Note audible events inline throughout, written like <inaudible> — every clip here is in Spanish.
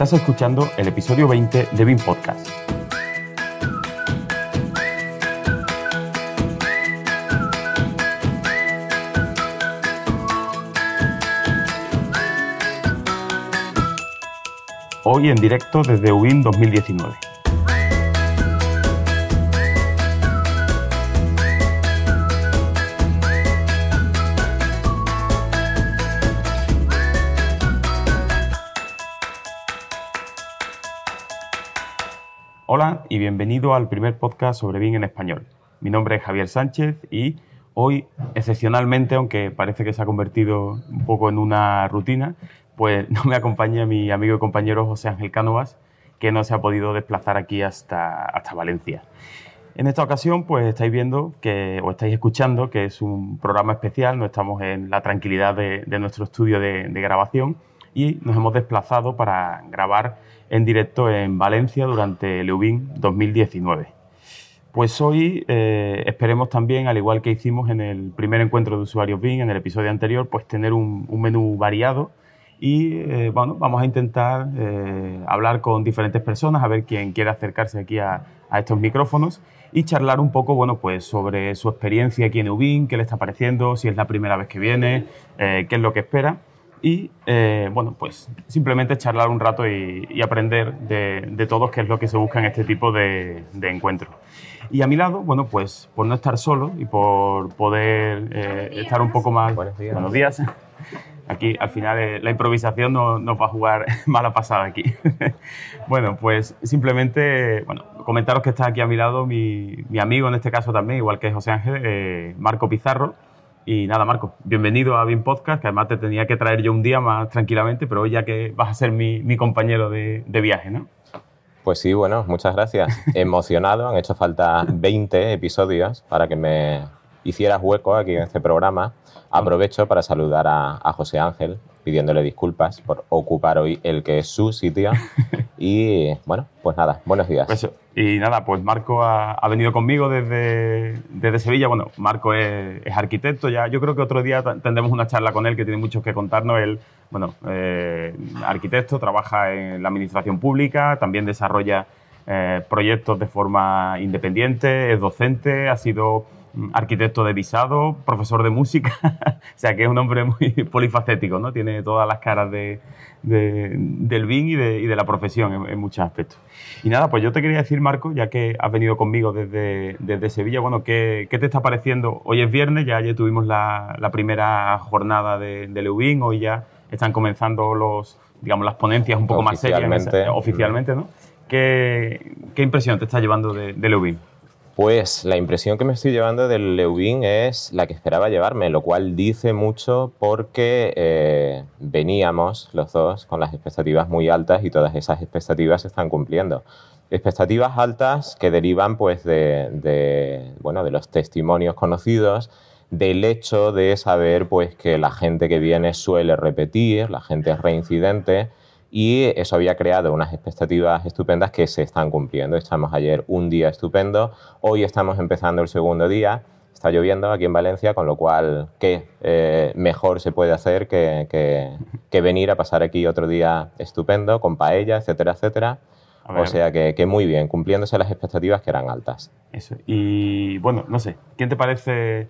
Estás escuchando el episodio 20 de BIM Podcast. Hoy en directo desde UIN 2019. Bienvenido al primer podcast sobre BIM en español. Mi nombre es Javier Sánchez y hoy, excepcionalmente, aunque parece que se ha convertido un poco en una rutina, pues no me acompaña mi amigo y compañero José Ángel Cánovas, que no se ha podido desplazar aquí hasta, hasta Valencia. En esta ocasión, pues estáis viendo que, o estáis escuchando que es un programa especial, no estamos en la tranquilidad de, nuestro estudio de grabación y nos hemos desplazado para grabar en directo en Valencia durante el EUBIN 2019. Pues hoy eh, esperemos también, al igual que hicimos en el primer encuentro de usuarios BIM, en el episodio anterior, pues tener un, menú variado y eh, bueno, vamos a intentar eh, hablar con diferentes personas, a ver quién quiere acercarse aquí a, estos micrófonos y charlar un poco, bueno, pues sobre su experiencia aquí en UBIN, qué le está pareciendo, si es la primera vez que viene, qué es lo que espera y eh, bueno, pues simplemente charlar un rato y, aprender de, todos qué es lo que se busca en este tipo de, encuentros. Y a mi lado, bueno, pues por no estar solo y por poder eh, estar un poco más... Buenos días. Buenos días. <laughs> Aquí al final eh, la improvisación nos no va a jugar <laughs> mala pasada aquí. <laughs> bueno, pues simplemente, bueno, comentaros que está aquí a mi lado mi, mi amigo en este caso también, igual que José Ángel, Marco Pizarro y nada, Marco, bienvenido a BIM Podcast, que además te tenía que traer yo un día más tranquilamente, pero hoy ya que vas a ser mi, mi compañero de, de, viaje, ¿no? Pues sí, bueno, muchas gracias. <laughs> Emocionado, han hecho falta 20 episodios para que me hicieras hueco aquí en este programa. Aprovecho para saludar a, a José Ángel, pidiéndole disculpas por ocupar hoy el que es su sitio. <laughs> Y bueno, pues nada, buenos días. Pues, y nada, pues Marco ha, venido conmigo desde, desde, Sevilla. Bueno, Marco es, arquitecto, ya yo creo que otro día tendremos una charla con él que tiene mucho que contarnos. Él, bueno, eh, arquitecto, trabaja en la administración pública, también desarrolla eh, proyectos de forma independiente, es docente, ha sido arquitecto de visado, profesor de música, <laughs> o sea que es un hombre muy <laughs> polifacético, ¿no? Tiene todas las caras de, del BIN y de, la profesión en, muchos aspectos. Y nada, pues yo te quería decir, Marco, ya que has venido conmigo desde, desde Sevilla, bueno, ¿qué, ¿qué, te está pareciendo? Hoy es viernes, ya ayer tuvimos la, la primera jornada de, del EUBIN, hoy ya están comenzando los, digamos, las ponencias un poco más serias oficialmente, ¿no? ¿Qué, ¿Qué, impresión te está llevando de, del EUBIN? Pues la impresión que me estoy llevando del Leuvín es la que esperaba llevarme, lo cual dice mucho porque eh, veníamos los dos con las expectativas muy altas y todas esas expectativas se están cumpliendo. Expectativas altas que derivan pues de, bueno, de los testimonios conocidos, del hecho de saber pues que la gente que viene suele repetir, la gente es reincidente, y eso había creado unas expectativas estupendas que se están cumpliendo. Estamos ayer un día estupendo, hoy estamos empezando el segundo día, está lloviendo aquí en Valencia, con lo cual, ¿qué eh, mejor se puede hacer que, que, venir a pasar aquí otro día estupendo, con paella, etcétera, etcétera? O sea que, que, muy bien, cumpliéndose las expectativas que eran altas. Eso. Y bueno, no sé, ¿quién te parece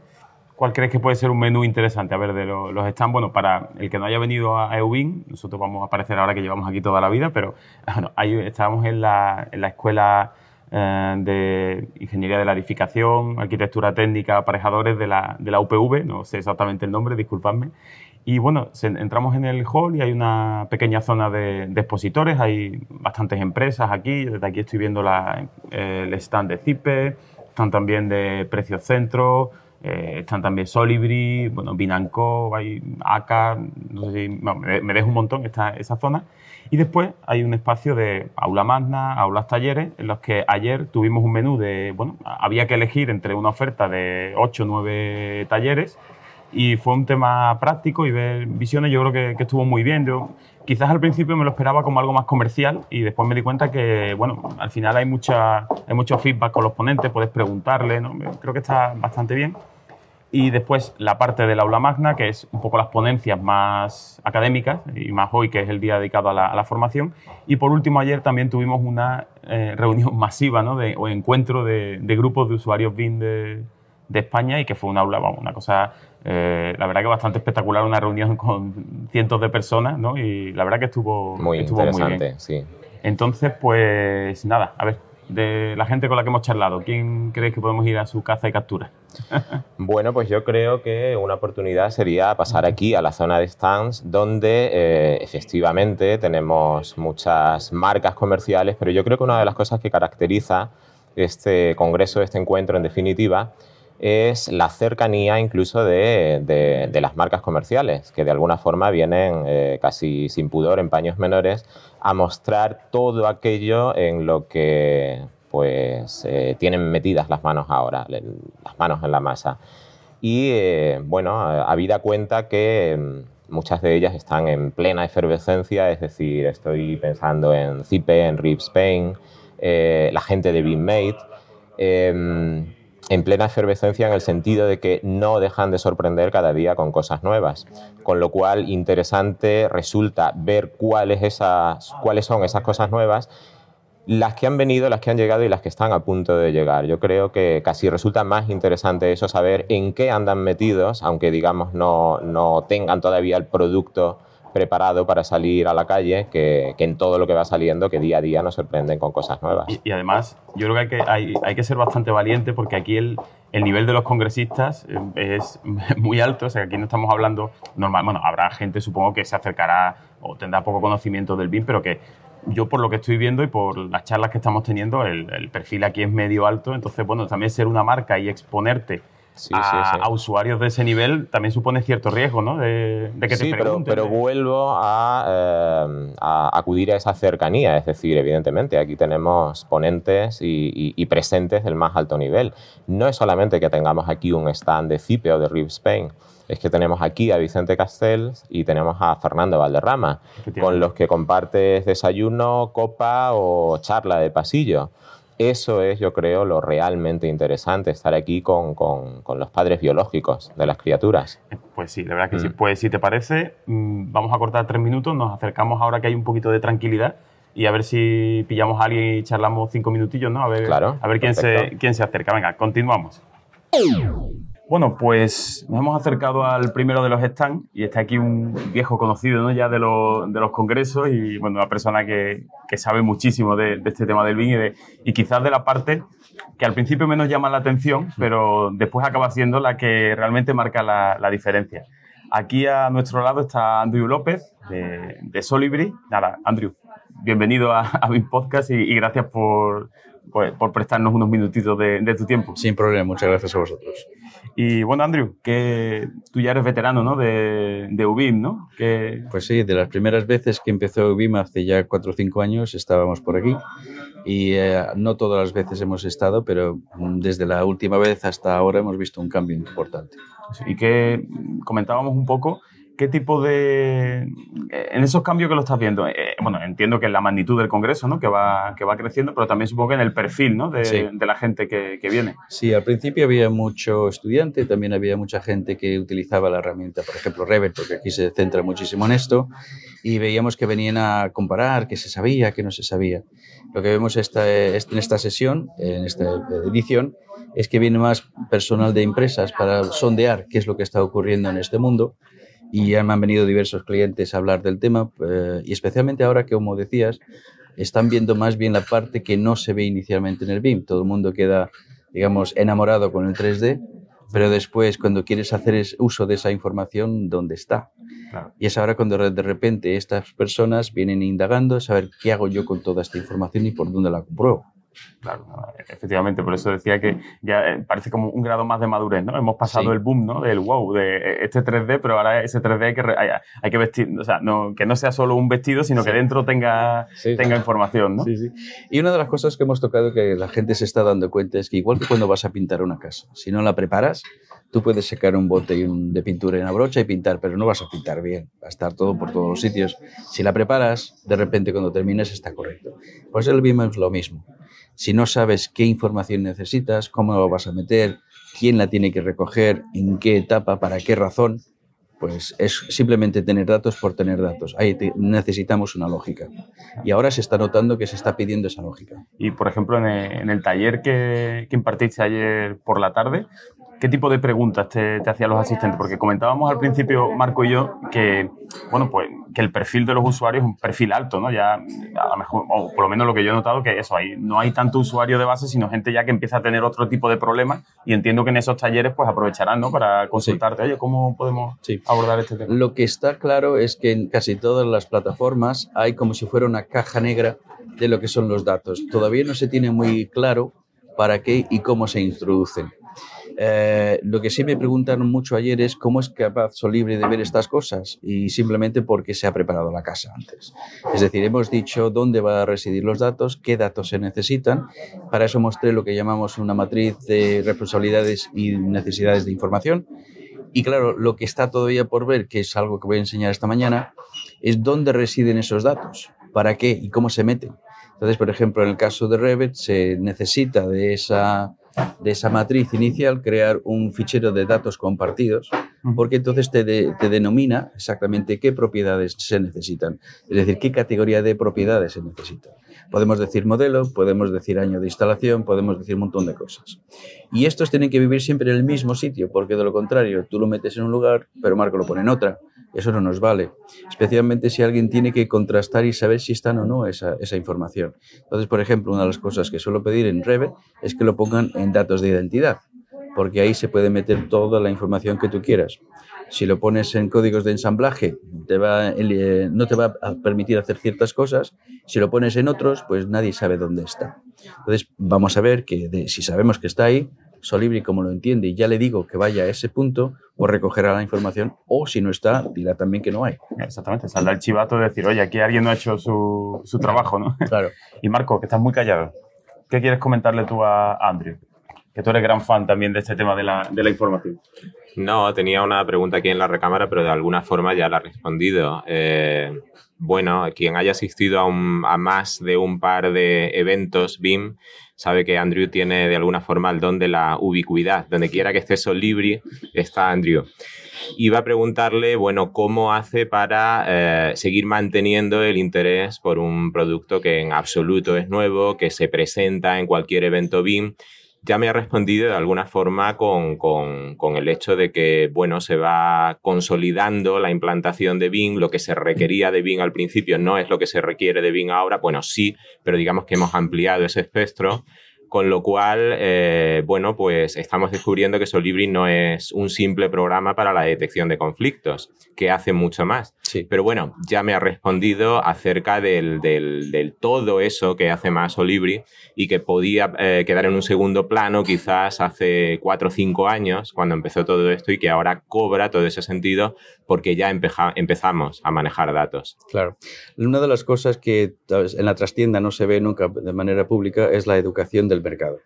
¿Cuál crees que puede ser un menú interesante? A ver, de los, stands, bueno, para el que no haya venido a EUBIN, nosotros vamos a aparecer ahora que llevamos aquí toda la vida, pero <laughs> bueno, ahí estábamos en la, escuela eh, de Ingeniería de la Edificación, Arquitectura Técnica, Aparejadores de la, UPV, no sé exactamente el nombre, disculpadme. Y bueno, entramos en el hall y hay una pequeña zona de, expositores, hay bastantes empresas aquí, desde aquí estoy viendo el stand de CIPE, están también de Precios Centro, eh, están también Solibri, bueno, Binanco, hay no sé si me, dejo un montón esta, esa zona. Y después hay un espacio de aula magna, aulas talleres, en los que ayer tuvimos un menú de, bueno, había que elegir entre una oferta de 8 o 9 talleres y fue un tema práctico y ver visiones, yo creo que, que estuvo muy bien. Yo, quizás al principio me lo esperaba como algo más comercial y después me di cuenta que, bueno, al final hay, mucha, hay mucho feedback con los ponentes, puedes preguntarle, ¿no? creo que está bastante bien. Y después la parte del aula magna, que es un poco las ponencias más académicas, y más hoy, que es el día dedicado a la, formación. Y por último, ayer también tuvimos una eh, reunión <laughs> masiva, ¿no? De, o encuentro de, grupos de usuarios BIM de, de, España y que fue un aula, vamos, una cosa, eh, la verdad que bastante espectacular, una reunión con cientos de personas, ¿no? Y la verdad que estuvo muy estuvo interesante, muy bien. sí. Entonces, pues nada, a ver, de la gente con la que hemos charlado, ¿quién crees que podemos ir a su caza y captura? <laughs> bueno, pues yo creo que una oportunidad sería pasar aquí a la zona de stands, donde eh, efectivamente tenemos muchas marcas comerciales, pero yo creo que una de las cosas que caracteriza este congreso, este encuentro en definitiva, es la cercanía incluso de, las marcas comerciales, que de alguna forma vienen eh, casi sin pudor en paños menores a mostrar todo aquello en lo que pues eh, tienen metidas las manos ahora, las manos en la masa. Y eh, bueno, habida cuenta que mm, muchas de ellas están en plena efervescencia, es decir, estoy pensando en Zipe, en Rip Spain, la gente de BeamMate, em, en plena efervescencia en el sentido de que no dejan de sorprender cada día con cosas nuevas. Con lo cual, interesante resulta ver cuáles, esas, cuáles son esas cosas nuevas, las que han venido, las que han llegado y las que están a punto de llegar. Yo creo que casi resulta más interesante eso, saber en qué andan metidos, aunque digamos no, no tengan todavía el producto preparado para salir a la calle que, en todo lo que va saliendo, que día a día nos sorprenden con cosas nuevas. Y, además, yo creo que hay, que hay, hay que ser bastante valiente porque aquí el, el, nivel de los congresistas eh, es <laughs> muy alto, o sea, aquí no estamos hablando normal, bueno, habrá gente supongo que se acercará o tendrá poco conocimiento del BIM, pero que yo por lo que estoy viendo y por las charlas que estamos teniendo, el perfil aquí es medio alto, entonces, bueno, también ser una marca y exponerte a, usuarios de ese nivel también supone cierto riesgo, ¿no? De, que te pregunten. Pero, pero vuelvo eh, a, acudir a esa cercanía, es decir, evidentemente aquí tenemos ponentes y, presentes del más alto nivel. No es solamente que tengamos aquí un stand de CIPE o de RIV Spain, es que tenemos aquí a Vicente Castells y tenemos a Fernando Valderrama, con los que compartes desayuno, copa o charla de pasillo. Eso es, yo creo, lo realmente interesante, estar aquí con, los padres biológicos de las criaturas. Pues sí, de verdad que sí. Mm. Pues si te parece, mm, vamos a cortar tres minutos, nos acercamos ahora que hay un poquito de tranquilidad y a ver si pillamos a alguien y charlamos cinco minutillos, ¿no? A ver, a ver quién, se, quién se acerca. Venga, continuamos. Bueno, pues nos hemos acercado al primero de los stands y está aquí un viejo conocido ¿no? ya de, de los congresos y bueno, una persona que, que sabe muchísimo de, este tema del BIM y, de, y quizás de la parte que al principio menos llama la atención, pero después acaba siendo la que realmente marca la, la diferencia. Aquí a nuestro lado está Andrew López de, de Solibri. Nada, Andrew, bienvenido a, a BIM Podcast y gracias por, pues, por prestarnos unos minutitos de, de, tu tiempo. Sin problema, muchas gracias a vosotros. Y bueno, Andrew, que tú ya eres veterano ¿no? de, de UBIM, ¿no? Que... Pues sí, de las primeras veces que empezó UBIM hace ya cuatro o cinco años estábamos por aquí y eh, no todas las veces hemos estado, pero desde la última vez hasta ahora hemos visto un cambio importante. Y que comentábamos un poco ¿Qué tipo de... En esos cambios que lo estás viendo, eh, bueno, entiendo que en la magnitud del Congreso, ¿no? Que va, que va creciendo, pero también supongo que en el perfil, ¿no? De, de la gente que, que, viene. Sí, al principio había mucho estudiante, también había mucha gente que utilizaba la herramienta, por ejemplo, Revit, porque aquí se centra muchísimo en esto, y veíamos que venían a comparar, qué se sabía, qué no se sabía. Lo que vemos esta, en esta sesión, en esta edición, es que viene más personal de empresas para sondear qué es lo que está ocurriendo en este mundo y ya me han venido diversos clientes a hablar del tema eh, y especialmente ahora que, como decías, están viendo más bien la parte que no se ve inicialmente en el BIM. Todo el mundo queda, digamos, enamorado con el 3D, pero después cuando quieres hacer uso de esa información, ¿dónde está? Y es ahora cuando de repente estas personas vienen indagando, saber qué hago yo con toda esta información y por dónde la compruebo. Claro, efectivamente, por eso decía que ya eh, parece como un grado más de madurez, ¿no? Hemos pasado el boom, ¿no? Del wow, de eh, este 3D, pero ahora ese 3D hay que, hay, que vestir, o sea, no, que no sea solo un vestido, sino que dentro tenga, tenga información, ¿no? Sí, sí. Y una de las cosas que hemos tocado que la gente se está dando cuenta es que igual que cuando vas a pintar una casa, si no la preparas, tú puedes sacar un bote de pintura en la brocha y pintar, pero no vas a pintar bien. Va a estar todo por todos los sitios. Si la preparas, de repente cuando termines está correcto. Pues el BIM es lo mismo. Si no sabes qué información necesitas, cómo lo vas a meter, quién la tiene que recoger, en qué etapa, para qué razón, pues es simplemente tener datos por tener datos. Ahí necesitamos una lógica. Y ahora se está notando que se está pidiendo esa lógica. Y, por ejemplo, en el, taller que, impartiste ayer por la tarde, ¿Qué tipo de preguntas te, te hacían los asistentes? Porque comentábamos al principio, Marco y yo, que, bueno, pues, que el perfil de los usuarios es un perfil alto, ¿no? Ya, a lo mejor, o por lo menos lo que yo he notado, que eso, hay, no hay tanto usuario de base, sino gente ya que empieza a tener otro tipo de problemas y entiendo que en esos talleres, pues, aprovecharán, ¿no? Para consultarte, oye, ¿cómo podemos abordar este tema? Lo que está claro es que en casi todas las plataformas hay como si fuera una caja negra de lo que son los datos. Todavía no se tiene muy claro para qué y cómo se introducen. Eh, lo que sí me preguntaron mucho ayer es cómo es capaz Solibri de ver estas cosas y simplemente porque se ha preparado la casa antes. Es decir, hemos dicho dónde van a residir los datos, qué datos se necesitan. Para eso mostré lo que llamamos una matriz de responsabilidades y necesidades de información. Y claro, lo que está todavía por ver, que es algo que voy a enseñar esta mañana, es dónde residen esos datos, para qué y cómo se meten. Entonces, por ejemplo, en el caso de Revit se necesita de esa de esa matriz inicial crear un fichero de datos compartidos, porque entonces te, denomina exactamente qué propiedades se necesitan, es decir, qué categoría de propiedades se necesitan. Podemos decir modelo, podemos decir año de instalación, podemos decir un montón de cosas. Y estos tienen que vivir siempre en el mismo sitio, porque de lo contrario, tú lo metes en un lugar, pero Marco lo pone en otra. Eso no nos vale, especialmente si alguien tiene que contrastar y saber si están o no esa, esa información. Entonces, por ejemplo, una de las cosas que suelo pedir en Revit es que lo pongan en datos de identidad, porque ahí se puede meter toda la información que tú quieras. Si lo pones en códigos de ensamblaje, te va, eh, no te va a permitir hacer ciertas cosas. Si lo pones en otros, pues nadie sabe dónde está. Entonces, vamos a ver que si sabemos que está ahí, Solibri, como lo entiende, y ya le digo que vaya a ese punto, o recogerá la información, o si no está, dirá también que no hay. Exactamente, saldrá el chivato de decir, oye, aquí alguien no ha hecho su, su trabajo, ¿no? Claro. <laughs> y Marco, que estás muy callado, ¿qué quieres comentarle tú a Andrew? Que tú eres gran fan también de este tema de la, de la información. No, tenía una pregunta aquí en la recámara, pero de alguna forma ya la ha respondido. Eh, bueno, quien haya asistido a más de un par de eventos BIM sabe que Andrew tiene de alguna forma el don de la ubicuidad. Donde quiera que esté Solibri, está Andrew. Iba a preguntarle, bueno, cómo hace para eh, seguir manteniendo el interés por un producto que en absoluto es nuevo, que se presenta en cualquier evento BIM ya me ha respondido de alguna forma con, con, el hecho de que, bueno, se va consolidando la implantación de Bing, lo que se requería de Bing al principio no es lo que se requiere de Bing ahora, bueno, sí, pero digamos que hemos ampliado ese espectro con lo cual, eh, bueno, pues estamos descubriendo que Solibri no es un simple programa para la detección de conflictos, que hace mucho más. Sí. Pero bueno, ya me ha respondido acerca del, del, todo eso que hace más Solibri y que podía eh, quedar en un segundo plano quizás hace cuatro o cinco años, cuando empezó todo esto, y que ahora cobra todo ese sentido porque ya empezamos a manejar datos. Claro. Una de las cosas que en la trastienda no se ve nunca de manera pública es la educación del mercado.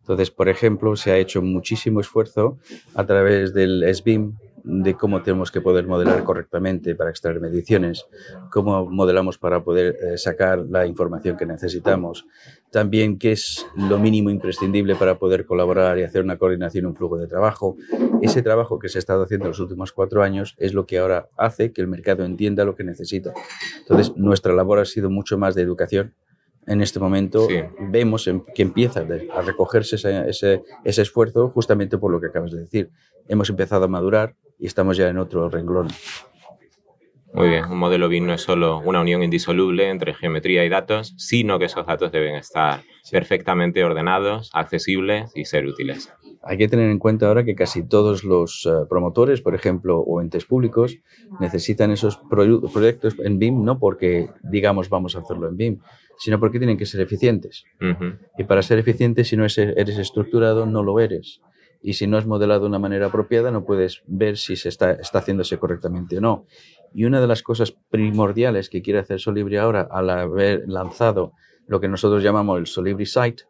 Entonces, por ejemplo, se ha hecho muchísimo esfuerzo a través del SBIM de cómo tenemos que poder modelar correctamente para extraer mediciones, cómo modelamos para poder eh, sacar la información que necesitamos, también qué es lo mínimo imprescindible para poder colaborar y hacer una coordinación, un flujo de trabajo. Ese trabajo que se ha estado haciendo en los últimos cuatro años es lo que ahora hace que el mercado entienda lo que necesita. Entonces, nuestra labor ha sido mucho más de educación en este momento vemos que empieza a recogerse ese, ese, esfuerzo justamente por lo que acabas de decir. Hemos empezado a madurar y estamos ya en otro renglón. Muy bien, un modelo BIM no es solo una unión indisoluble entre geometría y datos, sino que esos datos deben estar perfectamente ordenados, accesibles y ser útiles. Hay que tener en cuenta ahora que casi todos los eh, promotores, por ejemplo, o entes públicos, necesitan esos proyectos en BIM no porque digamos vamos a hacerlo en BIM, sino porque tienen que ser eficientes. Y para ser eficiente, si no eres estructurado, no lo eres. Y si no es modelado de una manera apropiada, no puedes ver si se está, está haciéndose correctamente o no. Y una de las cosas primordiales que quiere hacer Solibri ahora, al haber lanzado lo que nosotros llamamos el Solibri Site,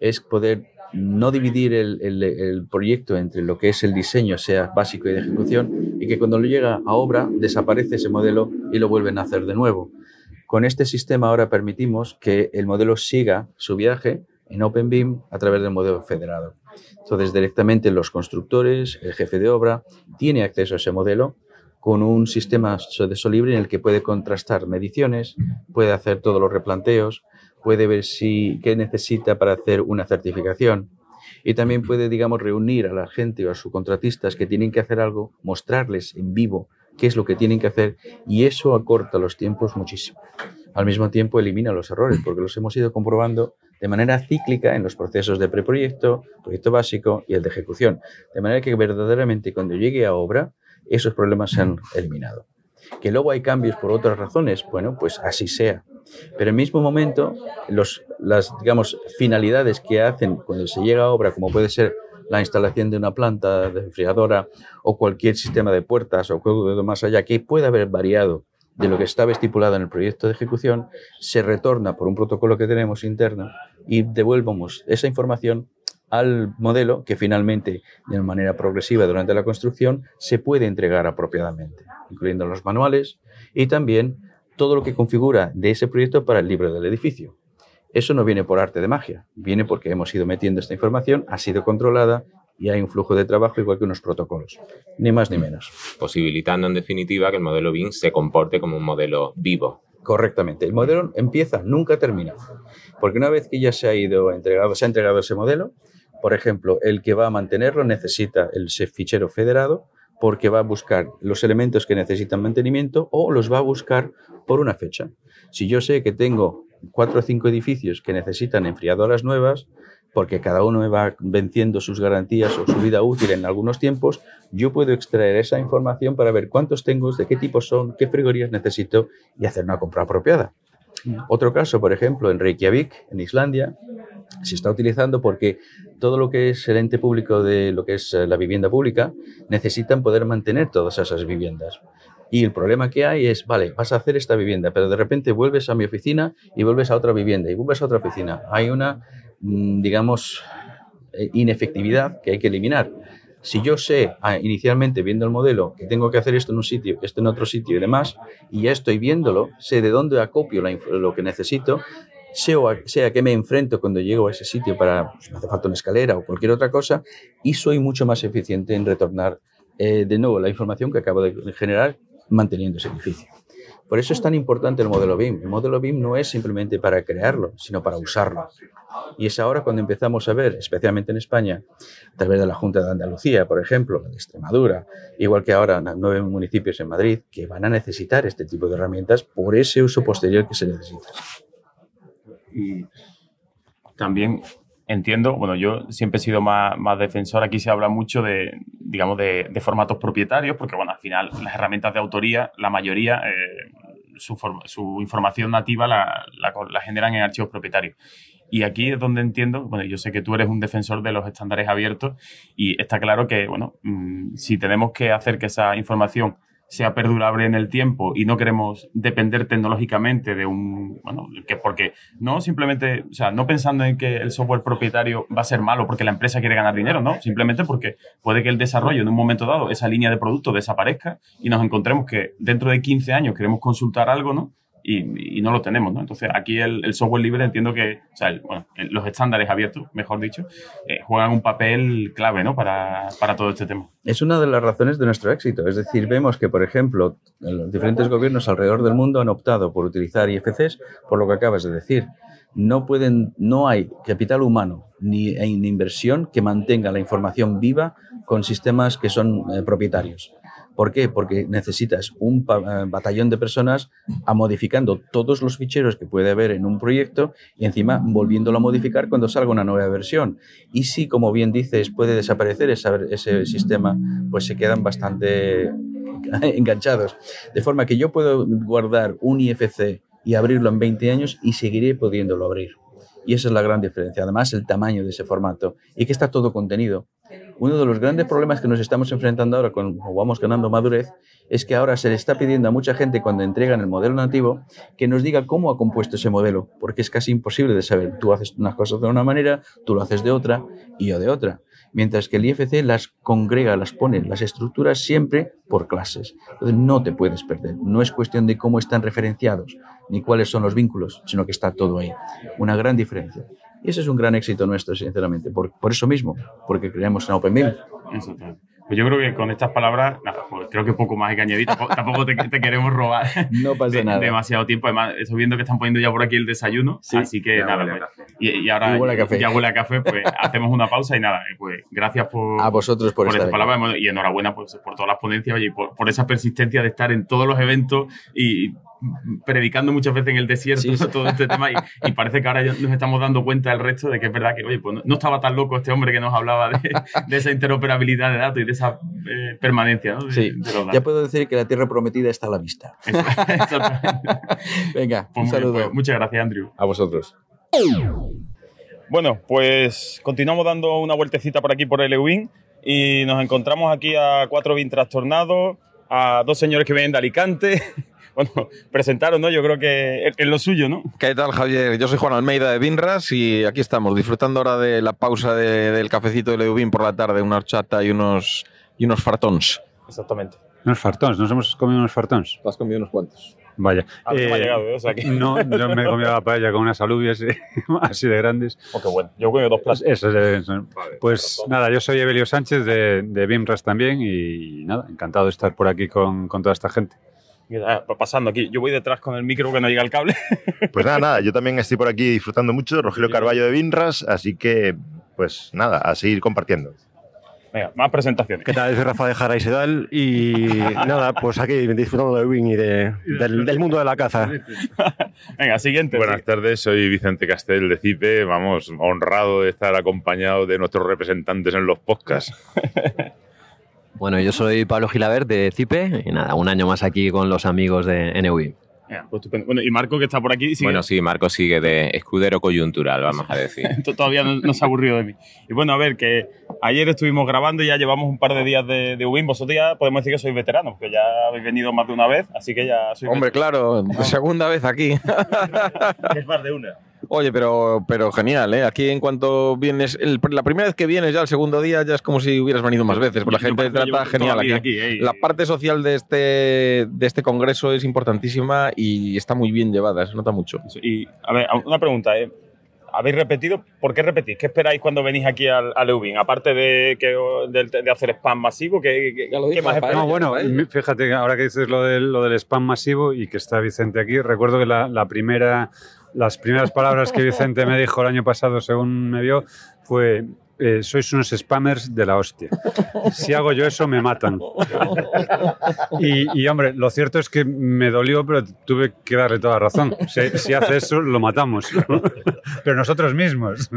es poder no dividir el, el, proyecto entre lo que es el diseño, sea básico y de ejecución, y que cuando lo llega a obra desaparece ese modelo y lo vuelven a hacer de nuevo. Con este sistema ahora permitimos que el modelo siga su viaje en OpenBIM a través del modelo federado. Entonces, directamente los constructores, el jefe de obra, tiene acceso a ese modelo con un sistema de Solibri en el que puede contrastar mediciones, puede hacer todos los replanteos, puede ver si qué necesita para hacer una certificación y también puede, digamos, reunir a la gente o a sus contratistas que tienen que hacer algo, mostrarles en vivo qué es lo que tienen que hacer y eso acorta los tiempos muchísimo. Al mismo tiempo elimina los errores porque los hemos ido comprobando de manera cíclica en los procesos de preproyecto, proyecto básico y el de ejecución. De manera que verdaderamente cuando llegue a obra, esos problemas se han eliminado. Que luego hay cambios por otras razones, bueno, pues así sea. Pero en el mismo momento, los, las, digamos, finalidades que hacen cuando se llega a obra, como puede ser la instalación de una planta de enfriadora o cualquier sistema de puertas o algo más allá que pueda haber variado de lo que estaba estipulado en el proyecto de ejecución, se retorna por un protocolo que tenemos interno y devuelvamos esa información al modelo que finalmente, de manera progresiva durante la construcción, se puede entregar apropiadamente, incluyendo los manuales y también todo lo que configura de ese proyecto para el libro del edificio. Eso no viene por arte de magia, viene porque hemos ido metiendo esta información, ha sido controlada y hay un flujo de trabajo igual que unos protocolos, ni más ni menos. Posibilitando en definitiva que el modelo BIM se comporte como un modelo vivo. Correctamente. El modelo empieza, nunca termina. Porque una vez que ya se ha ido entregado, se ha entregado ese modelo, por ejemplo, el que va a mantenerlo necesita el fichero federado porque va a buscar los elementos que necesitan mantenimiento o los va a buscar por una fecha. Si yo sé que tengo cuatro o cinco edificios que necesitan enfriadoras nuevas, porque cada uno me va venciendo sus garantías o su vida útil en algunos tiempos, yo puedo extraer esa información para ver cuántos tengo, de qué tipo son, qué frigorías necesito y hacer una compra apropiada. Otro caso, por ejemplo, en Reykjavik, en Islandia, se está utilizando porque todo lo que es el ente público de lo que es eh, la vivienda pública necesitan poder mantener todas esas viviendas. Y el problema que hay es, vale, vas a hacer esta vivienda, pero de repente vuelves a mi oficina y vuelves a otra vivienda y vuelves a otra oficina. Hay una, mm, digamos, eh, inefectividad que hay que eliminar. Si yo sé ah, inicialmente viendo el modelo que tengo que hacer esto en un sitio, esto en otro sitio y demás, y ya estoy viéndolo, sé de dónde acopio lo que necesito, sea a qué me enfrento cuando llego a ese sitio para, pues, hace falta una escalera o cualquier otra cosa, y soy mucho más eficiente en retornar eh, de nuevo la información que acabo de generar manteniendo ese edificio. Por eso es tan importante el modelo BIM. El modelo BIM no es simplemente para crearlo, sino para usarlo. Y es ahora cuando empezamos a ver, especialmente en España, a través de la Junta de Andalucía, por ejemplo, de Extremadura, igual que ahora nueve municipios en Madrid, que van a necesitar este tipo de herramientas por ese uso posterior que se necesita. Y también entiendo, bueno, yo siempre he sido más, más defensor, aquí se habla mucho de, digamos, de, formatos propietarios, porque, bueno, al final las herramientas de autoría, la mayoría, eh, su, información nativa la, la, generan en archivos propietarios. Y aquí es donde entiendo, bueno, yo sé que tú eres un defensor de los estándares abiertos y está claro que, bueno, mm, si tenemos que hacer que esa información sea perdurable en el tiempo y no queremos depender tecnológicamente de un, bueno, que porque no simplemente, o sea, no pensando en que el software propietario va a ser malo porque la empresa quiere ganar dinero, no, simplemente porque puede que el desarrollo en un momento dado, esa línea de producto desaparezca y nos encontremos que dentro de 15 años queremos consultar algo, ¿no? Y, no lo tenemos, ¿no? Entonces, aquí el, software libre entiendo que, o sea, bueno, los estándares abiertos, mejor dicho, eh, juegan un papel clave, ¿no? Para, para, todo este tema. Es una de las razones de nuestro éxito. Es decir, vemos que, por ejemplo, los diferentes gobiernos alrededor del mundo han optado por utilizar IFCs, por lo que acabas de decir. No, pueden, no hay capital humano ni, inversión que mantenga la información viva con sistemas que son eh, propietarios. ¿Por qué? Porque necesitas un eh, batallón de personas a modificando todos los ficheros que puede haber en un proyecto y encima volviéndolo a modificar cuando salga una nueva versión. Y si, como bien dices, puede desaparecer ese sistema, pues se quedan bastante <laughs> enganchados. De forma que yo puedo guardar un IFC y abrirlo en 20 años y seguiré pudiéndolo abrir. Y esa es la gran diferencia. Además, el tamaño de ese formato y que está todo contenido. Uno de los grandes problemas que nos estamos enfrentando ahora, cuando vamos ganando madurez, es que ahora se le está pidiendo a mucha gente cuando entregan el modelo nativo que nos diga cómo ha compuesto ese modelo, porque es casi imposible de saber. Tú haces unas cosas de una manera, tú lo haces de otra y yo de otra. Mientras que el IFC las congrega, las pone, las estructuras siempre por clases. Entonces no te puedes perder. No es cuestión de cómo están referenciados ni cuáles son los vínculos, sino que está todo ahí. Una gran diferencia. Y ese es un gran éxito nuestro, sinceramente, por, por eso mismo, porque creemos en OpenBIM. Pues yo creo que con estas palabras, nada, pues creo que poco más hay que añadir. Tampoco, <laughs> tampoco te, te queremos robar No pasa de- nada. demasiado tiempo. Además, estoy viendo que están poniendo ya por aquí el desayuno. Sí, así que ya nada, pues, y, y ahora Y huele a café. ya huele a café, pues <laughs> hacemos una pausa y nada, eh, pues gracias por, A vosotros por, estas palabras y enhorabuena pues, por todas las ponencias oye, y por, por esa persistencia de estar en todos los eventos y predicando muchas veces en el desierto Sí, sí. todo este tema y, y parece que ahora nos estamos dando cuenta el resto de que es verdad que oye, pues no, no estaba tan loco este hombre que nos hablaba de, de esa interoperabilidad de datos y de esa eh, permanencia ¿no? de, Sí, de ya puedo decir que la tierra prometida está a la vista. <laughs> Venga, Pues un saludo. pues, muchas gracias Andrew A vosotros. Bueno, pues continuamos dando una vueltecita por aquí por el EWIN y nos encontramos aquí a cuatro BIN trastornados, a dos señores que vienen de Alicante. <laughs> Bueno, presentaron, ¿no? Yo creo que es, lo suyo, ¿no? ¿Qué tal, Javier? Yo soy Juan Almeida de Binras y aquí estamos, disfrutando ahora de la pausa de- del cafecito de Leubín por la tarde, una horchata y unos, y unos fartons. Exactamente. Unos fartons, nos hemos comido unos fartons. ¿Te has comido unos cuantos? Vaya. A mí no me ha Eh, llegado, ¿eh? O sea que... No, yo me he comido la paella con unas alubias eh, <laughs> así de grandes. Oh, qué bueno. Yo he comido dos platos. Eso es- eso. Pues nada, yo soy Evelio Sánchez de, de BIMRAS también y nada, encantado de estar por aquí con, con toda esta gente. Pasando aquí. Yo voy detrás con el micro que no llega el cable. <laughs> Pues nada, nada, yo también estoy por aquí disfrutando mucho, Rogelio Carballo de Vinras, así que, pues nada, a seguir compartiendo. Venga, más presentaciones. ¿Qué tal? Soy Rafa de Jara y Sedal y <laughs> nada, pues aquí disfrutando de Wing y de- del, del mundo de la caza. <laughs> Venga, siguiente. Buenas tardes, soy Vicente Castel de CIPE. Vamos, honrado de estar acompañado de nuestros representantes en los podcasts. Bueno, yo soy Pablo Gilaber de CIPE y nada, un año más aquí con los amigos de NUI. Pues. Bueno, y Marco que está por aquí. sigue- Bueno, sí, Marco sigue de escudero coyuntural, vamos a decir. <laughs> Todavía no, no se ha aburrido de mí. Y bueno, a ver, que ayer estuvimos grabando y ya llevamos un par de días de, de UBIN. Vosotros ya podemos decir que sois veteranos, que ya habéis venido más de una vez, así que ya sois Hombre, claro, segunda vez aquí. <laughs> Es más de una. Oye, pero, pero genial, ¿eh? Aquí en cuanto vienes, el- la primera vez que vienes ya el segundo día ya es como si hubieras venido más veces, porque la gente trata genial aquí, ¿eh? La parte social de este, de este congreso es importantísima y está muy bien llevada, se nota mucho. Y, a ver, una pregunta, ¿eh? ¿Habéis repetido? ¿Por qué repetís? ¿Qué esperáis cuando venís aquí al, al EUBIN? Aparte de, que, de, de hacer spam masivo, ¿qué, qué- Ya lo qué más esperáis? No, bueno, fíjate, ahora que dices lo del, lo del spam masivo y que está Vicente aquí, recuerdo que la, la primera, las primeras palabras que Vicente me dijo el año pasado, según me vio, fue eh, sois unos spammers de la hostia. Si hago yo eso, me matan. Y, hombre, lo cierto es que me dolió, pero tuve que darle toda razón. Si hace eso, lo matamos. Pero nosotros mismos.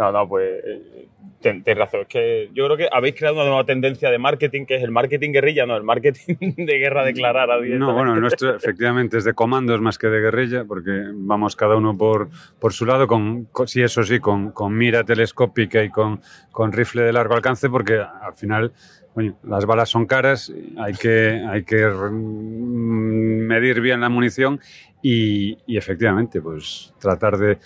No, no, pues eh, ten- razón. Es que yo creo que habéis creado una nueva tendencia de marketing, que es el marketing guerrilla, no, el marketing <laughs> de guerra declarada. No, bueno, el nuestro <laughs> efectivamente es de comandos más que de guerrilla, porque vamos cada uno por, por su lado, con, con- sí, eso sí, con, con mira telescópica y con, con rifle de largo alcance, porque al final, coño, las balas son caras, hay que, hay que mm, medir bien la munición y, y efectivamente, pues tratar de,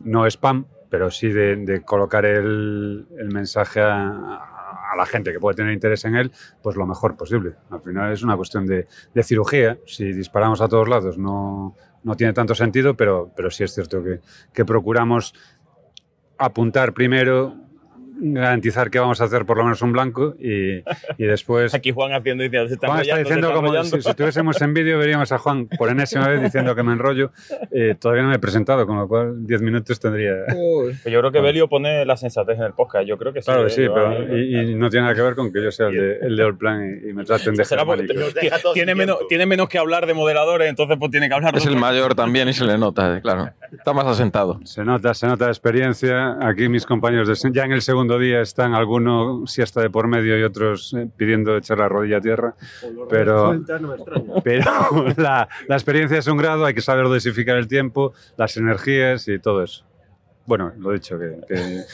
no spam, pero sí de, colocar el, mensaje a, a la gente que puede tener interés en él, pues lo mejor posible. Al final es una cuestión de, de cirugía. Si disparamos a todos lados no, no tiene tanto sentido, pero, pero sí es cierto que, que procuramos apuntar primero, garantizar que vamos a hacer por lo menos un blanco y, y después... <laughs> Aquí Juan haciendo, se está Juan está enrollando, se diciendo está como si, si estuviésemos en vídeo veríamos a Juan por enésima vez diciendo que me enrollo. Eh, todavía no me he presentado, con lo cual 10 minutos tendría... Pues yo creo que Belio pone la sensatez en el podcast. Yo creo que sí. Claro que sí, pero y, y no tiene nada que ver con que yo sea el de, el de All Plan y, y me traten de Será porque tiene, menos, tiene menos que hablar de moderadores, entonces pues tiene que hablar. Es el mayor también y se le nota, eh, claro. Está más asentado. Se nota, se nota la experiencia. Aquí mis compañeros de, ya en el segundo día están alguno siesta de por medio y otros eh, pidiendo echar la rodilla a tierra. Pero, <laughs> pero la, la experiencia es un grado, hay que saber dosificar el tiempo, las energías y todo eso. Bueno, lo dicho, que, que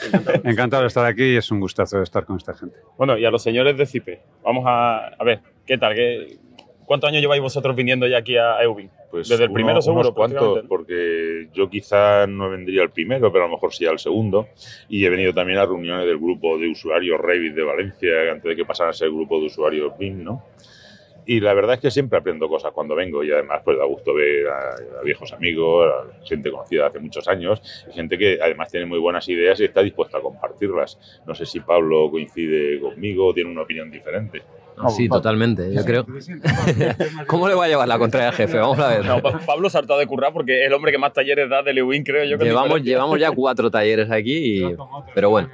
<laughs> encantado de estar aquí y es un gustazo estar con esta gente. Bueno, y a los señores de CIPE, vamos a, a ver, ¿qué tal? ¿Qué, ¿Cuántos años lleváis vosotros viniendo ya aquí a EUBIN? Pues Desde el primero, seguro, prácticamente. porque yo quizá no vendría al primero, pero a lo mejor sí al segundo. Y he venido también a reuniones del grupo de usuarios Revit de Valencia, antes de que pasara a ser el grupo de usuarios BIM, ¿no? Y la verdad es que siempre aprendo cosas cuando vengo y además pues da gusto ver a, a viejos amigos, a gente conocida hace muchos años y gente que además tiene muy buenas ideas y está dispuesta a compartirlas. No sé si Pablo coincide conmigo o tiene una opinión diferente. Sí, totalmente, yo creo. <laughs> ¿Cómo le va a llevar la contraria al jefe? Vamos a ver. No, Pa- Pablo se ha hartado de currar porque es el hombre que más talleres da de Lewin, creo yo. con Llevamos, llevamos ya cuatro talleres aquí, y- pero bueno.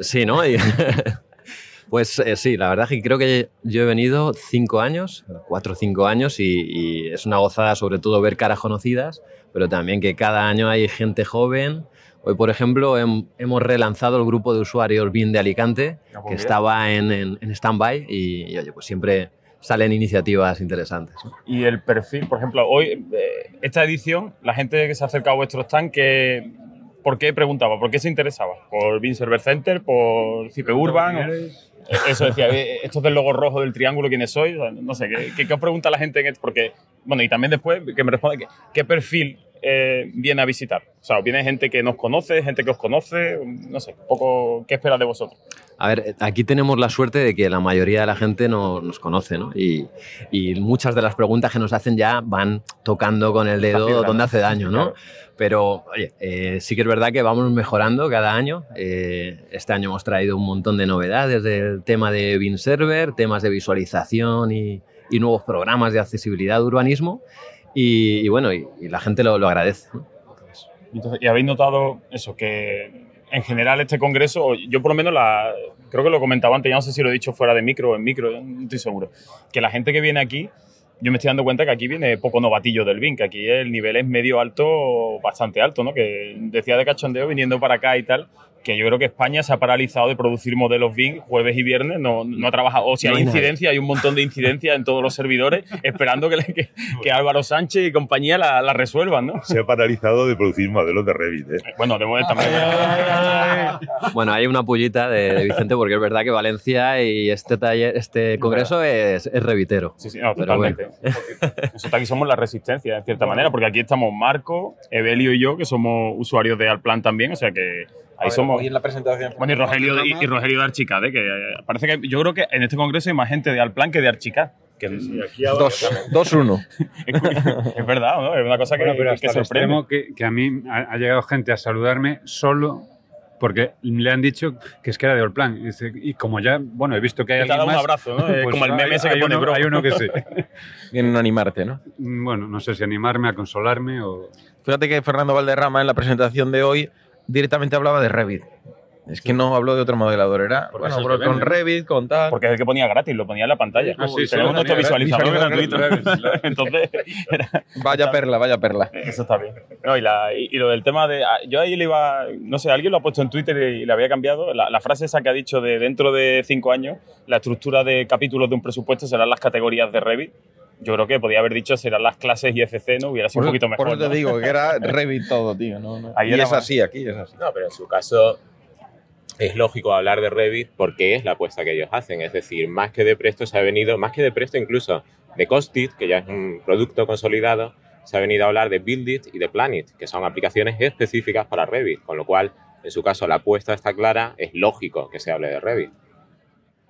Sí, ¿no? Y- <laughs> pues eh, sí, la verdad es que creo que yo he venido cinco años, cuatro o cinco años, y, y es una gozada sobre todo ver caras conocidas, pero también que cada año hay gente joven. Hoy, por ejemplo, hem- hemos relanzado el grupo de usuarios BIN de Alicante, Ah, pues que estaba en, en, en stand-by, y, y, oye, pues siempre salen iniciativas interesantes. ¿no? Y el perfil, por ejemplo, hoy, eh, esta edición, la gente que se ha acercado a vuestro stand, que, ¿por qué preguntaba? ¿Por qué se interesaba? ¿Por Bean Server Center? ¿Por Cipe Urban? O- eh, Eso decía, eh, estos del logo rojo del triángulo, ¿quiénes sois? O sea, No sé, ¿qué, qué, qué os pregunta la gente? En esto? Porque, bueno, y también después que me responda, ¿qué, qué perfil eh, viene a visitar? O sea, ¿viene gente que nos conoce, gente que os conoce? No sé, un poco, ¿qué esperas de vosotros? A ver, aquí tenemos la suerte de que la mayoría de la gente no, nos conoce, ¿no? Y, y muchas de las preguntas que nos hacen ya van tocando con el dedo fibra, donde hace daño, ¿no? Claro. Pero, oye, eh, sí que es verdad que vamos mejorando cada año. Eh, este año hemos traído un montón de novedades del tema de BIM Server, temas de visualización y, y nuevos programas de accesibilidad de urbanismo. Y, bueno, y, la gente lo, lo agradece. ¿no? Entonces, y habéis notado eso, que en general este congreso, yo por lo menos la, creo que lo comentaba antes, ya no sé si lo he dicho fuera de micro o en micro, no estoy seguro, que la gente que viene aquí, yo me estoy dando cuenta que aquí viene poco novatillo del BIN, que aquí el nivel es medio alto, bastante alto, ¿no? Que decía de cachondeo viniendo para acá y tal, que yo creo que España se ha paralizado de producir modelos BIM jueves y viernes, no, no ha trabajado, o si No hay incidencia, hay un montón de incidencias en todos los servidores, <laughs> esperando que, que, que Álvaro Sánchez y compañía la, la resuelvan, ¿no? Se ha paralizado de producir modelos de Revit. ¿eh? Bueno, de momento también. Bueno, hay una pullita de, de Vicente porque es verdad que Valencia y este taller, este congreso es, es revitero. Sí, sí, no, Pero bueno. totalmente. <laughs> Nosotros aquí somos la resistencia, de cierta manera, porque aquí estamos Marco, Evelio y yo, que somos usuarios de Alplan también, o sea que ahí somos... Hoy en la presentación. Bueno, y Rogelio, de, y, y Rogelio de Archicad, ¿eh? que eh, parece que yo creo que en este congreso hay más gente de Alplan que de Archicad. Que Dos, dos, uno. <laughs> es verdad, ¿no? Es una cosa que, Bueno, pero que sorprende. que, que a mí ha, ha llegado gente a saludarme solo porque le han dicho que es que era de Allplan. Y, dice- y como ya, bueno, he visto que hay Que te ha alguien dado un más... abrazo, ¿no? <laughs> Eh, como el meme hay, ese que hay pone uno, bro. hay uno que sí. <laughs> Vienen a animarte, ¿no? Bueno, no sé si animarme, a consolarme o... Fíjate que Fernando Valderrama en la presentación de hoy directamente hablaba de Revit. Es que no habló de otro modelador, era bueno, que con. Revit, con tal. Porque es el que ponía gratis, lo ponía en la pantalla. Ah, sí, sí, Tenemos nuestro visualizador gratuito. <laughs> Entonces, era- Vaya perla, vaya perla. Eso está bien. No, y, la- y- y lo del tema de. ah, Yo ahí le iba. No sé, alguien lo ha puesto en Twitter y le había cambiado. La, la frase esa que ha dicho de dentro de cinco años, la estructura de capítulos de un presupuesto serán las categorías de Revit. Yo creo que podía haber dicho serán las clases IFC, ¿no? Hubiera sido Por, un poquito por mejor. eso te digo que era <laughs> Revit todo, tío. No, no. Ahí Y es más- así, aquí es así. No, pero en su caso es lógico hablar de Revit porque es la apuesta que ellos hacen. Es decir, más que de Presto se ha venido, más que de Presto incluso de Costit, que ya es un producto consolidado, se ha venido a hablar de Buildit y de Planet, que son aplicaciones específicas para Revit. Con lo cual, en su caso, la apuesta está clara, es lógico que se hable de Revit.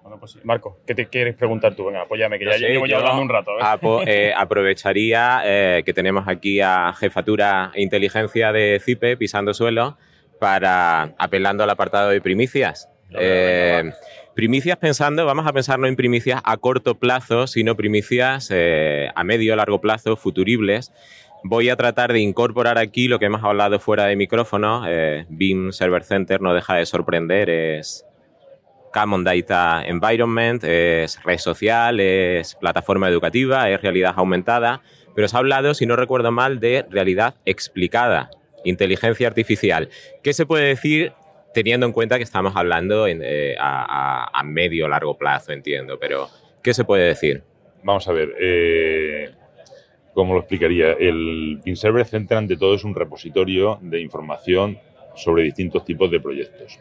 Bueno, pues sí. Marco, ¿qué te quieres preguntar tú? Venga, apóyame, que No ya sé, llevo ya yo hablando un rato. ¿eh? apo- eh, <laughs> aprovecharía eh, que tenemos aquí a Jefatura e Inteligencia de CIPE pisando suelo para apelando al apartado de primicias. Eh, primicias pensando, vamos a pensar no en primicias a corto plazo, sino primicias eh, a medio largo plazo, futuribles. Voy a tratar de incorporar aquí lo que hemos hablado fuera de micrófono. Eh, BIM Server Center no deja de sorprender, es Common Data Environment, es red social, es plataforma educativa, es realidad aumentada, pero se ha hablado, si no recuerdo mal, de realidad explicada, inteligencia artificial. ¿Qué se puede decir teniendo en cuenta que estamos hablando en, eh, a, a- medio largo plazo, entiendo? Pero, ¿qué se puede decir? Vamos a ver, eh, ¿cómo lo explicaría? El Server Center, ante todo, es un repositorio de información sobre distintos tipos de proyectos.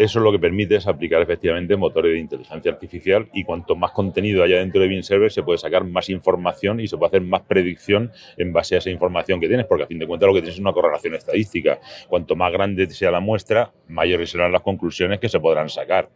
Eso lo que permite es aplicar efectivamente motores de inteligencia artificial y cuanto más contenido haya dentro de BeamServer se puede sacar más información y se puede hacer más predicción en base a esa información que tienes, porque a fin de cuentas lo que tienes es una correlación estadística. Cuanto más grande sea la muestra, mayores serán las conclusiones que se podrán sacar.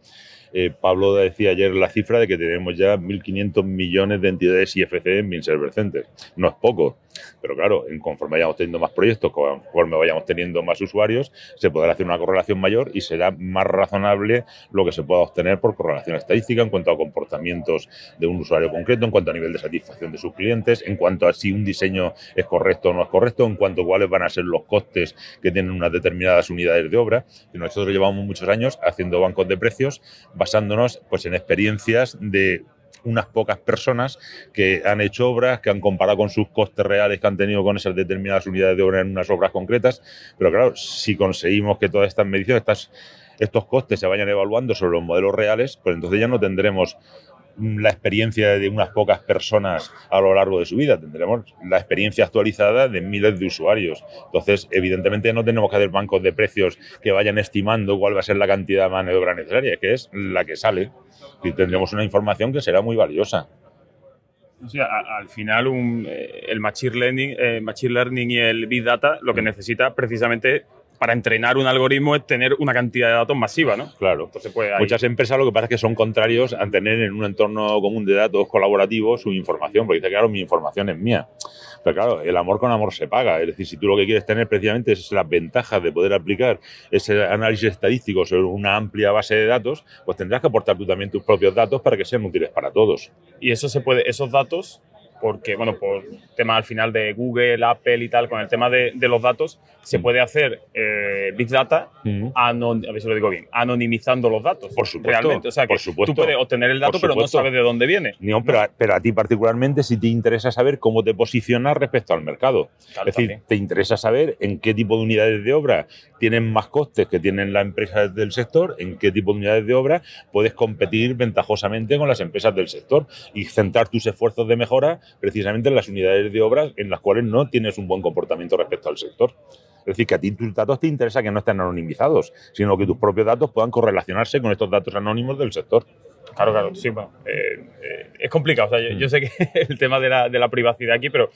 Eh, Pablo decía ayer la cifra de que tenemos ya 1.500 millones de entidades IFC en Bin Server Center. No es poco, pero claro, conforme vayamos teniendo más proyectos, conforme vayamos teniendo más usuarios, se podrá hacer una correlación mayor y será más razonable lo que se pueda obtener por correlación estadística en cuanto a comportamientos de un usuario concreto, en cuanto a nivel de satisfacción de sus clientes, en cuanto a si un diseño es correcto o no es correcto, en cuanto a cuáles van a ser los costes que tienen unas determinadas unidades de obra. Nosotros llevamos muchos años haciendo bancos de precios basándonos pues, en experiencias de unas pocas personas que han hecho obras, que han comparado con sus costes reales que han tenido con esas determinadas unidades de obra en unas obras concretas. Pero claro, si conseguimos que todas estas mediciones, estas, estos costes se vayan evaluando sobre los modelos reales, pues entonces ya no tendremos la experiencia de unas pocas personas a lo largo de su vida, tendremos la experiencia actualizada de miles de usuarios. Entonces, evidentemente no tenemos que hacer bancos de precios que vayan estimando cuál va a ser la cantidad de mano de obra necesaria, que es la que sale. Y tendremos una información que será muy valiosa. O sea, al final eh, el machine learning, eh, machine learning y el big data lo que necesita precisamente para entrenar un algoritmo es tener una cantidad de datos masiva, ¿no? Claro. Entonces, pues, Muchas empresas lo que pasa es que son contrarios a tener en un entorno común de datos colaborativos su información, porque dice, claro, mi información es mía. Pero claro, el amor con amor se paga. Es decir, si tú lo que quieres tener precisamente es las ventajas de poder aplicar ese análisis estadístico sobre una amplia base de datos, pues tendrás que aportar tú también tus propios datos para que sean útiles para todos. Y eso se puede, esos datos porque, bueno, por tema al final de Google, Apple y tal, con el tema de, los datos, se puede hacer eh, Big Data, mm. a ver si lo digo bien, anonimizando los datos. Por supuesto. Realmente. O sea, que tú puedes obtener el dato, pero no sabes de dónde viene. No, pero, pero, a ti particularmente si te interesa saber cómo te posicionas respecto al mercado. es decir, te interesa saber en qué tipo de unidades de obra tienen más costes que tienen las empresas del sector, en qué tipo de unidades de obra puedes competir ventajosamente con las empresas del sector y centrar tus esfuerzos de mejora precisamente en las unidades de obras en las cuales no tienes un buen comportamiento respecto al sector. Es decir, que a ti tus datos te interesa que no estén anonimizados, sino que tus propios datos puedan correlacionarse con estos datos anónimos del sector. Claro, claro, sí, bueno, eh, eh, es complicado. O sea, yo, sé que <laughs> el tema de la, de la, privacidad aquí, pero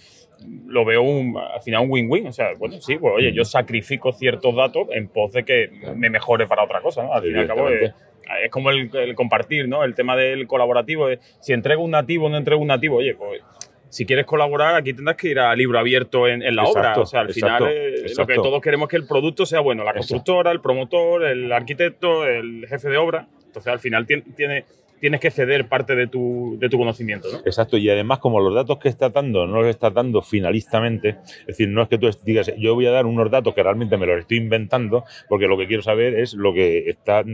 lo veo un, al final un win-win. O sea, bueno, sí, pues oye, yo sacrifico ciertos datos en pos de que me mejore para otra cosa, ¿no? Al fin y al cabo, eh, es como el, el, compartir, ¿no? El tema del colaborativo. si entrego un nativo o no entrego un nativo, oye, pues si quieres colaborar, aquí tendrás que ir a libro abierto en, la obra. O sea, al final eh, lo que todos queremos es que el producto sea bueno. La constructora, el promotor, el arquitecto, el jefe de obra. Entonces, al final tiene, tienes que ceder parte de tu, de tu conocimiento. ¿no? Exacto, y además como los datos que estás dando no los estás dando finalistamente, es decir, no es que tú digas, yo voy a dar unos datos que realmente me los estoy inventando, porque lo que quiero saber es lo que está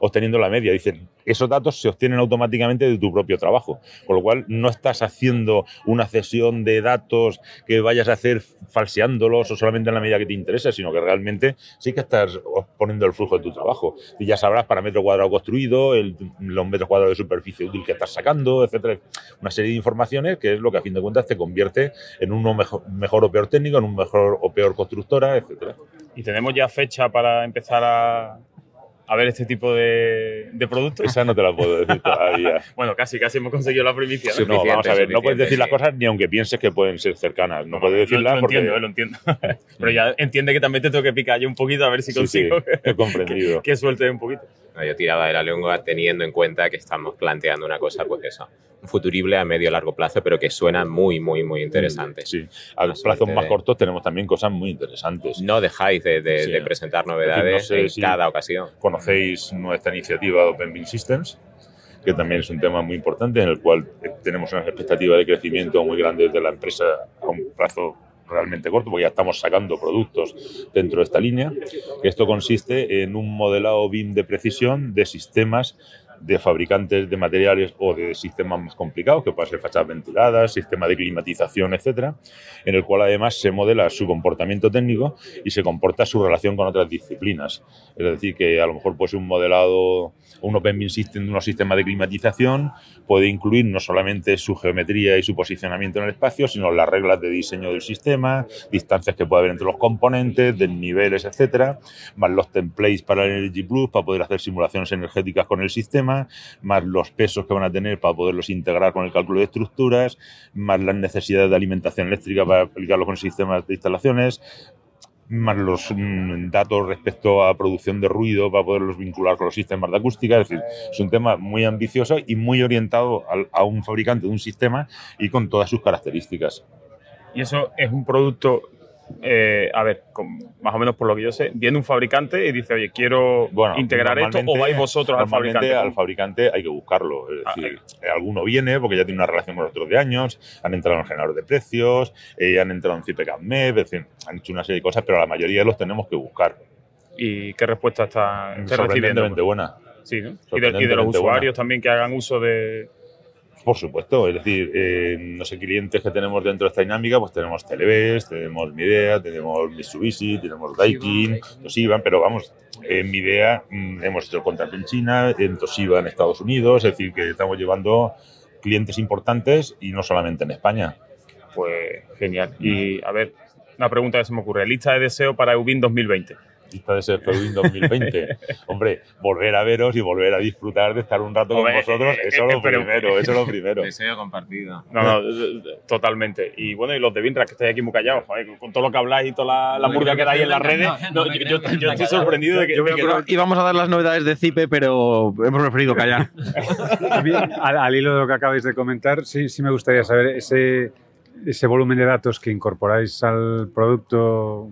obteniendo la media. Dicen, esos datos se obtienen automáticamente de tu propio trabajo, con lo cual no estás haciendo una cesión de datos que vayas a hacer falseándolos o solamente en la medida que te interesa, sino que realmente sí que estás poniendo el flujo de tu trabajo. Y ya sabrás para metro cuadrado construido, el, los metros cuadrados de superficie útil que estás sacando, etcétera. Una serie de informaciones que es lo que a fin de cuentas te convierte en uno mejor, mejor o peor técnico, en un mejor o peor constructora, etcétera. Y tenemos ya fecha para empezar a, a ver este tipo de, de, productos? Esa no te la puedo decir todavía. <laughs> bueno, casi, casi hemos conseguido la primicia. ¿no? no vamos a ver, no puedes decir las cosas ni aunque pienses que pueden ser cercanas. No, puedes decirlas lo, porque... entiendo, lo entiendo. <laughs> Pero ya entiende que también te tengo que picar yo un poquito a ver si consigo sí, he <laughs> comprendido. que, que suelte un poquito. yo tiraba de la lengua teniendo en cuenta que estamos planteando una cosa, pues eso, un futurible a medio largo plazo, pero que suena muy, muy, muy interesante. Sí, a los plazos más cortos tenemos también cosas muy interesantes. No dejáis de, de, presentar novedades en cada ocasión. Conocéis nuestra iniciativa Open Systems, que también es un tema muy importante en el cual tenemos una expectativa de crecimiento muy grande de la empresa a un plazo realmente corto, porque ya estamos sacando productos dentro de esta línea. Esto consiste en un modelado BIM de precisión de sistemas de fabricantes de materiales o de sistemas más complicados, que pueden ser fachadas ventiladas, sistema de climatización, etcétera, en el cual además se modela su comportamiento técnico y se comporta su relación con otras disciplinas. Es decir, que a lo mejor puede ser un modelado, un Open System de unos sistemas de climatización, puede incluir no solamente su geometría y su posicionamiento en el espacio, sino las reglas de diseño del sistema, distancias que puede haber entre los componentes, desniveles, etcétera, más los templates para el Energy para poder hacer simulaciones energéticas con el sistema más los pesos que van a tener para poderlos integrar con el cálculo de estructuras, más las necesidades de alimentación eléctrica para aplicarlo con sistemas de instalaciones, más los mm, datos respecto a producción de ruido para poderlos vincular con los sistemas de acústica. Es decir, es un tema muy ambicioso y muy orientado a un fabricante de un sistema y con todas sus características. Y eso es un producto, eh, a ver, con- más o menos por lo que yo sé, viene un fabricante y dice, oye, quiero Bueno, integrar esto, o vais vosotros al fabricante. al fabricante hay que buscarlo. Es Ah, decir, alguno viene porque ya tiene una relación con nosotros de años, han entrado en el generador de precios, eh, han entrado en CIPECAMEP, es decir, han hecho una serie de cosas, pero la mayoría los tenemos que buscar. ¿Y qué respuesta está, está recibiendo? Buena. Sí, ¿no? Y de, y de los usuarios buena. también que hagan uso de... Por supuesto, es decir, eh, no sé, clientes que tenemos dentro de esta dinámica, pues tenemos Televest, tenemos Midea, tenemos Mitsubishi, tenemos Daikin, Toshiba, pero vamos, en Midea mm, hemos hecho el contrato en China, en Toshiba en Estados Unidos, es decir, que estamos llevando clientes importantes y no solamente en España. Pues genial. Y a ver, una pregunta que se me ocurre. Lista de deseo para EUBIN 2020. Lista de CFUIN 2020. <laughs> Hombre, volver a veros y volver a disfrutar de estar un rato Hombre, con vosotros, eh, eso eh, es lo pero- primero, eso es lo primero. <laughs> Deseo compartido. No, no, eh, eh, totalmente. Y bueno, y los de Vinra, que estáis aquí muy callados, joder, con- todo lo que habláis y toda la, la murga que dais en las redes, no, yo, yo- yo estoy sorprendido de que, Yo de voy a que no- probar- íbamos a dar las novedades de Zipe, pero hemos preferido callar. <laughs> Al, al hilo de lo que acabáis de comentar, sí, sí me gustaría saber ese, ese volumen de datos que incorporáis al producto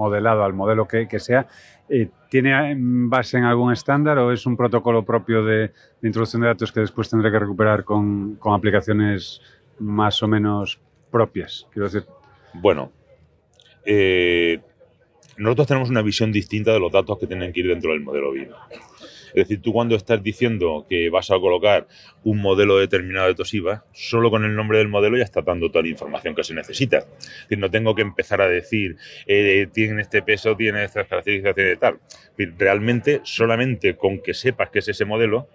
modelado, al modelo que, sea, eh, ¿tiene en base en algún estándar o es un protocolo propio de, de introducción de datos que después tendré que recuperar con, con aplicaciones más o menos propias? Quiero decir, Bueno, eh, nosotros tenemos una visión distinta de los datos que tienen que ir dentro del modelo BIM. Es decir, tú cuando estás diciendo que vas a colocar un modelo determinado de Toshiba, solo con el nombre del modelo ya está dando toda la información que se necesita. Es decir, no tengo que empezar a decir, eh, tiene este peso, tiene estas características, tiene tal. Realmente, solamente con que sepas que es ese modelo,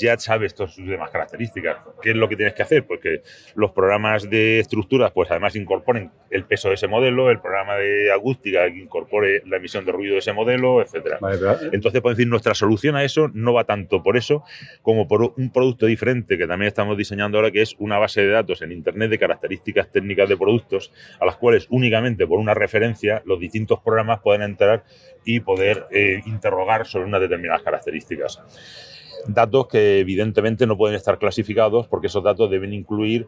ya sabes todas sus demás características. ¿Qué es lo que tienes que hacer? Porque los programas de estructuras, pues además incorporen el peso de ese modelo, el programa de acústica que incorpore la emisión de ruido de ese modelo, etcétera. vale, Entonces, podemos decir, nuestra solución a eso no va tanto por eso como por un producto diferente que también estamos diseñando ahora, que es una base de datos en Internet de características técnicas de productos, a las cuales únicamente por una referencia los distintos programas pueden entrar y poder eh, interrogar sobre unas determinadas características. Datos que evidentemente no pueden estar clasificados porque esos datos deben incluir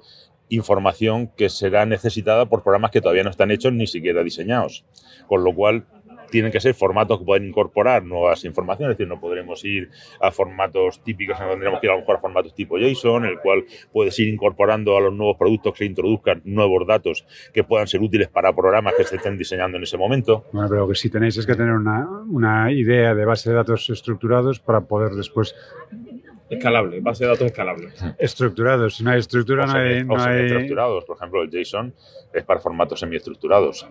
información que será necesitada por programas que todavía no están hechos ni siquiera diseñados. Con lo cual, tienen que ser formatos que pueden incorporar nuevas informaciones, es decir, no podremos ir a formatos típicos, no tendremos que ir a lo mejor a formatos tipo JSON, en el cual puedes ir incorporando a los nuevos productos que introduzcan nuevos datos que puedan ser útiles para programas que se estén diseñando en ese momento. Bueno, pero lo que sí tenéis es que tener una, una idea de base de datos estructurados para poder después Escalable, base de datos escalable. estructurados. Si no hay estructura, o no hay, semi- no o hay- semiestructurados. Por ejemplo, el JSON es para formatos semiestructurados.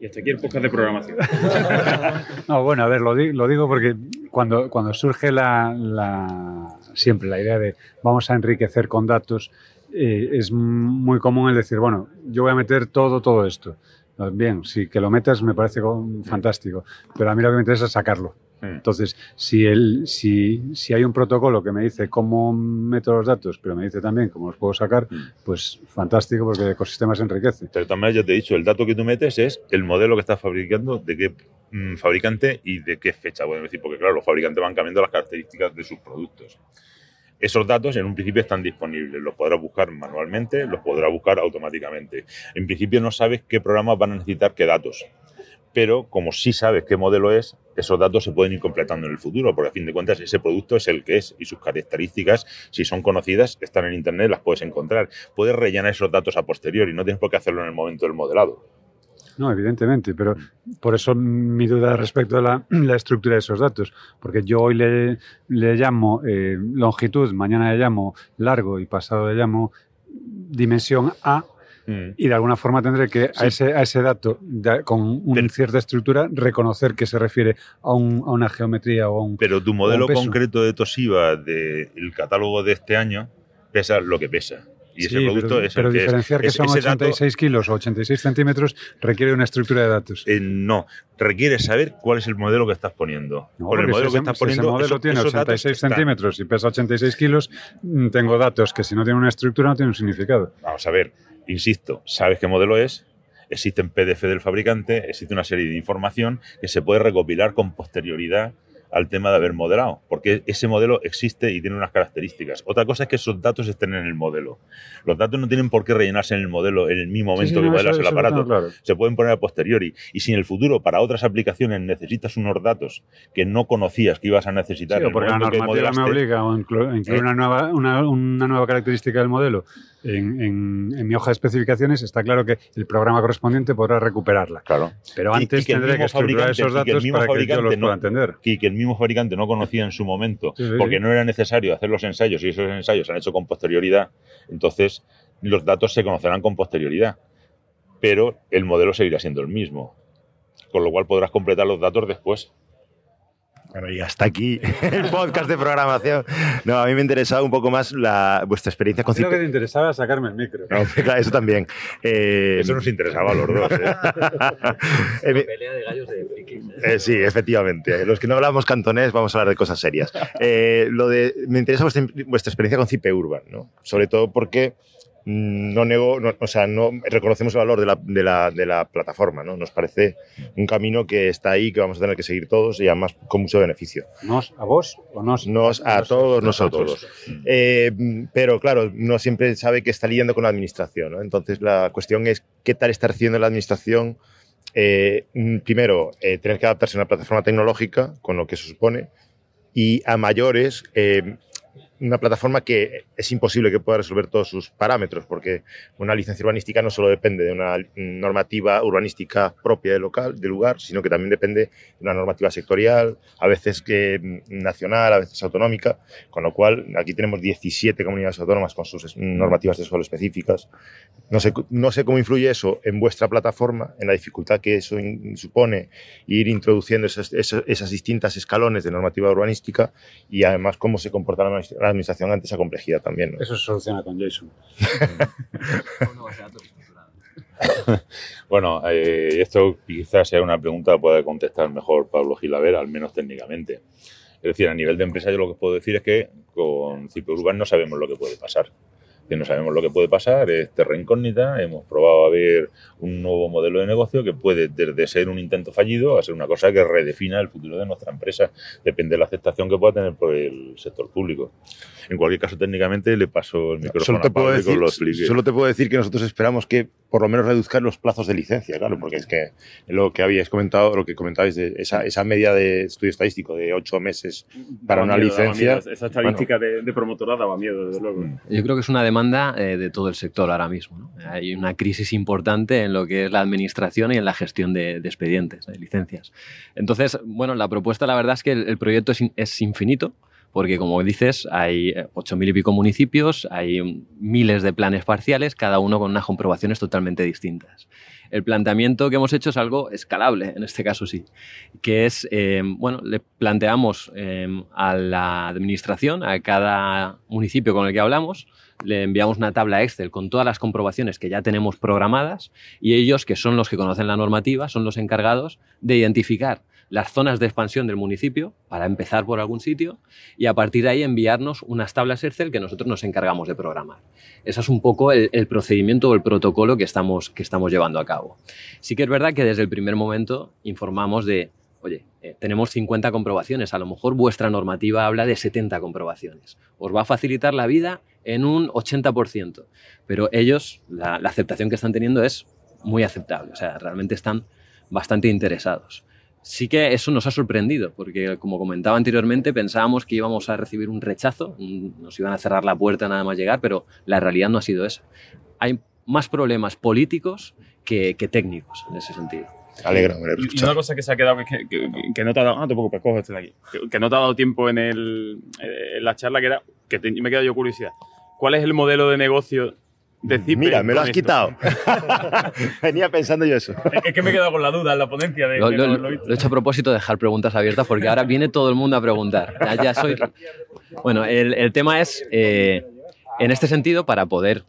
Y hasta aquí el de programación. <laughs> No, bueno, a ver, lo, lo digo porque cuando, cuando surge la, la- siempre la idea de vamos a enriquecer con datos, eh, es muy común el decir, bueno, yo voy a meter todo, todo esto. Pues Bien, si que lo metas me parece co- fantástico, pero a mí lo que me interesa es sacarlo. Mm. Entonces, si, el, si, si hay un protocolo que me dice cómo meto los datos, pero me dice también cómo los puedo sacar, pues fantástico porque el ecosistema se enriquece. Pero también ya te he dicho, el dato que tú metes es el modelo que estás fabricando, de qué mm, fabricante y de qué fecha, podemos decir, porque claro, los fabricantes van cambiando las características de sus productos. Esos datos en un principio están disponibles, los podrás buscar manualmente, los podrás buscar automáticamente. En principio no sabes qué programas van a necesitar qué datos, pero como sí sabes qué modelo es, esos datos se pueden ir completando en el futuro, porque a fin de cuentas ese producto es el que es y sus características, si son conocidas, están en Internet, las puedes encontrar. Puedes rellenar esos datos a posteriori, no tienes por qué hacerlo en el momento del modelado. No, evidentemente, pero por eso mi duda respecto a la, <clears throat> estructura de esos datos, porque yo hoy le, le llamo eh, longitud, mañana le llamo largo y pasado le llamo dimensión A, y de alguna forma tendré que a, ese, a ese dato, de- con una cierta estructura, reconocer que se refiere a, un- a una geometría o a un... Pero tu modelo concreto de Toshiba del catálogo de este año pesa lo que pesa. Y ese Sí, producto pero, es el pero que es. diferenciar que Es- son ese dato- 86 kilos o 86 centímetros requiere una estructura de datos. eh, no, requiere saber cuál es el modelo que estás poniendo. No, Con el modelo si que ese- estás si ese poniendo. modelo esos- tiene esos datos 86 están. centímetros y pesa 86 kilos, mm, tengo datos que si no tienen una estructura no tienen un significado. Vamos a ver, insisto, sabes qué modelo es Existen PDF del fabricante, existe una serie de información que se puede recopilar con posterioridad al tema de haber modelado, porque ese modelo existe y tiene unas características. Otra cosa es que esos datos estén en el modelo. Los datos no tienen por qué rellenarse en el modelo en el mismo Sí, momento sí, que no, modelas eso- el aparato. claro. Se pueden poner a posteriori. Y si en el futuro, para otras aplicaciones, necesitas unos datos que no conocías que ibas a necesitar Sí, en el porque la que normativa me obliga a incluir Eh. una, nueva, una, una nueva característica del modelo en, en- en mi hoja de especificaciones, está claro que el programa correspondiente podrá recuperarla. Claro. Pero Y- y antes que tendré que estructurar esos que datos mismo para que yo los no- pueda entender. y que el mismo fabricante no conocía en su momento, Sí, sí, porque sí. no era necesario hacer los ensayos y esos ensayos se han hecho con posterioridad, entonces los datos se conocerán con posterioridad, pero el modelo seguirá siendo el mismo, con lo cual podrás completar los datos después. Bueno, y hasta aquí <laughs> el podcast de programación. No, a mí me interesaba un poco más la, vuestra experiencia con Creo que Cipe- te interesaba sacarme el micro. No, <laughs> claro, eso también. Eh, Eso nos interesaba a los dos. ¿eh? <laughs> eh, Pelea de gallos de frikis. sí, efectivamente. Los que no hablamos cantonés vamos a hablar de cosas serias. Eh, lo de, me interesa vuestra, vuestra experiencia con Cipe Urban, ¿no? Sobre todo porque no nego, no- o sea, no reconocemos el valor de la, de la- de la plataforma, ¿no? Nos parece un camino que está ahí, que vamos a tener que seguir todos y además con mucho beneficio. ¿Nos a vos o nos? Nos, a todos nosotros. Eh, pero claro, no siempre sabe que está lidiando con la administración. ¿no? Entonces la cuestión es qué tal está haciendo la administración. eh, mm, primero, eh, tener que adaptarse a una plataforma tecnológica, con lo que eso supone, y a mayores, eh, una plataforma que es imposible que pueda resolver todos sus parámetros, porque una licencia urbanística no solo depende de una normativa urbanística propia del local, del lugar, sino que también depende de una normativa sectorial, a veces mm, nacional, a veces autonómica, con lo cual aquí tenemos 17 comunidades autónomas con sus normativas de suelo específicas. No sé, no sé cómo influye eso en vuestra plataforma, en la dificultad que eso in- supone ir introduciendo esas, esas, esas distintas escalones de normativa urbanística y además cómo se comporta la la administración ante esa complejidad también. ¿no? Eso se soluciona con JSON. <laughs> Bueno, eh, esto quizás sea una pregunta que pueda contestar mejor Pablo Gilavera, al menos técnicamente. Es decir, a nivel de empresa yo lo que puedo decir es que con Cipe Urban no sabemos lo que puede pasar. Que no sabemos lo que puede pasar, es terra incógnita, hemos probado a ver un nuevo modelo de negocio que puede desde ser un intento fallido a ser una cosa que redefina el futuro de nuestra empresa. Depende de la aceptación que pueda tener por el sector público. En cualquier caso, técnicamente le paso el micrófono Solo te, a Pablo puedo y decir, lo explique. solo te puedo decir que nosotros esperamos que por lo menos reduzcan los plazos de licencia, claro, porque es que lo que habíais comentado, lo que comentabais de esa, esa media de estudio estadístico de ocho meses para Daba una miedo, licencia. miedo. Esa estadística de, de promotora daba miedo, desde luego. Yo creo que es una demanda eh, de todo el sector ahora mismo. ¿no? Hay una crisis importante en lo que es la administración y en la gestión de, de expedientes, de licencias. Entonces, bueno, la propuesta la verdad es que el, el proyecto es, in- es infinito. Porque, como dices, hay eh, 8.000 y pico municipios, hay miles de planes parciales, cada uno con unas comprobaciones totalmente distintas. El planteamiento que hemos hecho es algo escalable, en este caso sí, que es, eh, bueno, le planteamos eh, a la administración, a cada municipio con el que hablamos, le enviamos una tabla Excel con todas las comprobaciones que ya tenemos programadas y ellos, que son los que conocen la normativa, son los encargados de identificar las zonas de expansión del municipio para empezar por algún sitio y a partir de ahí enviarnos unas tablas Excel que nosotros nos encargamos de programar. Ese es un poco el, procedimiento o el protocolo que estamos, que estamos llevando a cabo. Sí que es verdad que desde el primer momento informamos de, oye, eh, tenemos 50 comprobaciones, a lo mejor vuestra normativa habla de 70 comprobaciones. Os va a facilitar la vida en un 80%, pero ellos, la, la aceptación que están teniendo es muy aceptable, o sea, realmente están bastante interesados. Sí que eso nos ha sorprendido, porque como comentaba anteriormente, pensábamos que íbamos a recibir un rechazo, nos iban a cerrar la puerta nada más llegar, pero la realidad no ha sido esa. Hay más problemas políticos que, que técnicos en ese sentido. Alegra, hombre, Y- una cosa que se ha quedado que, que- que no te ha dado. Ah, tampoco, pues cojo este de aquí. Que, que no te ha dado tiempo en, el, eh, en la charla, que era. que te- me he quedado yo curiosidad. ¿Cuál es el modelo de negocio de Cipe? Mira, me lo has esto? quitado. <laughs> Venía pensando yo eso. Es- que me he quedado con la duda en la ponencia de, Lo, no he hecho a propósito de dejar preguntas abiertas porque ahora viene todo el mundo a preguntar. Ya, ya soy... Bueno, el, el tema es, eh, en este sentido, para poder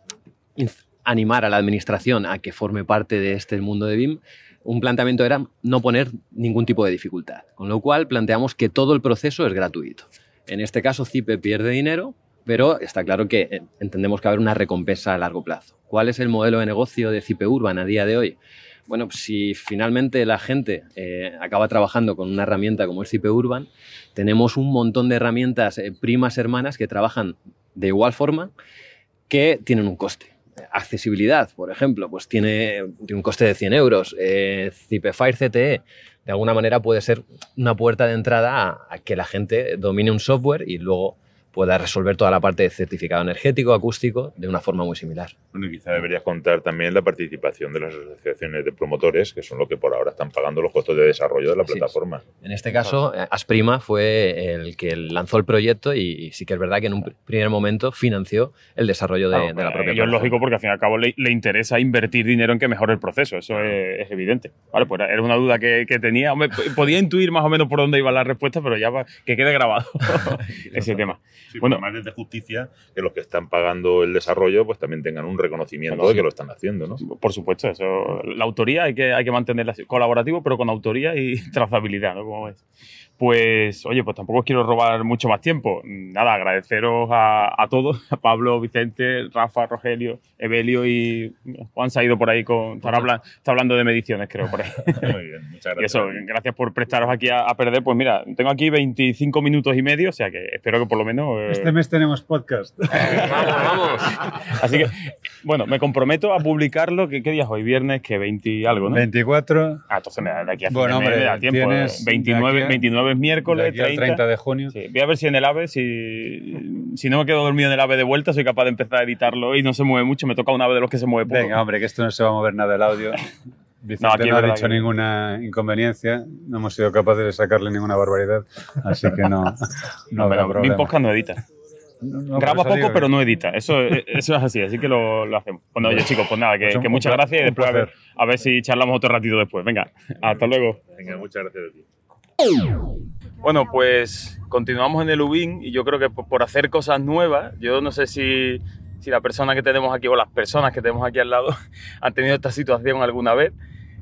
animar a la administración a que forme parte de este mundo de BIM, un planteamiento era no poner ningún tipo de dificultad. Con lo cual planteamos que todo el proceso es gratuito. En este caso, CIPE pierde dinero, pero está claro que eh, entendemos que va a haber una recompensa a largo plazo. ¿Cuál es el modelo de negocio de CIPE Urban a día de hoy? bueno, si finalmente la gente eh, acaba trabajando con una herramienta como el CP Urban, tenemos un montón de herramientas eh, primas hermanas que trabajan de igual forma que tienen un coste. Accesibilidad, por ejemplo, pues tiene, un coste de 100 euros. Eh, CTE, de alguna manera, puede ser una puerta de entrada a que la gente domine un software y luego pueda resolver toda la parte de certificado energético, acústico, de una forma muy similar. Bueno, y quizá deberías contar también la participación de las asociaciones de promotores, que son los que por ahora están pagando los costos de desarrollo de la Así es. plataforma. En este caso, eh, Asprima fue el que lanzó el proyecto y, y sí que es verdad que en un pr- primer momento financió el desarrollo de, Claro, de la pues, propia ello es plataforma. lógico porque al fin y al cabo le, le interesa invertir dinero en que mejore el proceso, eso es, es evidente. Vale, pues era una duda que, que tenía. Hombre, podía intuir más o menos por dónde iba la respuesta, pero ya va- que quede grabado <laughs> <laughs> ese tema. Sí, Bueno. bueno, además es de justicia que los que están pagando el desarrollo pues también tengan un reconocimiento de que lo están haciendo, ¿no? Por supuesto, eso, la autoría hay que, hay que mantenerla colaborativo, pero con autoría y <laughs> trazabilidad, ¿no? Como ves. Pues, oye, pues tampoco os quiero robar mucho más tiempo. Nada, agradeceros a, a todos, <laughs> a Pablo, Vicente, Rafa, Rogelio, Evelio y Juan se ha ido por ahí con. Está, habla- está hablando de mediciones, creo, por ahí. <laughs> Muy bien, muchas Y gracias. eso, gracias por prestaros aquí a, a perder. Pues mira, tengo aquí 25 minutos y medio, o sea que espero que por lo menos. eh, Este mes tenemos podcast. Vamos, <laughs> vamos. Así que, bueno, me comprometo a publicarlo. ¿Qué, qué día es hoy? Viernes, que 20 y algo, ¿no? 24. Ah, entonces me da de aquí a Bueno, hombre, me da tiempo. tienes eh. 29, de aquí a- 29 es miércoles, de aquí al 30. 30 de junio. Sí, voy a ver si en el AVE, si, si no me quedo dormido en el AVE de vuelta, soy capaz de empezar a editarlo y no se mueve mucho. Me toca un AVE de los que se mueve poco. Venga, hombre, que esto no se va a mover nada el audio. <laughs> Vicente No, no, ha dicho que- ninguna inconveniencia, no hemos sido capaces de sacarle ninguna barbaridad, así que no, <laughs> no, No, habrá pero mi problema. podcast no edita. No, Graba poco, digo pero no edita. Eso, eso es así, así que lo, lo hacemos. Bueno, oye, chicos, pues nada, que, Pues un- que un muchas pla- gracias y un después a ver, a ver si charlamos otro ratito después. Venga, hasta luego. Venga, muchas gracias a ti. Bueno, pues continuamos en el UBIN y yo creo que por hacer cosas nuevas, yo no sé si, si la persona que tenemos aquí o las personas que tenemos aquí al lado <laughs> han tenido esta situación alguna vez.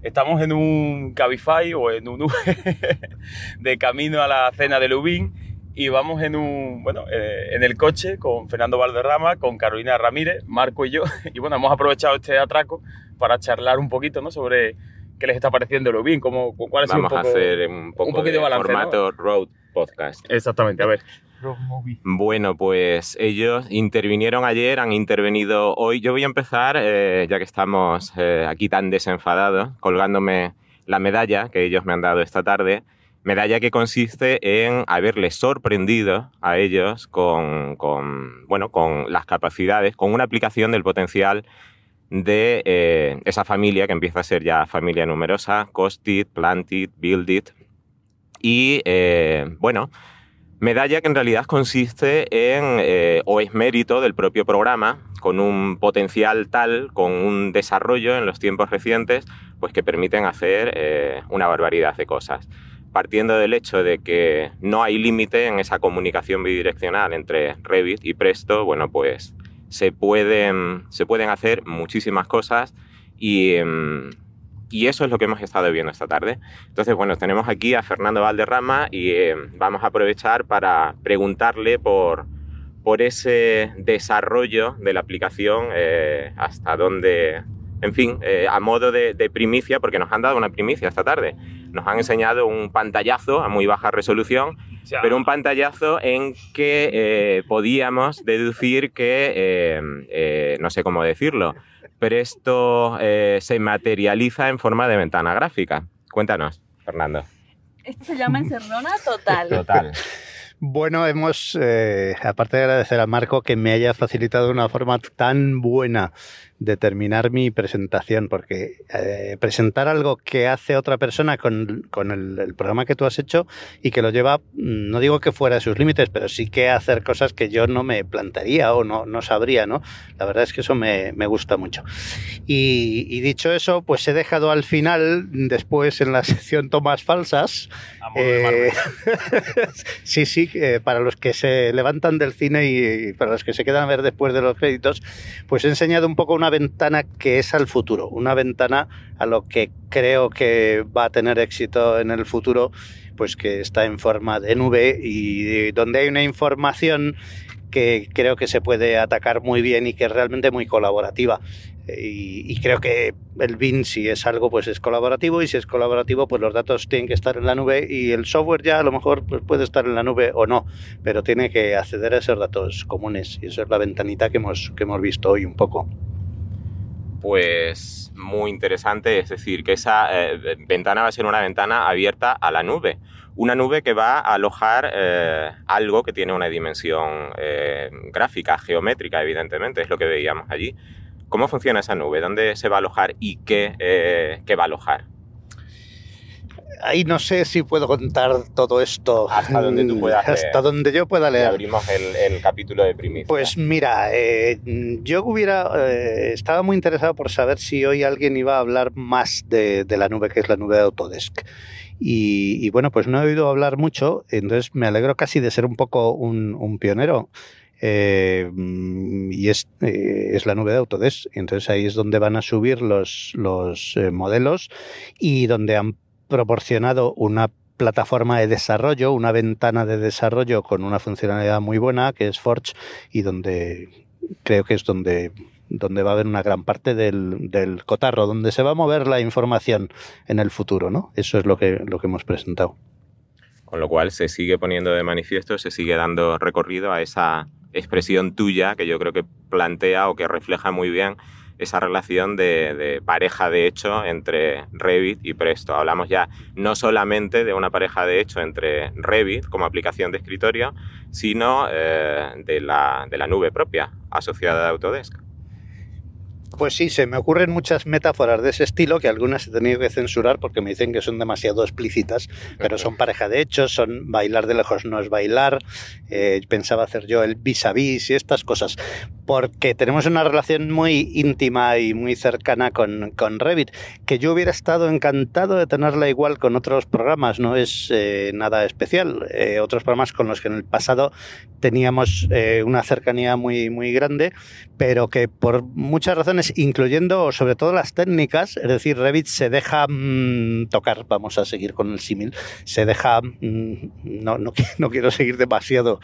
Estamos en un Cabify o en un Uber <laughs> de camino a la cena del UBIN y vamos en un bueno eh, en el coche con Fernando Valderrama, con Carolina Ramírez, Marco y yo <laughs> y bueno hemos aprovechado este atraco para charlar un poquito ¿no? sobre qué les está pareciendo el UBIN, cómo, cuál sido Vamos un a hacer un poco poquito de, de balance, ¿no? formato road podcast. Exactamente, a ver. Bueno, pues ellos intervinieron ayer, han intervenido hoy. Yo voy a empezar, eh, ya que estamos eh, aquí tan desenfadados, colgándome la medalla que ellos me han dado esta tarde. Medalla que consiste en haberles sorprendido a ellos con, con, bueno, con las capacidades, con una aplicación del potencial de eh, esa familia que empieza a ser ya familia numerosa, Cost It, Plant It, Build It. Y eh, bueno, medalla que en realidad consiste en, eh, o es mérito del propio programa, con un potencial tal, con un desarrollo en los tiempos recientes, pues que permiten hacer una barbaridad de cosas. Partiendo del hecho de que no hay límite en esa comunicación bidireccional entre Revit y Presto, bueno, pues se pueden, se pueden hacer muchísimas cosas y, em, y eso es lo que hemos estado viendo esta tarde. Entonces, bueno, tenemos aquí a Fernando Valderrama y em, vamos a aprovechar para preguntarle por, por ese desarrollo de la aplicación, eh, hasta dónde, en fin, eh, a modo de, de primicia, porque nos han dado una primicia esta tarde. Nos han enseñado un pantallazo a muy baja resolución pero un pantallazo en que eh, podíamos deducir que, eh, eh, no sé cómo decirlo, pero esto eh, se materializa en forma de ventana gráfica. Cuéntanos, Fernando. Esto se llama encerrona total. Total. Bueno, hemos, eh, aparte de agradecer a Marco que me haya facilitado una forma tan buena de terminar mi presentación, porque eh, presentar algo que hace otra persona con, con el, el programa que tú has hecho y que lo lleva, mm, no digo que fuera de sus límites, pero sí que hacer cosas que yo no me plantearía o no, no sabría, ¿no? La verdad es que eso me, me gusta mucho. Y, y dicho eso, pues he dejado al final, después en la <laughs> sección tomas falsas, eh, <laughs> sí, sí, eh, para los que se levantan del cine y, y para los que se quedan a ver después de los créditos, pues he enseñado un poco una ventana que es al futuro, una ventana a lo que creo que va a tener éxito en el futuro, pues que está en forma de nube y donde hay una información que creo que se puede atacar muy bien y que es realmente muy colaborativa. Eh, Y, y creo que el BIN, si es algo, pues es colaborativo y si es colaborativo, pues los datos tienen que estar en la nube y el software ya a lo mejor pues puede estar en la nube o no, pero tiene que acceder a esos datos comunes y eso es la ventanita que hemos, que hemos visto hoy un poco. Pues muy interesante, es decir, que esa eh, ventana va a ser una ventana abierta a la nube. Una nube que va a alojar eh, algo que tiene una dimensión eh, gráfica, geométrica, evidentemente, es lo que veíamos allí. ¿Cómo funciona esa nube? ¿Dónde se va a alojar y qué, qué va a alojar? Ahí no sé si puedo contar todo esto. Hasta donde tú puedas leer. Hasta donde yo pueda Y leer. abrimos el, el capítulo de primicia. Pues mira, eh, yo hubiera eh, estaba muy interesado por saber si hoy alguien iba a hablar más de, de la nube que es la nube de Autodesk. Y, y bueno, pues no he oído hablar mucho, entonces me alegro casi de ser un poco un, un pionero. Eh, mm, y es, eh, es la nube de Autodesk. Y entonces ahí es donde van a subir los, los eh, modelos y donde han proporcionado una plataforma de desarrollo, una ventana de desarrollo con una funcionalidad muy buena que es Forge y donde creo que es donde, donde va a haber una gran parte del, del cotarro, donde se va a mover la información en el futuro, ¿no? Eso es lo que, lo que hemos presentado. Con lo cual se sigue poniendo de manifiesto, se sigue dando recorrido a esa expresión tuya que yo creo que plantea o que refleja muy bien esa relación de, pareja de hecho entre Revit y Presto. Hablamos ya no solamente de una pareja de hecho entre Revit como aplicación de escritorio, sino eh, de, la, de la nube propia asociada a Autodesk. Pues sí, se me ocurren muchas metáforas de ese estilo que algunas he tenido que censurar porque me dicen que son demasiado explícitas, pero son <laughs> pareja de hechos, son bailar de lejos no es bailar, eh, pensaba hacer yo el vis a vis y estas cosas, porque tenemos una relación muy íntima y muy cercana con, con Revit, que yo hubiera estado encantado de tenerla igual con otros programas, no es eh, nada especial, eh, otros programas con los que en el pasado teníamos una cercanía muy, muy grande, pero que por muchas razones, incluyendo sobre todo las técnicas, es decir, Revit se deja mm, tocar, vamos a seguir con el símil, se deja, mm, no, no, qui- no quiero seguir demasiado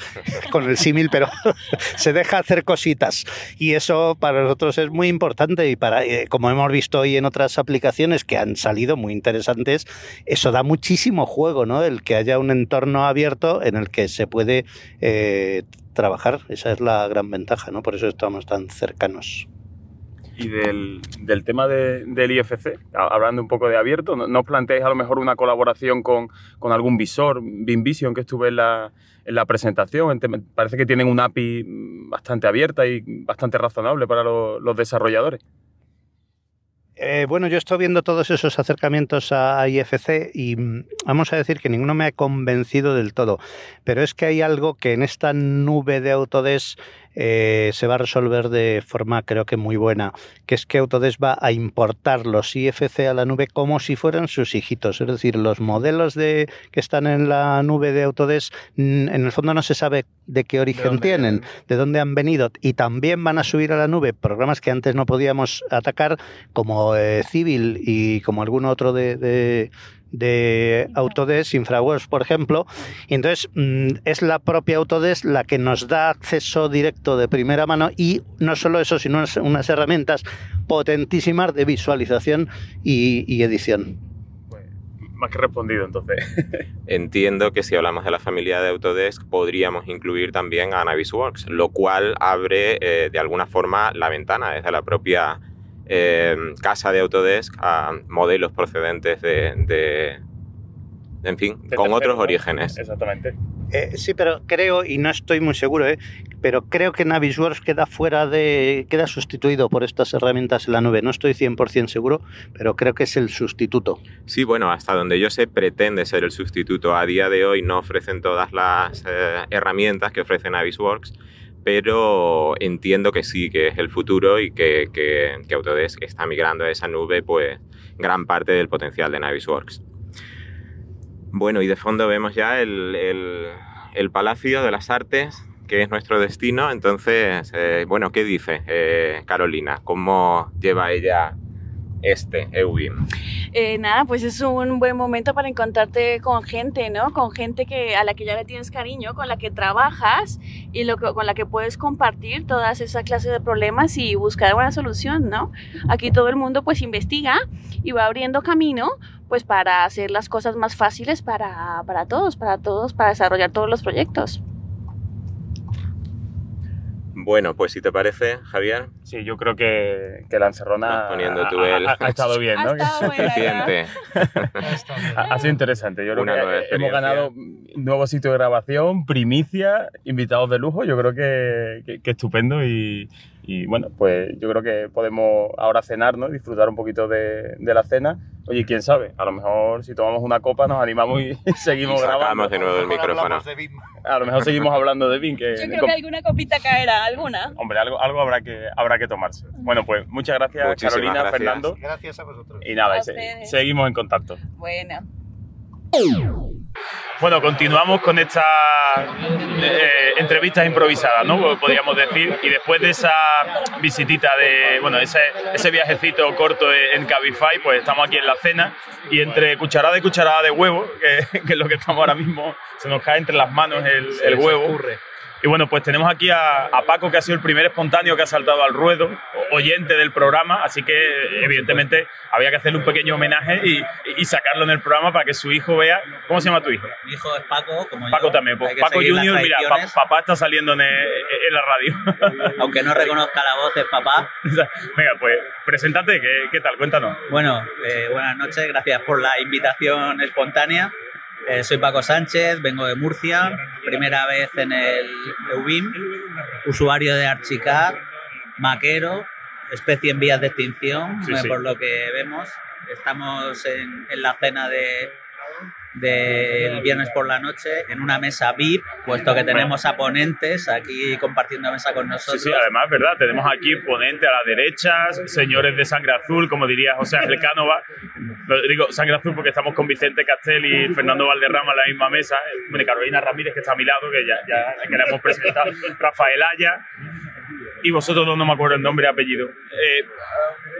con el símil, pero <laughs> se deja hacer cositas y eso para nosotros es muy importante y para, eh, como hemos visto hoy en otras aplicaciones que han salido muy interesantes, eso da muchísimo juego, ¿no? El que haya un entorno abierto en el que se puede eh, trabajar, esa es la gran ventaja, ¿no? Por eso estamos tan cercanos. Y del, del tema de- del IFC, hablando un poco de abierto, ¿no, os planteáis a lo mejor una colaboración con, con algún visor, BIMVision, que estuve en la, en la presentación? Parece que tienen una API bastante abierta y bastante razonable para lo- los desarrolladores. Eh, bueno, yo estoy viendo todos esos acercamientos a, a IFC y mm, vamos a decir que ninguno me ha convencido del todo, pero es que hay algo que en esta nube de Autodesk eh, se va a resolver de forma creo que muy buena, que es que Autodesk va a importar los IFC a la nube como si fueran sus hijitos, es decir, los modelos de, que están en la nube de Autodesk, en el fondo no se sabe de qué origen tienen, de dónde han venido y también van a subir a la nube programas que antes no podíamos atacar como eh, Civil y como algún otro de, de, de Autodesk, InfraWorks, por ejemplo. Y entonces mm, es la propia Autodesk la que nos da acceso directo de primera mano y no solo eso, sino unas, unas herramientas potentísimas de visualización y, y edición. Más que respondido, entonces. <laughs> Entiendo que si hablamos de la familia de Autodesk podríamos incluir también a Navisworks, lo cual abre eh, de alguna forma la ventana desde la propia eh, casa de Autodesk a modelos procedentes de, de- en fin, De con otros ¿no? orígenes. Exactamente. Eh, sí, pero creo, y no estoy muy seguro, ¿eh? pero creo que Navisworks queda fuera de. queda sustituido por estas herramientas en la nube. No estoy 100% seguro, pero creo que es el sustituto. Sí, bueno, hasta donde yo sé pretende ser el sustituto. A día de hoy no ofrecen todas las eh, herramientas que ofrece Navisworks, pero entiendo que sí, que es el futuro y que, que- Autodesk está migrando a esa nube pues gran parte del potencial de Navisworks. Bueno, y de fondo vemos ya el, el- el Palacio de las Artes, que es nuestro destino. Entonces, eh, bueno, ¿qué dice eh, Carolina? ¿Cómo lleva ella este EUBIM? Eh, nada, pues es un buen momento para encontrarte con gente, ¿no? Con gente que, a la que ya le tienes cariño, con la que trabajas y lo con la que puedes compartir todas esas clases de problemas y buscar una solución, ¿no? Aquí todo el mundo pues investiga y va abriendo camino pues para hacer las cosas más fáciles para, para todos, para todos, para desarrollar todos los proyectos. Bueno, pues si te parece, Javier. Sí, yo creo que, que la encerrona poniendo ha- tú ha, el- ha- ha estado bien, ¿no? Ha estado Suficiente. <laughs> Ha, ha sido interesante. Yo creo Una que nueva hemos ganado nuevo sitio de grabación, primicia, invitados de lujo. Yo creo que, que- que estupendo y, y, bueno, pues yo creo que podemos ahora cenar, ¿no? Disfrutar un poquito de, de la cena. Oye, quién sabe, a lo mejor si tomamos una copa nos animamos y <laughs> seguimos Y grabando. sacamos de nuevo el micrófono. A lo mejor seguimos hablando de Vin, que Yo creo que alguna copita caerá, alguna. Hombre, algo, algo habrá, que, habrá que tomarse. Bueno, pues muchas gracias, Muchísimas Carolina, gracias. Fernando. Gracias a vosotros. Y nada, se- seguimos en contacto. Bueno. Bueno, continuamos con estas eh, entrevistas improvisadas, ¿no? Podríamos decir. Y después de esa visitita de, bueno, ese, ese viajecito corto en Cabify, pues estamos aquí en la cena y entre cucharada y cucharada de huevo, que, que es lo que estamos ahora mismo, se nos cae entre las manos el, el huevo. Y bueno, pues tenemos aquí a, a Paco, que ha sido el primer espontáneo que ha saltado al ruedo, oyente del programa, así que evidentemente había que hacerle un pequeño homenaje y, y sacarlo en el programa para que su hijo vea. ¿Cómo se llama tu hijo? Mi hijo es Paco, como Paco yo. también. Pues Paco Junior, mira, pa- papá está saliendo en, en la radio. <laughs> Aunque no reconozca la voz, es papá. <laughs> Venga, pues preséntate, ¿qué, qué tal? Cuéntanos. Bueno, eh, buenas noches, gracias por la invitación espontánea. Eh, soy Paco Sánchez, vengo de Murcia, primera vez en el EUBIM, usuario de Archicad, maquero, especie en vías de extinción, Sí, eh, sí. por lo que vemos. Estamos en, en la cena de del viernes por la noche en una mesa VIP, puesto que tenemos a ponentes aquí compartiendo mesa con nosotros. sí, además, ¿verdad? Tenemos aquí ponente a la derecha, señores de sangre azul, como diría José Ángel Cánova. Digo sangre azul porque estamos con Vicente Castel y Fernando Valderrama en la misma mesa. Carolina Ramírez, que está a mi lado, que ya, ya que la hemos presentado. Rafael Aya. Y vosotros dos no me acuerdo el nombre y apellido. Eh,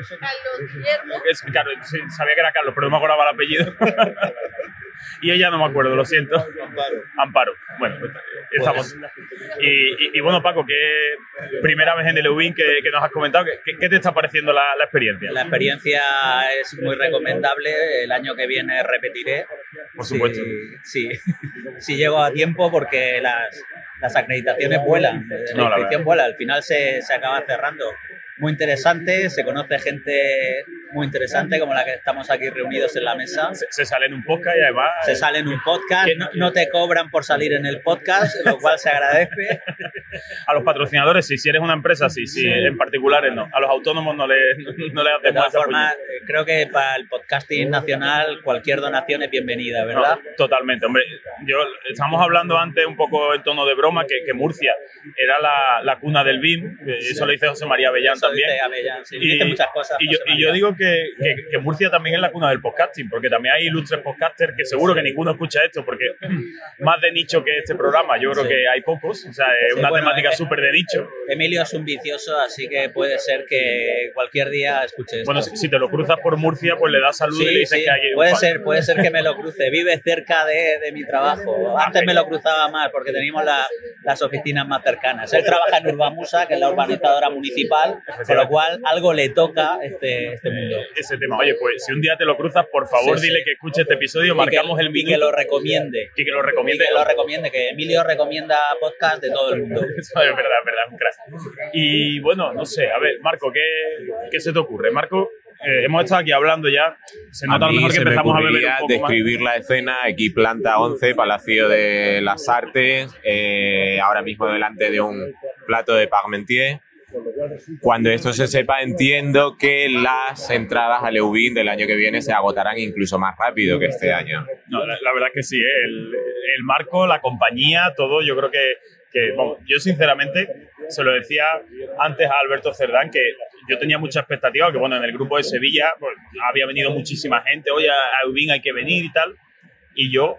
Carlos Guillermo. es, claro, sí, sabía que era Carlos, pero no me acordaba el apellido. <laughs> y ella no me acuerdo, lo siento. Amparo. Bueno, pues, estamos. Y, y- y bueno, Paco, que primera vez en el EUBIN que, que nos has comentado, ¿qué, qué- te está pareciendo la, la experiencia? La experiencia es muy recomendable. El año que viene repetiré. Por supuesto. Sí, sí. <laughs> Si llego a tiempo porque las, las acreditaciones vuelan. La No, inscripción vuela. Al final se, se acaba cerrando. Muy interesante. Se conoce gente muy interesante como la que estamos aquí reunidos en la mesa. Se, se sale en un podcast y además... Se sale en un podcast. No, no te cobran por salir en el podcast, lo cual se agradece. <laughs> A los patrocinadores, sí. Si eres una empresa, sí. sí. En particulares, no. A los autónomos no le, no le De todas formas, creo que para el podcasting nacional cualquier donación es bienvenida, ¿verdad? No, totalmente, hombre. Yo estamos hablando antes un poco en tono de broma que, que Murcia era la, la cuna del BIM. Eso lo dice José María Avellán Eso también. dice sí, dice muchas cosas, Y yo, y yo digo que, que- que Murcia también es la cuna del podcasting, porque también hay ilustres podcasters que seguro que ninguno escucha esto, porque <clears throat> más de nicho que este programa, yo creo Sí. que hay pocos. O sea, es Sí, una bueno, temática súper de nicho. Emilio es un vicioso, así que puede ser que cualquier día escuche esto. Bueno, si, si te lo cruzas por Murcia, pues le das salud y le Sí, dices sí, que hay un puede fan. ser, puede ser que me lo cruce. Vive cerca de, de mi trabajo. Antes me lo cruzaba más porque teníamos la- las oficinas más cercanas. Él trabaja en Urbamusa, que es la urbanizadora municipal, <laughs> con lo cual algo le toca este, este mundo. ese tema. Oye, pues si un día te lo cruzas, por favor, Sí, sí. dile que escuche este episodio, Y marcamos que- el y minuto. que lo recomiende. Y que lo Y recomiende. que lo recomiende, que Emilio recomienda podcast de todo el mundo. Eso <laughs> es verdad, es verdad, un crack. Y bueno, no sé, a ver, Marco, ¿qué, qué se te ocurre? Marco, eh, hemos estado aquí hablando ya. Se nota a, a lo mí mejor que se me empezamos a beber un poco más. describir la escena aquí planta 11 Palacio de las Artes eh, ahora mismo delante de un plato de Parmentier cuando esto se sepa entiendo que las entradas al EUBIN del año que viene se agotarán incluso más rápido que este año No, la, verdad es que sí, ¿eh? el, marco, la compañía, todo, yo creo que, vamos, yo sinceramente se lo decía antes a Alberto Cerdán que yo tenía mucha expectativa, que bueno, en el grupo de Sevilla pues, había venido muchísima gente, oye, a Eubin hay que venir y tal. Y yo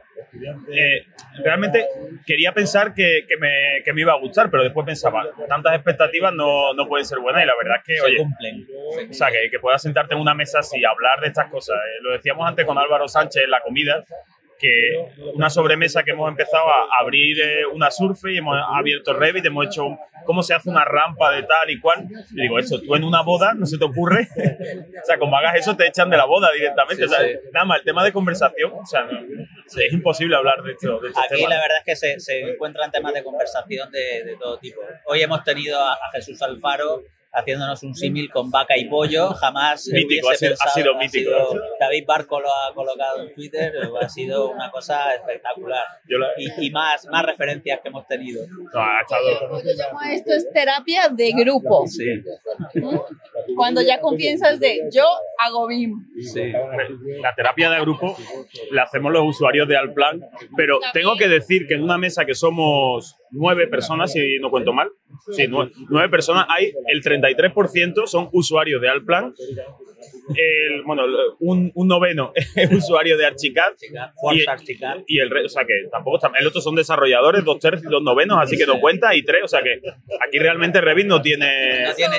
eh, realmente quería pensar que, que me, que me iba a gustar, pero después pensaba, tantas expectativas no, no pueden ser buenas y la verdad es que, Se oye, cumplen. o sea, que, que puedas sentarte en una mesa así y hablar de estas cosas. Eh, lo decíamos antes con Álvaro Sánchez en la comida, que una sobremesa que hemos empezado a abrir eh, una surfe y hemos abierto Revit, hemos hecho cómo se hace una rampa de tal y cual. Y digo, eso, tú en una boda no se te ocurre. <laughs> o sea, como hagas eso, te echan de la boda directamente. Sí, o sea, sí. Nada más, el tema de conversación, o sea, no- es imposible hablar de esto. De estos Aquí temas. la verdad es que se, se encuentran temas de conversación de, de todo tipo. Hoy hemos tenido a, a Jesús Alfaro haciéndonos un símil con vaca y pollo. Jamás Mítico, hubiese ha sido- ha pensado- sido mítico. sido- David Barco lo ha colocado en Twitter. Ha sido una cosa espectacular. Yo la- Y, y más, más referencias que hemos tenido. No, ha estado- Yo llamo a esto es terapia de grupo. Sí. Cuando ya confianzas de yo hago BIM. La terapia de grupo la hacemos los usuarios de Alplan, pero tengo que decir que en una mesa que somos nueve personas, si no cuento mal, sí, nueve, nueve personas, hay el 33% son usuarios de Alplan, el, bueno, un, un noveno <laughs> es usuario de Archicad y, y el resto, o sea que tampoco está, el otro son desarrolladores, dos tercios, dos novenos, así que no cuenta y tres, o sea que aquí realmente Revit no tiene... No tiene-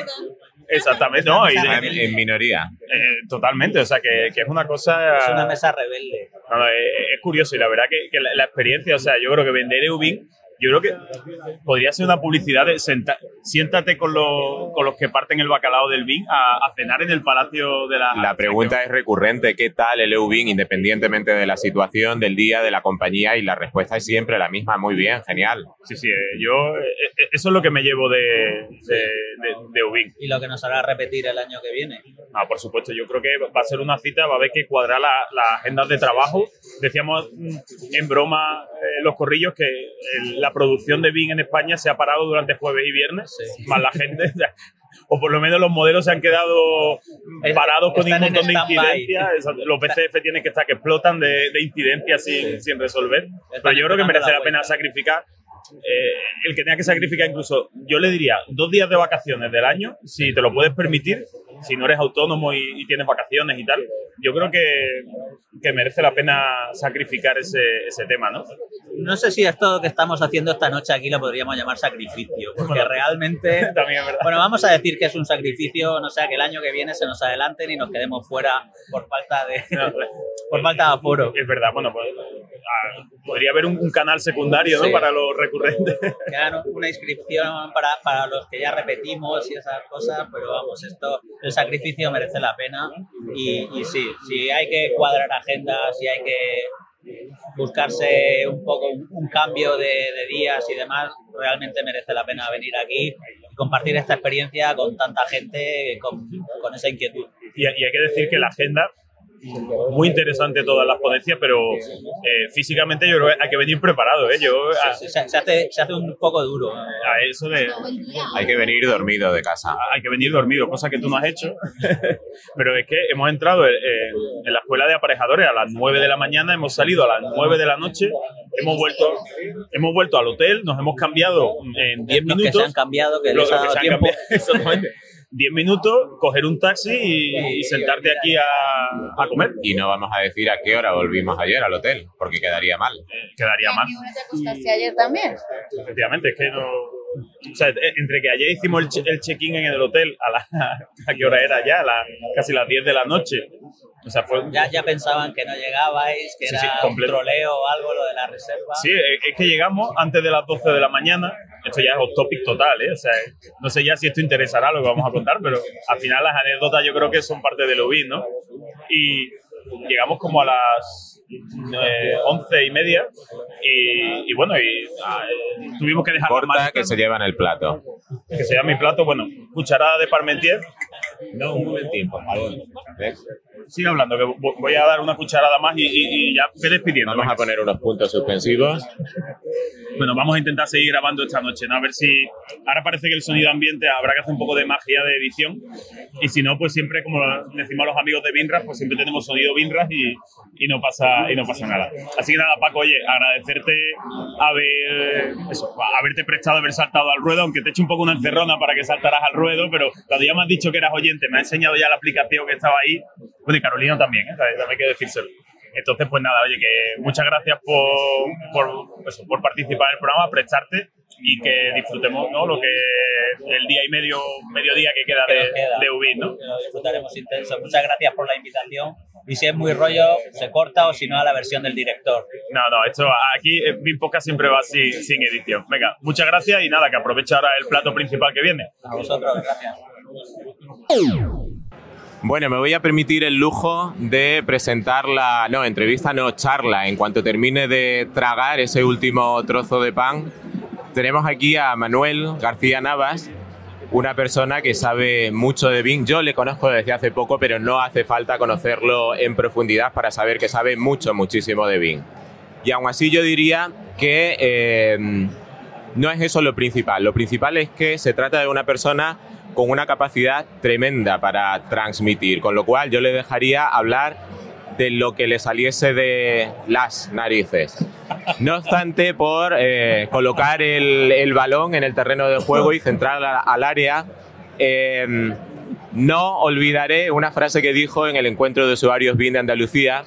Exactamente, no, y En, en minoría. eh, totalmente, o sea que, que es una cosa... Es una mesa rebelde. No, no, es, es curioso y la verdad que, que la, la experiencia, o sea, yo creo que vender Eubin, yo creo que podría ser una publicidad de senta- siéntate con, los con los que parten el bacalao del BIN a, a cenar en el Palacio de la... La pregunta es recurrente, ¿qué tal el EUBIN independientemente de la situación, del día, de la compañía? Y la respuesta es siempre la misma, muy bien, genial. Sí, sí, eh, yo... eh, eh, eso es lo que me llevo de, de, de, de Eubin. Y lo que nos hará repetir el año que viene. Ah, por supuesto, yo creo que va a ser una cita, va a haber que cuadrar la- las agendas de trabajo. Decíamos mm, en broma eh, los corrillos que el- la producción de BIN en España se ha parado durante jueves y viernes, más la gente. o por lo menos los modelos se han quedado parados con un están en montón de incidencias. Los PCF tienen que estar que explotan de, de incidencias sin, sin resolver. Pero yo creo que merece la la pena sacrificar eh, el que tenga que sacrificar incluso, yo le diría, dos días de vacaciones del año, si te lo puedes permitir, si no eres autónomo y, y tienes vacaciones y tal, yo creo que, que merece la pena sacrificar ese, ese tema, ¿no? No sé si esto que estamos haciendo esta noche aquí lo podríamos llamar sacrificio, porque Bueno, realmente... <laughs> También es verdad. Bueno, vamos a decir que es un sacrificio, no sea que el año que viene se nos adelanten y nos quedemos fuera por falta de, <laughs> por falta de aforo. Es verdad, bueno, pues ah, podría haber un, un canal secundario, ¿no? Sí. Para los recurrentes. <laughs> Hagan una inscripción para, para los que ya repetimos y esas cosas, pero vamos, esto, el sacrificio merece la pena y, sí, si hay que cuadrar agendas, si hay que buscarse un poco un, cambio de, días y demás, realmente merece la pena venir aquí y compartir esta experiencia con tanta gente con, esa inquietud. Y hay que decir que la agenda, muy interesante todas las ponencias, pero eh, físicamente yo creo que hay que venir preparado, ¿eh? Yo, a, Se, se- se hace, se hace un poco duro. ¿eh? a eso de... Hay que venir dormido de casa. hay que venir dormido, cosa que tú no has hecho. <laughs> Pero es que hemos entrado en, en la escuela de aparejadores a las 9 de la mañana, hemos salido a las 9 de la noche, hemos vuelto, hemos vuelto al hotel, nos hemos cambiado en 10 Los que minutos. se han cambiado, que Los les ha que dado se han tiempo. cambiado, <laughs> exactamente. 10 minutos, coger un taxi y, y sentarte aquí a, a comer. Y no vamos a decir a qué hora volvimos ayer al hotel, porque quedaría mal. Quedaría mal. ¿Y te acostaste ayer también? Efectivamente, es que no. O sea, e- entre que ayer hicimos el, che- el check-in en el hotel, a, la, <laughs> ¿a qué hora era ya? A la- casi las 10 de la noche. O sea, fue. Ya, ya pensaban que no llegabais, que Sí, era sí, un troleo o algo lo de la reserva. Sí, es es que llegamos antes de las 12 de la mañana. Esto ya es off topic total, ¿eh? O sea, no sé ya si esto interesará lo que vamos a contar, pero al final las anécdotas yo creo que son parte del UBI, ¿no? Y llegamos como a las eh, once y media y, y bueno, y ah, tuvimos que dejar Corta que se lleva en el plato. que se llama mi plato, bueno, cucharada de parmentier. No, un momentín, por favor. Sigue hablando, que vo- voy a dar una cucharada más y, y- y ya ve despidiendo. Vamos a poner unos puntos suspensivos. Bueno, vamos a intentar seguir grabando esta noche, ¿no? A ver si. Ahora parece que el sonido ambiente habrá que hacer un poco de magia de edición. Y si no, pues siempre, como decimos los amigos de Binras, pues siempre tenemos sonido Binras y, y no pasa y no pasa nada. Así que nada, Paco, oye, agradecerte haber eso, haberte prestado, haber saltado al ruedo, aunque te eche un poco una encerrona para que saltaras al ruedo, pero cuando ya me has dicho que eras oyente, me ha enseñado ya la aplicación que estaba ahí. Bueno, y Carolina también, ¿eh? también hay que decírselo. Entonces, pues nada, oye, que muchas gracias por, por, eso, por participar en el programa, prestarte y que disfrutemos ¿no? lo que el día y medio, mediodía que queda de, de Ubin, ¿no? Lo disfrutaremos intenso. Muchas gracias por la invitación. Y si es muy rollo, se corta o si no, a la versión del director. No, no, esto aquí en mi podcast siempre va sin, sin edición. Venga, muchas gracias y nada, que aproveche ahora el plato principal que viene. A vosotros, gracias. Bueno, me voy a permitir el lujo de presentar la, no, entrevista, no, charla. En cuanto termine de tragar ese último trozo de pan, tenemos aquí a Manuel García Navas, una persona que sabe mucho de Bing. Yo le conozco desde hace poco, pero no hace falta conocerlo en profundidad para saber que sabe mucho, muchísimo de Bing. Y aún así yo diría que eh, no es eso lo principal. Lo principal es que se trata de una persona con una capacidad tremenda para transmitir, con lo cual yo le dejaría hablar de lo que le saliese de las narices. No obstante, por eh, colocar el, el balón en el terreno de juego y centrar al área, eh, no olvidaré una frase que dijo en el encuentro de usuarios BIN de Andalucía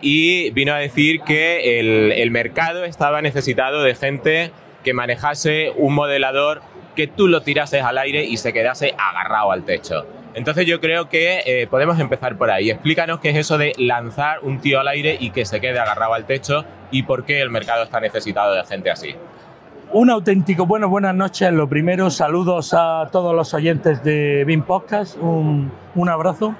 y vino a decir que el, el mercado estaba necesitado de gente que manejase un modelador que tú lo tirases al aire y se quedase agarrado al techo. Entonces yo creo que eh, podemos empezar por ahí. Explícanos qué es eso de lanzar un tío al aire y que se quede agarrado al techo y por qué el mercado está necesitado de gente así. Un auténtico, bueno, buenas noches. Lo primero, saludos a todos los oyentes de BIM Podcast. Un, abrazo.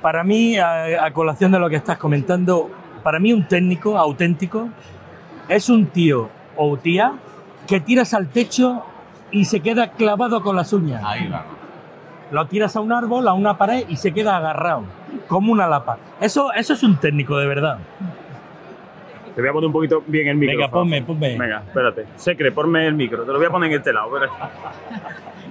Para mí, a colación de lo que estás comentando, para mí un técnico auténtico es un tío o tía que tiras al techo y se queda clavado con las uñas. Ahí va. Lo tiras a un árbol, a una pared y se queda agarrado, como una lapa. Eso, eso es un técnico de verdad. Te voy a poner un poquito bien el micro. Venga, ponme, ponme. Venga, espérate. Secre, ponme el micro. Te lo voy a poner en este lado. espera. <laughs>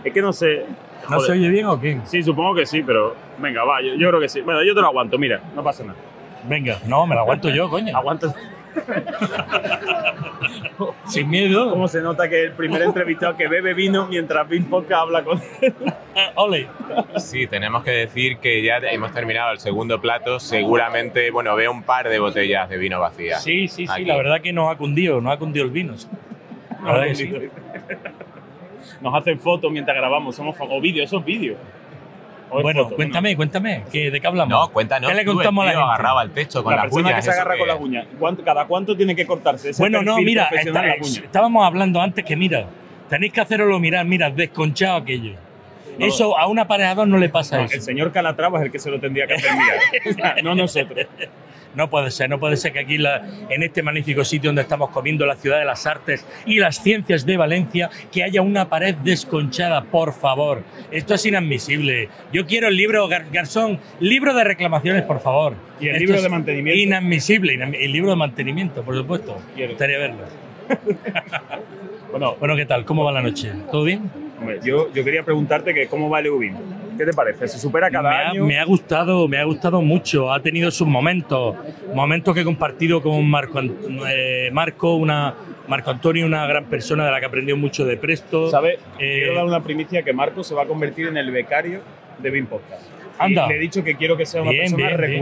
Es que no sé. ¿No Joder. se oye bien o qué? Sí, supongo que sí, pero venga, va, yo, yo creo que sí. Bueno, yo te lo aguanto, mira, no pasa nada. Venga, no, me lo aguanto yo, coño. Aguanta. <laughs> Sin miedo. ¿Cómo se nota que el primer entrevistado que bebe vino mientras Bim Podcast habla con él? Ole. Sí, tenemos que decir que ya hemos terminado el segundo plato. Seguramente, bueno, veo un par de botellas de vino vacías. Sí, sí, sí, Aquí. la verdad que nos ha cundido, nos ha cundido el vino. La verdad que sí. Nos hacen fotos mientras grabamos, somos fo- o vídeos, esos vídeos. Bueno, foto, cuéntame, cuéntame, ¿que ¿de qué hablamos? No, cuéntanos. ¿Qué le tú, el contamos a la tío gente? agarrado al techo con la las persona que se ¿eso agarra qué con uñas. ¿Cuánto- ¿Cada cuánto tiene que cortarse? Ese Bueno, no, mira, está- en la uña? estábamos hablando antes que mira, tenéis que haceroslo mirar, mira, desconchado aquello. No. Eso a un aparejador no le pasa No, eso. el señor Calatrava es el que se lo tendría que hacer mirar. <laughs> no nosotros. No puede ser, no puede ser que aquí la- en este magnífico sitio donde estamos comiendo la ciudad de las artes y las ciencias de Valencia, que haya una pared desconchada, por favor. Esto es inadmisible. Yo quiero el libro, Gar- Garzón, libro de reclamaciones, por favor. Y el Esto libro de mantenimiento. Inadmisible, inadmi- el libro de mantenimiento, por supuesto. Quiero. Gustaría verlo. <laughs> Bueno, Bueno, ¿qué tal? ¿Cómo va la noche? ¿Todo bien? Hombre, yo, yo quería preguntarte que cómo va el EUBIM. ¿Qué te parece? ¿Se supera cada me ha, año? me ha gustado, me ha gustado mucho. Ha tenido sus momentos, momentos que he compartido con Marco, eh, Marco, una, Marco Antonio, una gran persona de la que aprendió mucho de Presto. ¿Sabe? Eh, quiero dar una primicia que Marco se va a convertir en el becario de BIM Podcast. Y Anda. le he dicho que quiero que sea una Bien, persona bien, bien.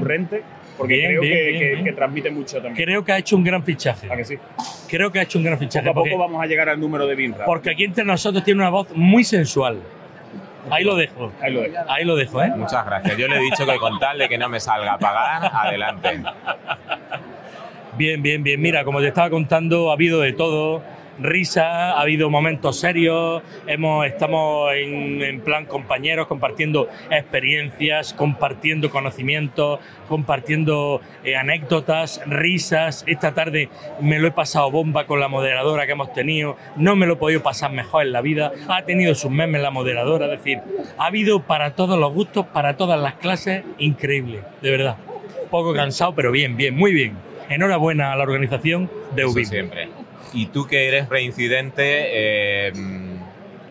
Porque Bien, creo bien, que, bien, que- bien. que transmite mucho también. Creo que ha hecho un gran fichaje. ¿A que sí? Creo que ha hecho un gran fichaje. Poco a poco vamos a llegar al número de BIM Rap. porque aquí entre nosotros tiene una voz muy sensual. Ahí lo dejo. Ahí lo dejo. Ahí lo dejo, ¿eh? Muchas gracias. Yo le he dicho que con tal de que no me salga a pagar, adelante. Bien, bien, bien. Mira, como te estaba contando, ha habido de todo. Risa, ha habido momentos serios, hemos, estamos en, en plan compañeros compartiendo experiencias, compartiendo conocimientos, compartiendo eh, anécdotas, risas. Esta tarde me lo he pasado bomba con la moderadora que hemos tenido, no me lo he podido pasar mejor en la vida, ha tenido sus memes la moderadora, es decir, ha habido para todos los gustos, para todas las clases, increíble, de verdad. Poco cansado, pero bien, bien, muy bien. Enhorabuena a la organización de siempre. Y tú que eres reincidente, eh,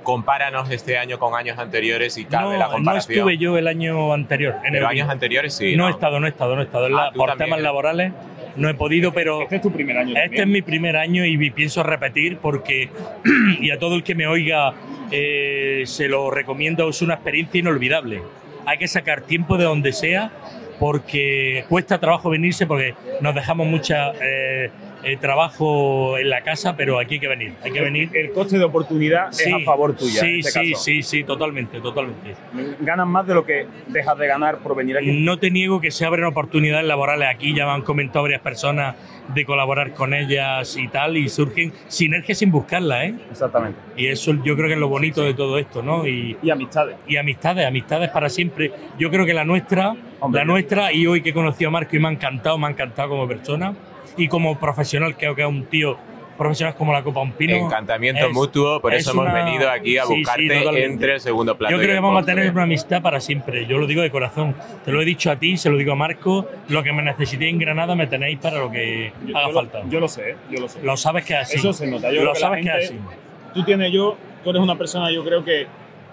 compáranos este año con años anteriores y cabe la No, no comparación. estuve yo el año anterior. En Pero el años anteriores sí. No, ¿no? he estado, no he estado, no he estado. Ah, la- por también. temas laborales no he podido, pero Este es tu primer año este también. es mi primer año y pienso repetir porque, <clears throat> y a todo el que me oiga, eh, se lo recomiendo, es una experiencia inolvidable. Hay que sacar tiempo de donde sea porque cuesta trabajo venirse porque nos dejamos mucha eh, eh, trabajo en la casa, pero aquí hay que venir, hay que venir. El coste de oportunidad Sí, es a favor tuya. Sí, en este sí, caso. sí, sí, totalmente, totalmente. Ganas más de lo que dejas de ganar por venir aquí. No te niego que se abren oportunidades laborales aquí, ya me han comentado varias personas de colaborar con ellas y tal, y surgen sinergias sin buscarlas, ¿eh? Exactamente. Y eso yo creo que es lo bonito de todo esto, ¿no? Y, amistades. Y amistades, amistades para siempre. Yo creo que la nuestra, la nuestra, y hoy que he conocido a Marco y me ha encantado, me ha encantado como persona y como profesional, creo que es un tío profesional como la Copa Un Pino. Encantamiento Es- mutuo, por es eso hemos una- venido aquí a Sí, sí, buscarte totalmente. entre el segundo plato. Yo y creo que el vamos a tener una amistad para siempre. Yo lo digo de corazón. Te lo he dicho a ti, se lo digo a Marco. Lo que me necesitéis en Granada me tenéis para lo que Yo- haga yo lo- falta. yo lo sé, yo lo sé. Lo sabes que es así. Eso se nota. Yo lo creo que sabes la que es gente- así. Tú tienes yo, tú eres una persona, yo creo que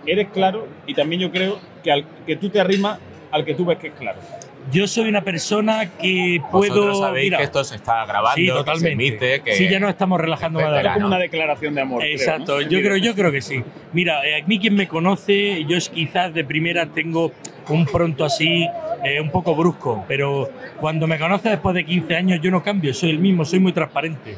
eres claro y también yo creo que, al, que tú te arrimas al que tú ves que es claro. Yo soy una persona que puedo. Vosotros sabéis mira, que esto se está grabando, sí, que se totalmente. emite, que... Sí, ya nos estamos relajando más Es como una declaración de amor. creo, Exacto, ¿no? yo creo, yo creo que sí. Mira, eh, a mí quien me conoce, yo es quizás de primera tengo un pronto así, eh, un poco brusco, pero cuando me conoce después de 15 años yo no cambio, soy el mismo, soy muy transparente.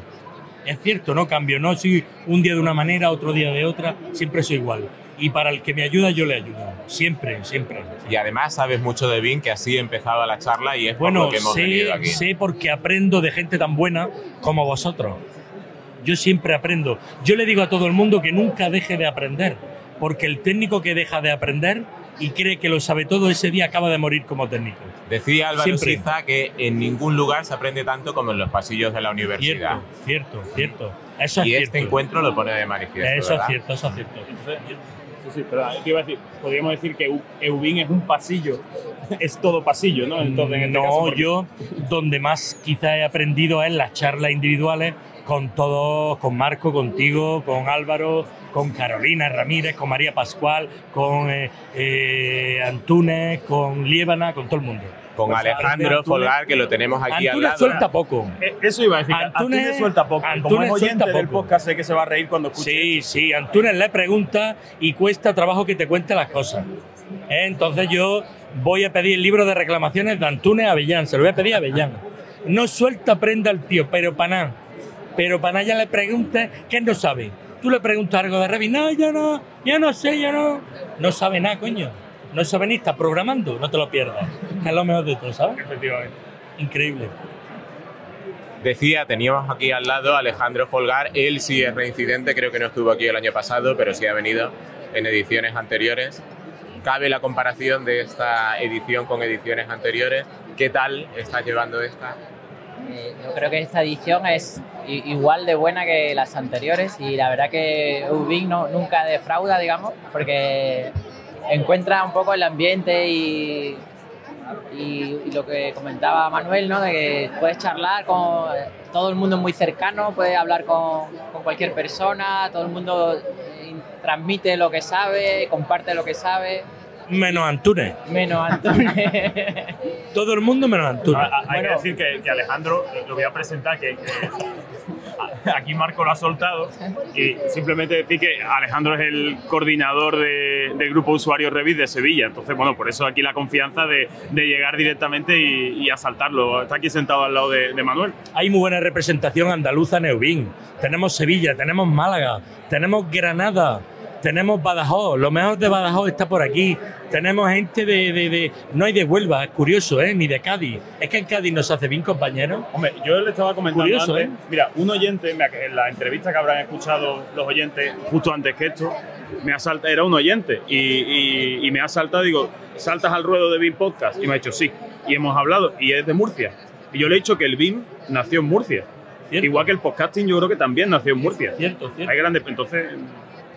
Es cierto, no cambio, no soy un día de una manera, otro día de otra, siempre soy igual. Y para el que me ayuda, yo le ayudo. Siempre, siempre. Y además sabes mucho de Vin, que así empezaba la charla y es por Bueno, lo que hemos venido sé, aquí. sé porque aprendo de gente tan buena como vosotros. Yo siempre aprendo. Yo le digo a todo el mundo que nunca deje de aprender, porque el técnico que deja de aprender y cree que lo sabe todo, ese día acaba de morir como técnico. Decía Álvaro Siempre. Siza que en ningún lugar se aprende tanto como en los pasillos de la universidad. Cierto, cierto. Eso es y cierto. este encuentro lo pone de manifiesto. Eso es ¿verdad? cierto, eso es cierto. Sí, sí, pero te iba a decir, podríamos decir que Eu- Eubin es un pasillo, <laughs> es todo pasillo, ¿no? Entonces, en este no, caso, porque- yo donde más quizá he aprendido es en las charlas individuales con todos, con Marco, contigo, con Álvaro, con Carolina Ramírez, con María Pascual, con eh, eh, Antunes, con Liébana, con todo el mundo. Con Pues Alejandro Antunes- Folgar, que lo tenemos aquí al Antunes lado. suelta poco. Eh, Eso iba a decir, que Antunes- Antunes suelta poco. Como Antunes es oyente suelta del poco. podcast, sé que se va a reír cuando escuche. Sí, sí, Antunes le pregunta y cuesta trabajo que te cuente las cosas. ¿Eh? Entonces yo voy a pedir el libro de reclamaciones de Antunes a Avellán, se lo voy a pedir a Avellán. No suelta prenda al tío, pero para nada. Pero para nada ya le preguntes, ¿qué no sabe? Tú le preguntas algo de Revi, no, yo no, yo no sé, yo no. No sabe nada, coño. No sabe ni está programando, no te lo pierdas. Es lo mejor de todo, ¿sabes? Efectivamente. Increíble. Decía, teníamos aquí al lado a Alejandro Folgar. Él sí es reincidente, creo que no estuvo aquí el año pasado, pero sí ha venido en ediciones anteriores. Cabe la comparación de esta edición con ediciones anteriores. ¿Qué tal estás llevando esta? Eh, yo creo que esta edición es i- igual de buena que las anteriores y la verdad que Ubin no, nunca defrauda, digamos, porque encuentra un poco el ambiente y, y- y lo que comentaba Manuel, ¿no? de que puedes charlar con todo el mundo es muy cercano, puedes hablar con, con cualquier persona, todo el mundo eh, transmite lo que sabe, comparte lo que sabe, Menos Antunes. menos Antonio. <laughs> Todo el mundo menos Antunes. Hay que decir que, que Alejandro, eh, lo voy a presentar, que, que <laughs> aquí Marco lo ha soltado, y simplemente decir que Alejandro es el coordinador de- del grupo Usuarios Revit de Sevilla, entonces, bueno, por eso aquí la confianza de, llegar directamente y, y asaltarlo. Está aquí sentado al lado de, Manuel. Hay muy buena representación andaluza en Eubin. Tenemos Sevilla, tenemos Málaga, tenemos Granada, tenemos Badajoz. Lo mejor de Badajoz está por aquí. Tenemos gente de, de- de- No hay de Huelva, es curioso, ¿eh? Ni de Cádiz. Es que en Cádiz nos hace bien, compañero. Hombre, yo le estaba comentando Curioso, antes, ¿eh? mira, un oyente, en la entrevista que habrán escuchado los oyentes justo antes que esto, me ha saltado, era un oyente y, y- y me ha saltado, digo, ¿saltas al ruedo de BIM Podcast? Y me ha dicho sí. Y hemos hablado, y es de Murcia. Y yo le he dicho que el BIM nació en Murcia. Igual que el podcasting, yo creo que también nació en Murcia. Cierto, cierto. Hay grandes, entonces,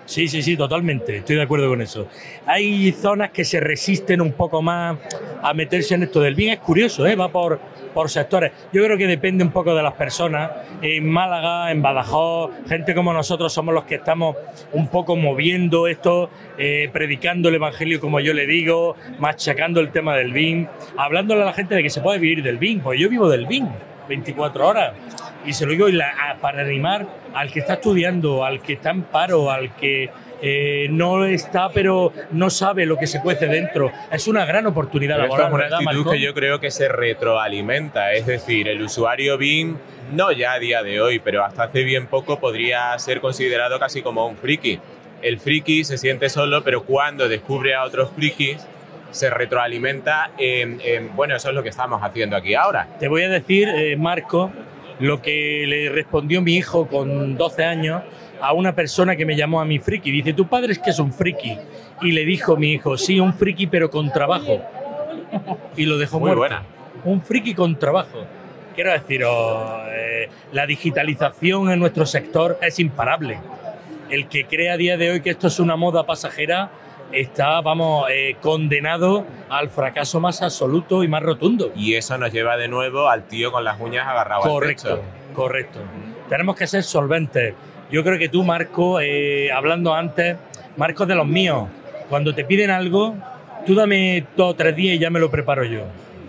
Sí, sí, sí, totalmente. Estoy de acuerdo con eso. Hay zonas que se resisten un poco más a meterse en esto del bien. Es curioso, ¿eh? va por, por sectores. Yo creo que depende un poco de las personas. En Málaga, en Badajoz, gente como nosotros somos los que estamos un poco moviendo esto, eh, predicando el Evangelio como yo le digo, machacando el tema del BIM, hablándole a la gente de que se puede vivir del BIM. Pues yo vivo del BIM 24 horas. Y se lo digo y la- a- para animar al que está estudiando, al que está en paro, al que eh, no está, pero no sabe lo que se cuece dentro. Es una gran oportunidad Pero laboral, es una que yo creo que se retroalimenta. Es decir, el usuario BIM, no ya a día de hoy, pero hasta hace bien poco podría ser considerado casi como un friki. El friki se siente solo, pero cuando descubre a otros frikis, se retroalimenta en, en, bueno, eso es lo que estamos haciendo aquí ahora. Te voy a decir, eh, Marco, lo que le respondió mi hijo con 12 años a una persona que me llamó a mi friki. Dice, ¿tu padre es que es un friki? Y le dijo mi hijo, sí, un friki pero con trabajo. Y lo dejó Muy muerto. buena. Un friki con trabajo. Quiero deciros, eh, la digitalización en nuestro sector es imparable. El que cree a día de hoy que esto es una moda pasajera está, vamos, eh, condenado al fracaso más absoluto y más rotundo. Y eso nos lleva de nuevo al tío con las uñas agarrado Correcto, al correcto. Tenemos que ser solventes. Yo creo que tú, Marco, eh, hablando antes, Marco es de los míos. Cuando te piden algo, tú dame dos o tres días y ya me lo preparo yo.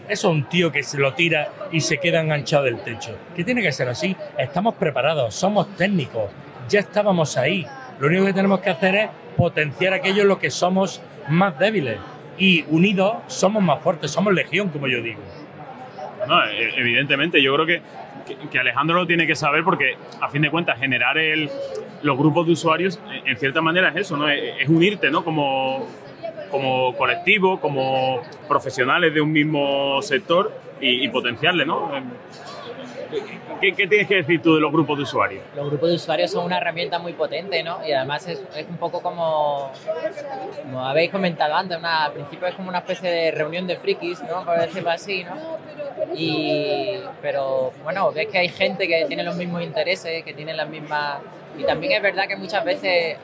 Eso es un tío que se lo tira y se queda enganchado del techo. Que tiene que ser así. Estamos preparados, somos técnicos, ya estábamos ahí. Lo único que tenemos que hacer es potenciar aquello en lo que somos más débiles. Y unidos somos más fuertes, somos legión, como yo digo. No, e- evidentemente, yo creo que, que- Alejandro lo tiene que saber porque, a fin de cuentas, generar el, los grupos de usuarios, en- en cierta manera es eso, ¿no? Es, es unirte, ¿no? Como, como colectivo, como profesionales de un mismo sector y, y potenciarle, ¿no? ¿Qué, tienes que decir tú de los grupos de usuarios? Los grupos de usuarios son una herramienta muy potente, ¿no? Y además es, un poco como, como habéis comentado antes, una- al principio es como una especie de reunión de frikis, ¿no? Por decirlo así, ¿no? Y, pero bueno, ves que hay gente que tiene los mismos intereses, que tiene las mismas... Y también es verdad que muchas veces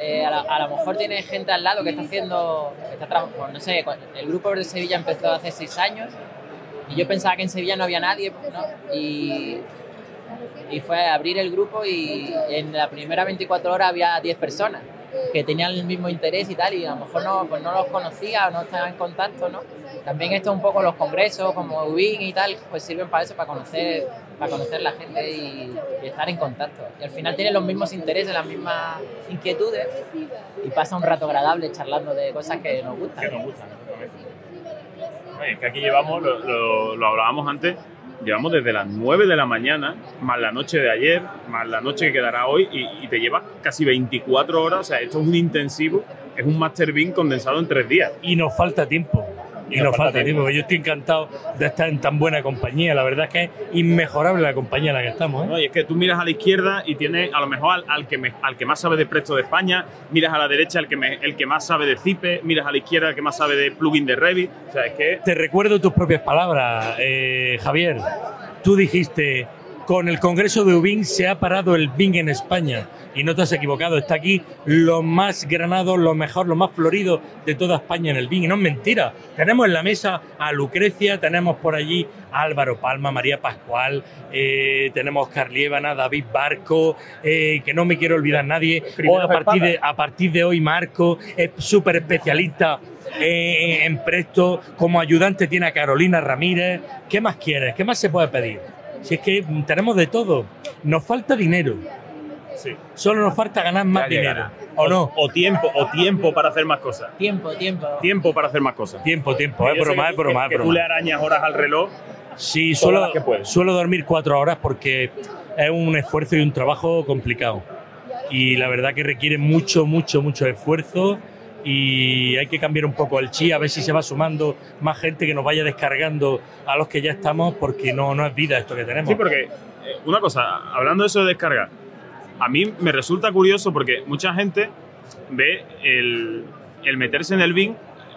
eh, a, lo mejor tiene gente al lado que está haciendo, está pues, no sé, el grupo de Sevilla empezó hace seis años y yo pensaba que en Sevilla no había nadie, ¿no? Y, y fue a abrir el grupo y en la primera 24 horas había 10 personas que tenían el mismo interés y tal, y a lo mejor no, pues no los conocía o no estaba en contacto, ¿no? También esto un poco los congresos como UBIN y tal, pues sirven para eso, para conocer, para conocer la gente y, estar en contacto. Y al final tienen los mismos intereses, las mismas inquietudes y pasa un rato agradable charlando de cosas que nos gustan. Que nos gustan, Es que aquí llevamos, lo, hablábamos antes, llevamos desde las 9 de la mañana, más la noche de ayer, más la noche que quedará hoy, y, y te lleva casi 24 horas. O sea, esto es un intensivo, es un Master Bean condensado en tres días. Y nos falta tiempo. Y, nos falta tiempo. porque Yo estoy encantado de estar en tan buena compañía. La verdad es que es inmejorable la compañía en la que estamos. ¿eh? ¿no? Y es que tú miras a la izquierda y tienes a lo mejor al, al que, me- al que más sabe de Presto de España, miras a la derecha el que, me- el que más sabe de Zipe, miras a la izquierda el que más sabe de plugin de Revit. O sea, es que Te recuerdo tus propias palabras, eh, Javier. Tú dijiste, con el Congreso de Ubin se ha parado el Bing en España. Y no te has equivocado, está aquí lo más granado, lo mejor, lo más florido de toda España en el Bing. Y no es mentira. Tenemos en la mesa a Lucrecia, tenemos por allí a Álvaro Palma, María Pascual, eh, tenemos Carlievana, David Barco, eh, que no me quiero olvidar nadie. A partir, de, espadas. a partir de hoy, Marco es súper especialista eh, en Presto. Como ayudante tiene a Carolina Ramírez. ¿Qué más quieres? ¿Qué más se puede pedir? Si es que tenemos de todo. Nos falta dinero. Sí. Solo nos falta ganar más dinero. ¿O no? O tiempo, o tiempo para hacer más cosas. Tiempo, tiempo. Tiempo para hacer más cosas. Tiempo, tiempo. Es sé broma, es broma, que- es que tú le arañas horas al reloj. Sí, suelo, que suelo dormir cuatro horas porque es un esfuerzo y un trabajo complicado. Y la verdad que requiere mucho, mucho, mucho esfuerzo y hay que cambiar un poco el chi, a ver si se va sumando más gente que nos vaya descargando a los que ya estamos porque no, no es vida esto que tenemos. Sí, porque eh, una cosa, hablando de eso de descarga, a mí me resulta curioso porque mucha gente ve el, el meterse en el Bing,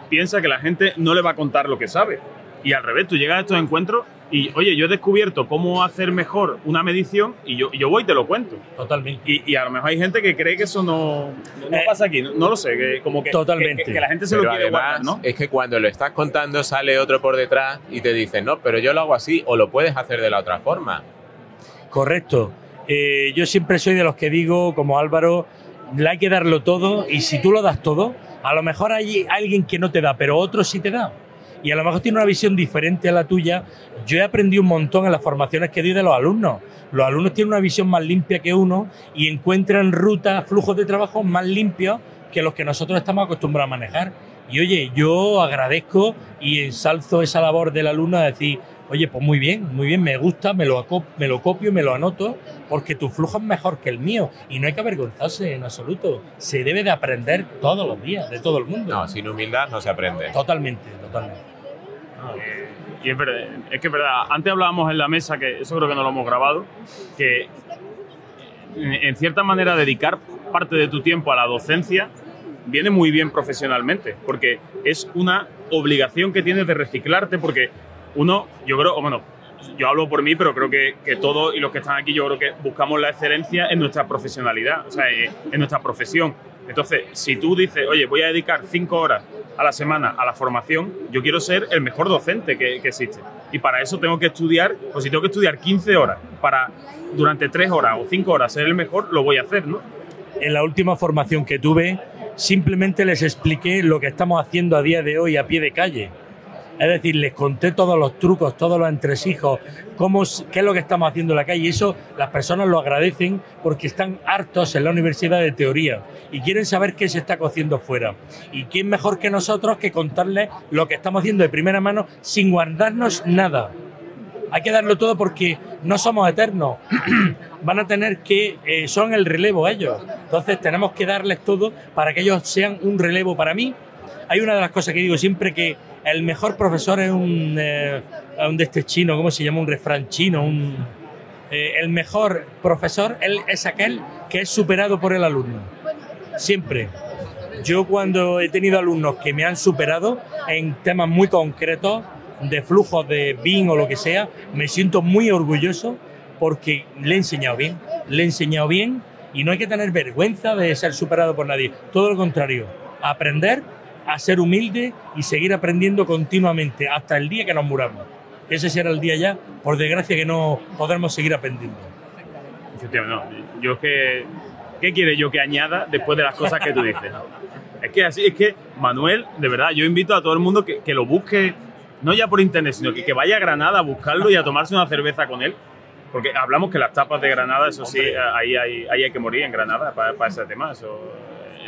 piensa que la gente no le va a contar lo que sabe. Y al revés, tú llegas a estos encuentros y, oye, yo he descubierto cómo hacer mejor una medición y yo, y yo voy y te lo cuento. Totalmente. Y, y a lo mejor hay gente que cree que eso no, no Eh, pasa aquí, no, no lo sé, que como que, Totalmente. que, que la gente se Pero lo quiere además, guardar, ¿no? es que cuando lo estás contando sale otro por detrás y te dice, no, pero yo lo hago así o lo puedes hacer de la otra forma. Correcto. Eh, yo siempre soy de los que digo, como Álvaro, le hay que darlo todo y si tú lo das todo, a lo mejor hay alguien que no te da, pero otro sí te da. Y a lo mejor tiene una visión diferente a la tuya. Yo he aprendido un montón en las formaciones que doy de los alumnos. Los alumnos tienen una visión más limpia que uno y encuentran rutas, flujos de trabajo más limpios que los que nosotros estamos acostumbrados a manejar. Y oye, yo agradezco y ensalzo esa labor del alumno de decir, oye, pues muy bien, muy bien, me gusta, me lo, me lo copio, me lo anoto, porque tu flujo es mejor que el mío. Y no hay que avergonzarse en absoluto. Se debe de aprender todos los días, de todo el mundo. No, sin humildad no se aprende. Totalmente, totalmente. Y es verdad, es que es verdad. Antes hablábamos en la mesa, que eso creo que no lo hemos grabado, que en en cierta manera dedicar parte de tu tiempo a la docencia viene muy bien profesionalmente, porque es una obligación que tienes de reciclarte, porque uno, yo creo, o bueno, yo hablo por mí, pero creo que, que todos y los que están aquí, yo creo que buscamos la excelencia en nuestra profesionalidad, o sea, eh, en nuestra profesión. Entonces, si tú dices, oye, voy a dedicar cinco horas a la semana a la formación, yo quiero ser el mejor docente que, que existe. Y para eso tengo que estudiar, pues si tengo que estudiar 15 horas para durante tres horas o cinco horas ser el mejor, lo voy a hacer, ¿no? En la última formación que tuve, simplemente les expliqué lo que estamos haciendo a día de hoy a pie de calle. Es decir, les conté todos los trucos, todos los entresijos, cómo, qué es lo que estamos haciendo en la calle. Y eso las personas lo agradecen porque están hartos en la universidad de teoría y quieren saber qué se está cociendo fuera. Y quién mejor que nosotros que contarles lo que estamos haciendo de primera mano sin guardarnos nada. Hay que darlo todo porque no somos eternos. <clears throat> Van a tener que, eh, son el relevo ellos. Entonces tenemos que darles todo para que ellos sean un relevo para mí. Hay una de las cosas que digo siempre que el mejor profesor es un, eh, un de este chino, ¿cómo se llama? Un refrán chino, un, eh, el mejor profesor él es aquel que es superado por el alumno. Siempre. Yo cuando he tenido alumnos que me han superado en temas muy concretos, de flujos de BIM o lo que sea, me siento muy orgulloso porque le he enseñado bien. Le he enseñado bien y no hay que tener vergüenza de ser superado por nadie. Todo lo contrario, aprender a ser humilde y seguir aprendiendo continuamente hasta el día que nos muramos. Ese será el día ya, por desgracia que no podremos seguir aprendiendo. No. Yo es que. ¿Qué quiere yo que añada después de las cosas que tú dices? Es que así, es que Manuel, de verdad, yo invito a todo el mundo que, que lo busque, no ya por internet, sino que, que vaya a Granada a buscarlo y a tomarse una cerveza con él. Porque hablamos que las tapas de Granada, eso sí, ahí hay, ahí hay que morir en Granada para, para ese tema. Eso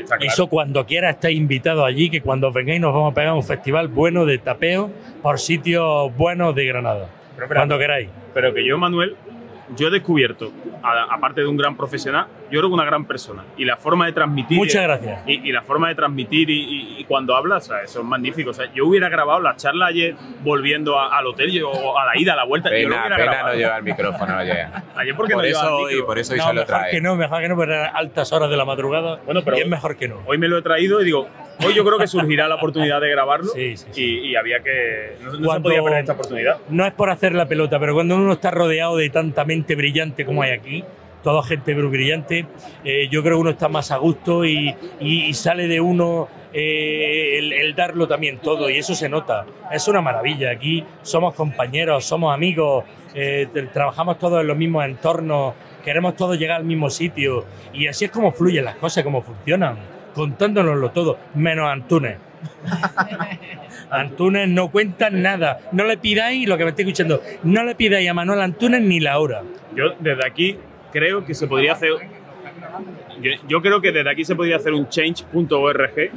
claro. Eso cuando quiera estáis invitados allí, que cuando vengáis nos vamos a pegar un festival bueno de tapeo por sitios buenos de Granada. Pero cuando queráis. Pero que yo, Manuel, yo he descubierto, a- aparte de un gran profesional, yo creo que una gran persona. Y la forma de transmitir. Muchas gracias. Y, y la forma de transmitir y, y- y cuando hablas, o sea, eso es magnífico. O sea, yo hubiera grabado la charla ayer volviendo a- al hotel yo- o a la ida, a la vuelta. yo lo Pena, hubiera pena grabado. no llevar el micrófono ayer. <laughs> Ayer porque por no eso hoy, por eso hoy No, se lo mejor trae. que no, mejor que no, pero eran altas horas de la madrugada. Bueno, pero y es mejor que no. Hoy me lo he traído y digo, hoy yo creo que surgirá la oportunidad de grabarlo. Sí, sí, Y, y había que. No, no se podía perder esta oportunidad. No es por hacer la pelota, pero cuando uno está rodeado de tanta mente brillante como hay aquí, toda gente brillante, eh, yo creo que uno está más a gusto y, y- y sale de uno eh, el, el darlo también todo, y eso se nota. Es una maravilla. Aquí somos compañeros, somos amigos, eh, trabajamos todos en los mismos entornos, queremos todos llegar al mismo sitio, y así es como fluyen las cosas, como funcionan, contándonoslo todo, menos Antunes. <laughs> Antunes no cuenta nada. No le pidáis, lo que me estoy escuchando, no le pidáis a Manuel Antunes ni la hora. Yo desde aquí creo que se podría hacer. Yo, yo creo que desde aquí se podría hacer un change.org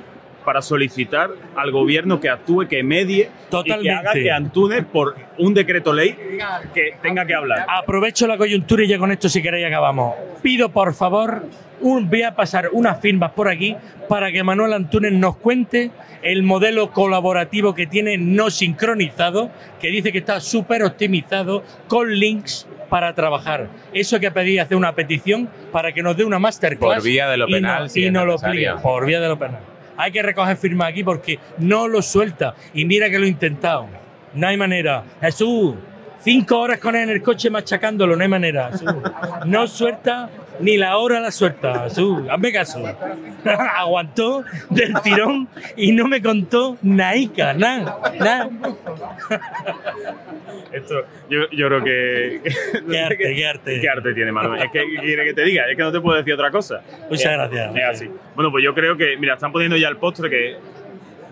para solicitar al gobierno que actúe, que medie y que Totalmente. haga que Antunes, por un decreto ley, que tenga que hablar. Aprovecho la coyuntura y ya con esto si queréis acabamos. Pido por favor, un, voy a pasar unas firmas por aquí para que Manuel Antunes nos cuente el modelo colaborativo que tiene no sincronizado, que dice que está súper optimizado con links para trabajar. Eso que pedí hacer una petición para que nos dé una masterclass. Por vía de lo y no- penal, Y, si es nos lo explica. Por vía de lo penal. Hay que recoger firmas aquí porque no lo suelta. Y mira que lo he intentado. No hay manera. Jesús, cinco horas con él en el coche machacándolo, no hay manera. No suelta ni la hora la suelta. Hazme caso. <laughs> Aguantó del tirón y no me contó naica, nada, nada. <laughs> Esto, yo, yo creo que. <laughs> Qué arte, qué arte. ¿Qué arte tiene Manuel? Es que ¿qué quiere que te diga, es que no te puedo decir otra cosa. Muchas Es- gracias. Es así. Bueno, pues yo creo que, mira, están poniendo ya el postre que.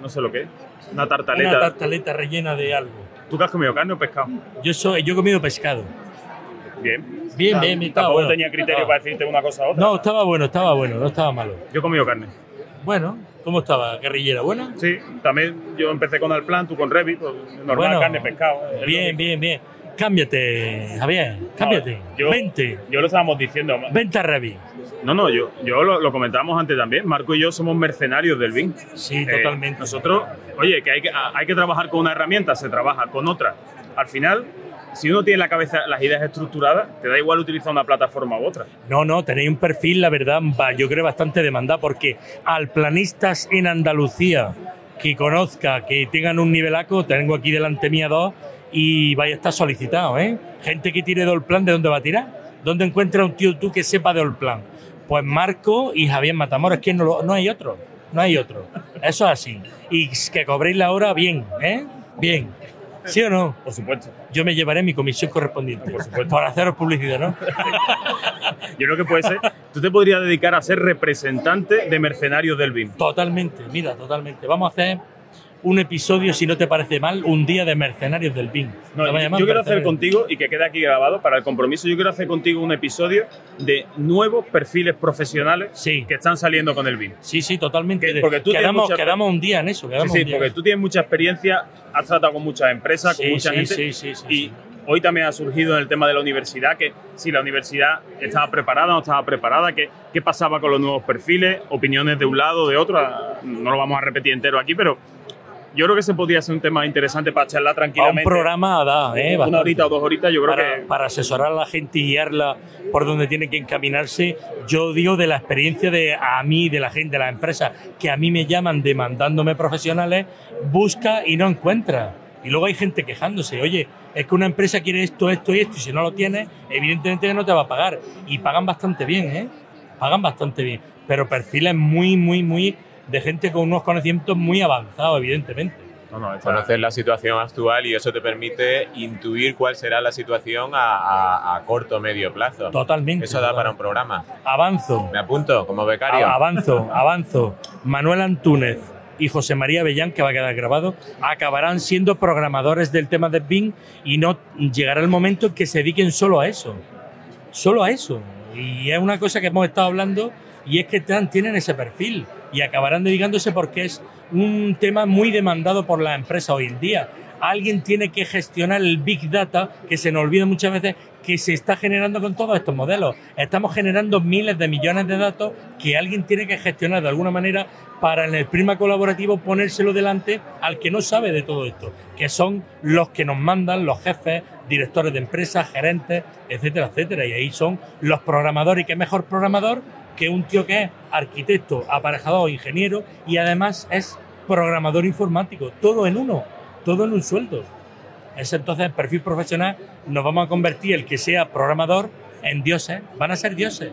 No sé lo que es. Una tartaleta. Una tartaleta rellena de algo. ¿Tú qué has comido, carne o pescado? Yo, soy, yo he comido pescado. Bien. Bien, bien, bien, estaba Tampoco bueno. tenía criterio Estaba- para decirte una cosa u otra. No, estaba bueno, estaba bueno, no estaba malo. Yo he comido carne. Bueno, ¿cómo estaba? ¿Guerrillera buena? Sí, también yo empecé con el plan, tú con Revi, pues, normal, Bueno, carne, pescado. Bien, bien, bien. Cámbiate, Javier, cámbiate. Yo, Vente. Yo lo estábamos diciendo. Vente a Revi. No, no, yo, yo lo, lo comentábamos antes también. Marco y yo somos mercenarios del BIM. Sí, totalmente. Nosotros, oye, que hay, que hay que trabajar con una herramienta, se trabaja con otra. Al final, si uno tiene en la cabeza las ideas estructuradas, te da igual utilizar una plataforma u otra. No, no, tenéis un perfil, la verdad, va- yo creo bastante demandado, porque al planistas en Andalucía que conozca, que tengan un nivelaco, tengo aquí delante mía dos, y vaya a estar solicitado, ¿eh? Gente que tire de Olplan, ¿de dónde va a tirar? ¿Dónde encuentra un tío tú que sepa de Olplan? Pues Marco y Javier Matamoros, que no, lo- no hay otro, no hay otro. Eso es así. Y que cobréis la hora bien, ¿eh? Bien. ¿Sí o no? Por supuesto. Yo me llevaré mi comisión correspondiente. Por supuesto. Por haceros publicidad, ¿no? <laughs> Yo creo que puede ser. Tú te podrías dedicar a ser representante de mercenarios del BIM. Totalmente, mira, totalmente. Vamos a hacer un episodio, si no te parece mal, un día de mercenarios del BIM. No, yo, quiero hacer contigo, y que quede aquí grabado para el compromiso, yo quiero hacer contigo un episodio de nuevos perfiles profesionales que están saliendo con el BIM. Sí, sí, totalmente. Que- porque tú quedamos, mucha- quedamos un día en eso. Sí, sí, porque tú tienes mucha experiencia, has tratado con muchas empresas, Sí, con mucha sí, gente. sí, sí, sí, y hoy también ha surgido en el tema de la universidad, que si la universidad estaba preparada o no estaba preparada, qué, qué pasaba con los nuevos perfiles, opiniones de un lado, de otro. No lo vamos a repetir entero aquí, pero yo creo que ese podría ser un tema interesante para charlar A un tranquilamente. programa da, ¿eh? Una horita o dos horitas, yo creo para, que para asesorar a la gente y guiarla por donde tiene que encaminarse. Yo digo de la experiencia de a mí, de la gente, de las empresas, que a mí me llaman demandándome profesionales, busca y no encuentra. Y luego hay gente quejándose, oye, es que una empresa quiere esto, esto y esto, y si no lo tiene, evidentemente no te va a pagar. Y pagan bastante bien, ¿eh? Pagan bastante bien. Pero perfiles muy, muy, muy de gente con unos conocimientos muy avanzados, evidentemente. Conocer la situación actual y eso te permite intuir cuál será la situación a, a- a corto o medio plazo. Totalmente. Eso da para un programa. Avanzo. Me apunto como becario. A- Avanzo, avanzo. Manuel Antúnez y José María Bellán, que va a quedar grabado, acabarán siendo programadores del tema de Bing y no llegará el momento en que se dediquen solo a eso. Solo a eso. Y es una cosa que hemos estado hablando y es que tienen ese perfil y acabarán dedicándose porque es un tema muy demandado por las empresas hoy en día. Alguien tiene que gestionar el Big Data, que se nos olvida muchas veces que se está generando con todos estos modelos. Estamos generando miles de millones de datos que alguien tiene que gestionar de alguna manera para en el prima colaborativo ponérselo delante al que no sabe de todo esto, que son los que nos mandan, los jefes, directores de empresas, gerentes, etcétera, etcétera. Y ahí son los programadores. ¿Y qué mejor programador que un tío que es arquitecto, aparejador, ingeniero y además es programador informático? Todo en uno, todo en un sueldo. Es entonces el perfil profesional, nos vamos a convertir el que sea programador en dioses. Van a ser dioses.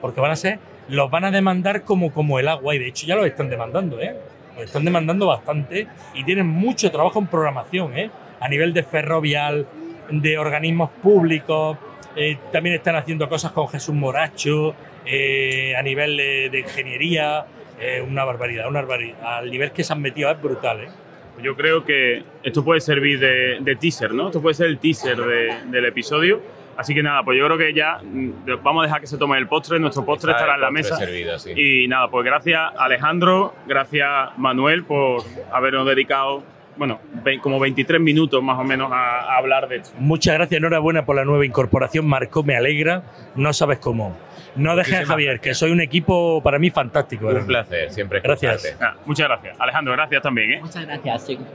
Porque van a ser, los van a demandar como, como el agua. Y de hecho ya los están demandando, ¿eh? Los están demandando bastante y tienen mucho trabajo en programación, ¿eh? A nivel de ferrovial, de organismos públicos. eh, también están haciendo cosas con Jesús Moracho, eh, a nivel de, de ingeniería. eh, una barbaridad, una barbaridad. Al nivel que se han metido es brutal, ¿eh? Yo creo que esto puede servir de, de teaser, ¿no? Esto puede ser el teaser de- del episodio. Así que nada, pues yo creo que ya mm, vamos a dejar que se tome el postre. Nuestro postre Está estará en la mesa. servido, sí. Y nada, pues gracias Alejandro, gracias Manuel por habernos dedicado, bueno, como 23 minutos más o menos a, a hablar de esto. Muchas gracias, enhorabuena por la nueva incorporación, Marco, me alegra, no sabes cómo. No dejes a Javier, que soy un equipo para mí fantástico. Un placer, siempre Gracias. Ah, muchas gracias. Alejandro, gracias también. ¿eh? Muchas gracias, chicos.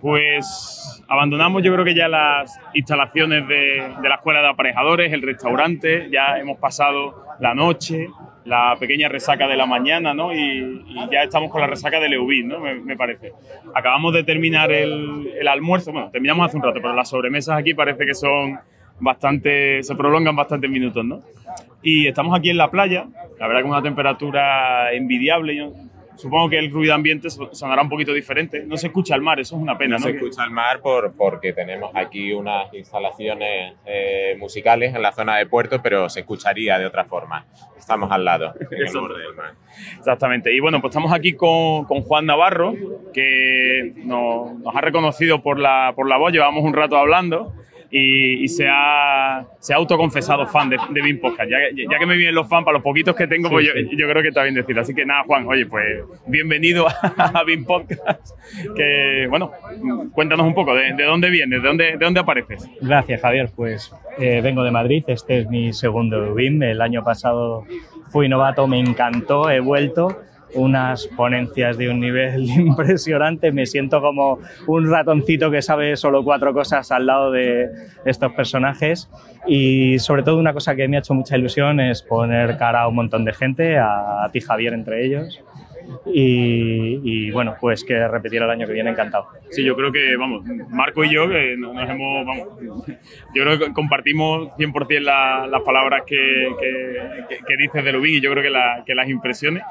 Pues abandonamos yo creo que ya las instalaciones de, de la escuela de aparejadores, el restaurante, ya hemos pasado la noche, la pequeña resaca de la mañana, ¿no? Y, y ya estamos con la resaca del EUBIN, ¿no? Me, me parece. Acabamos de terminar el, el almuerzo, bueno, terminamos hace un rato, pero las sobremesas aquí parece que son bastante, se prolongan bastantes minutos, ¿no? Y estamos aquí en la playa, la verdad que una temperatura envidiable, yo supongo que el ruido ambiente so- sonará un poquito diferente. No se escucha el mar, eso es una pena, No ¿no? se escucha el mar por, porque tenemos aquí unas instalaciones eh, musicales en la zona de puerto, pero se escucharía de otra forma. Estamos al lado, en el borde del mar. Exactamente. Y bueno, pues estamos aquí con, con Juan Navarro, que nos, nos ha reconocido por la, por la voz, llevamos un rato hablando y, y se, ha, se ha autoconfesado fan de, de Bean Podcast. Ya, que- ya que me vienen los fans, para los poquitos que tengo, pues Sí, yo, sí. yo creo que está bien decirlo. Así que nada, Juan, oye, pues bienvenido a Bean Podcast. Que, bueno, cuéntanos un poco, ¿de, de dónde vienes? ¿De dónde, ¿De dónde apareces? Gracias, Javier. Pues eh, vengo de Madrid, este es mi segundo BIM. El año pasado fui novato, me encantó, he vuelto. Unas ponencias de un nivel <laughs> impresionante. Me siento como un ratoncito que sabe solo cuatro cosas al lado de estos personajes. Y sobre todo, una cosa que me ha hecho mucha ilusión es poner cara a un montón de gente, a, ti, Javier, entre ellos. Y, y, bueno, pues que repetir el año que viene, encantado. Sí, yo creo que, vamos, Marco y yo que nos hemos, vamos, yo creo que compartimos 100% la- las palabras que, que, que- dices de Lubin y yo creo que, la- que las impresiones.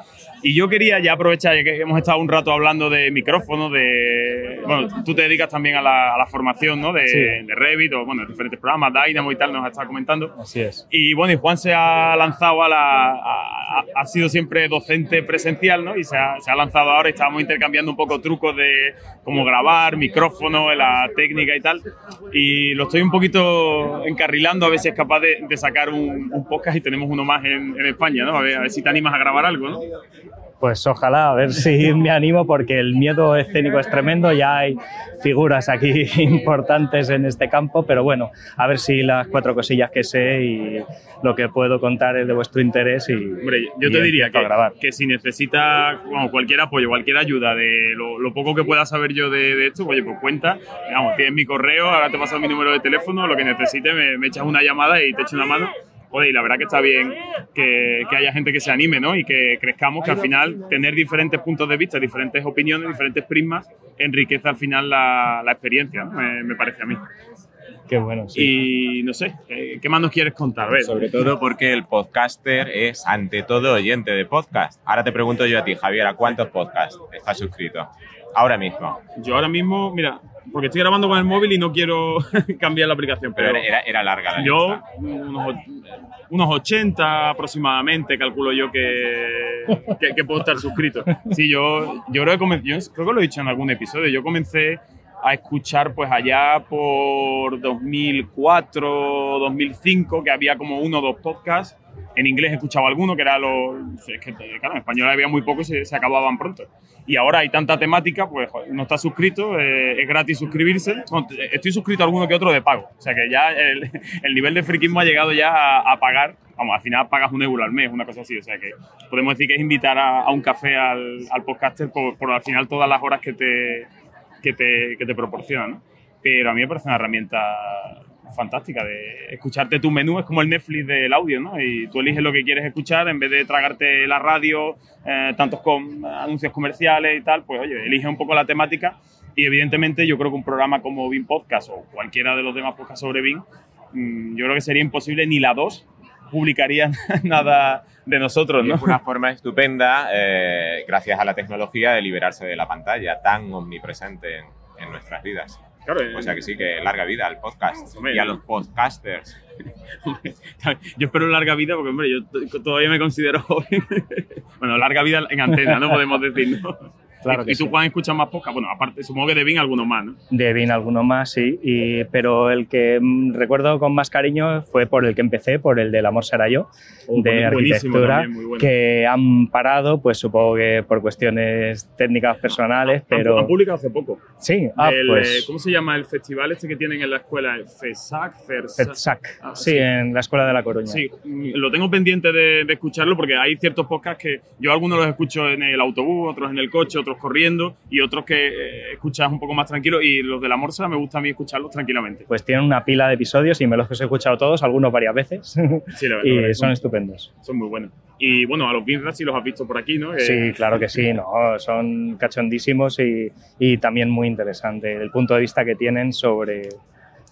Y yo quería ya aprovechar, ya que hemos estado un rato hablando de micrófonos, de, bueno, tú te dedicas también a la, a la formación, ¿no? De, Sí. de Revit o, bueno, diferentes programas, Dynamo y tal, nos has estado comentando. Así es. Y bueno, y Juan se ha lanzado a la. a- a- ha sido siempre docente presencial, ¿no? Y se ha, se ha lanzado ahora y estábamos intercambiando un poco trucos de cómo grabar, micrófono, la técnica y tal. Y lo estoy un poquito encarrilando a ver si es capaz de, de sacar un, un podcast y tenemos uno más en, en España, ¿no? A ver, a ver si te animas a grabar algo, ¿no? Pues ojalá, a ver si <laughs> me animo porque el miedo escénico es tremendo, ya hay figuras aquí <laughs> importantes en este campo, pero bueno, a ver si las cuatro cosillas que sé y lo que puedo contar es de vuestro interés y Hombre, yo y te diría que, grabar. que si necesitas bueno, cualquier apoyo, cualquier ayuda de lo, lo poco que pueda saber yo de, de esto, oye, pues cuenta. Vamos, tienes mi correo, ahora te paso mi número de teléfono, lo que necesites, me, me echas una llamada y te echo una mano. Joder, y la verdad que está bien que, que haya gente que se anime, ¿no? Y que crezcamos, que al final tener diferentes puntos de vista, diferentes opiniones, diferentes prismas, enriquece al final la, la experiencia, ¿no? me, me parece a mí. Qué bueno, sí. Y no sé, eh, ¿qué más nos quieres contar? A ver. Sobre todo porque el podcaster es ante todo oyente de podcast. Ahora te pregunto yo a ti, Javier, ¿a cuántos podcasts estás suscrito? Ahora mismo. Yo ahora mismo, mira, porque estoy grabando con el móvil y no quiero <laughs> cambiar la aplicación, Pero pero, era, era larga la yo unos, unos 80 aproximadamente calculo yo que, que, que puedo estar suscrito. Sí, yo, yo creo que comencé, yo creo que lo he dicho en algún episodio, yo comencé a escuchar pues allá por 2004, 2005, que había como uno o dos podcasts. En inglés he escuchado alguno, que era los... Es que, claro, en español había muy poco y se, se acababan pronto. Y ahora hay tanta temática, pues joder, no está suscrito, eh, es gratis suscribirse. T- estoy suscrito a alguno que otro de pago. O sea que ya el, <laughs> el nivel de friquismo ha llegado ya a, a pagar. Vamos, al final pagas un euro al mes, una cosa así. O sea que podemos decir que es invitar a, a un café al, al podcaster por, por al final todas las horas que te, que te, que te proporciona, ¿no? Pero a mí me parece una herramienta fantástica de escucharte tu menú, es como el Netflix del audio, ¿no? Y tú eliges lo que quieres escuchar en vez de tragarte la radio, eh, tantos con anuncios comerciales y tal, pues oye, elige un poco la temática y evidentemente yo creo que un programa como Bean Podcast o cualquiera de los demás podcasts sobre Bean, mm, yo creo que sería imposible ni la 2 publicaría <laughs> nada de nosotros, ¿no? Es una forma estupenda, eh, gracias a la tecnología, de liberarse de la pantalla tan omnipresente en, en nuestras vidas. Claro, eh. o sea que sí, que larga vida al podcast Hombre, y a los podcasters. <laughs> Yo espero larga vida porque, hombre, yo todavía me considero joven. <laughs> bueno, larga vida en antena, ¿no? Podemos decir, ¿no? Claro y, que y tú, sí. Juan, escuchas más podcast. Bueno, aparte, supongo que de Vin algunos más, ¿no? De Vin alguno más, sí, y, pero el que mm, recuerdo con más cariño fue por el que empecé, por el del Amor será yo, Oh, de arquitectura, también, bueno. que han parado, pues supongo que por cuestiones técnicas personales, pero... Han publicado hace poco. Sí, ah, El, pues... eh, ¿Cómo se llama el festival este que tienen en la escuela? FESAC. FEDSAC, Ah, sí, en la Escuela de la Coruña. Sí, lo tengo pendiente de, de escucharlo porque hay ciertos podcasts que yo algunos los escucho en el autobús, otros en el coche, otros corriendo y otros que eh, escuchas un poco más tranquilo y los de la Morsa me gusta a mí escucharlos tranquilamente. Pues tienen una pila de episodios y me los he escuchado todos, algunos varias veces, Sí, la verdad, <laughs> y son estupendos. Son muy buenos. Y bueno, a los Binras sí los has visto por aquí, ¿no? Eh, Sí, claro que sí, no, son cachondísimos y, y también muy interesante el punto de vista que tienen sobre,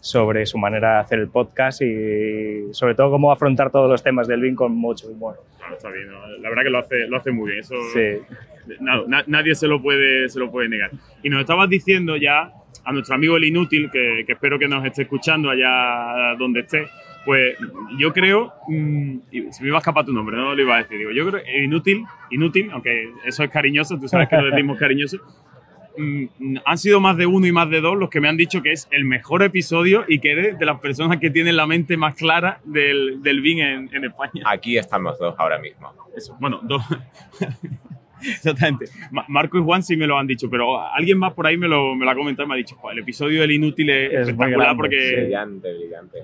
sobre su manera de hacer el podcast y sobre todo cómo afrontar todos los temas del vino con mucho humor. Claro, está bien, ¿no? la verdad que lo hace, lo hace muy bien. Eso, Sí. na- na- nadie se lo, puede, se lo puede negar. Y nos estabas diciendo ya a nuestro amigo el Inútil, que, que espero que nos esté escuchando allá donde esté, pues yo creo, mm, y se me iba a escapar tu nombre, no lo iba a decir, digo, yo creo Inútil, Inútil, aunque eso es cariñoso, tú sabes que lo decimos <laughs> cariñoso, mm, han sido más de uno y más de dos los que me han dicho que es el mejor episodio y que eres de las personas que tienen la mente más clara del, del BIN en, en España. Aquí estamos dos ahora mismo. Eso, bueno, dos. <laughs> Exactamente. Ma- Marco y Juan sí me lo han dicho, pero alguien más por ahí me lo, me lo ha comentado y me ha dicho, "Joder, el episodio del inútil es, espectacular grande, porque... Brillante, brillante.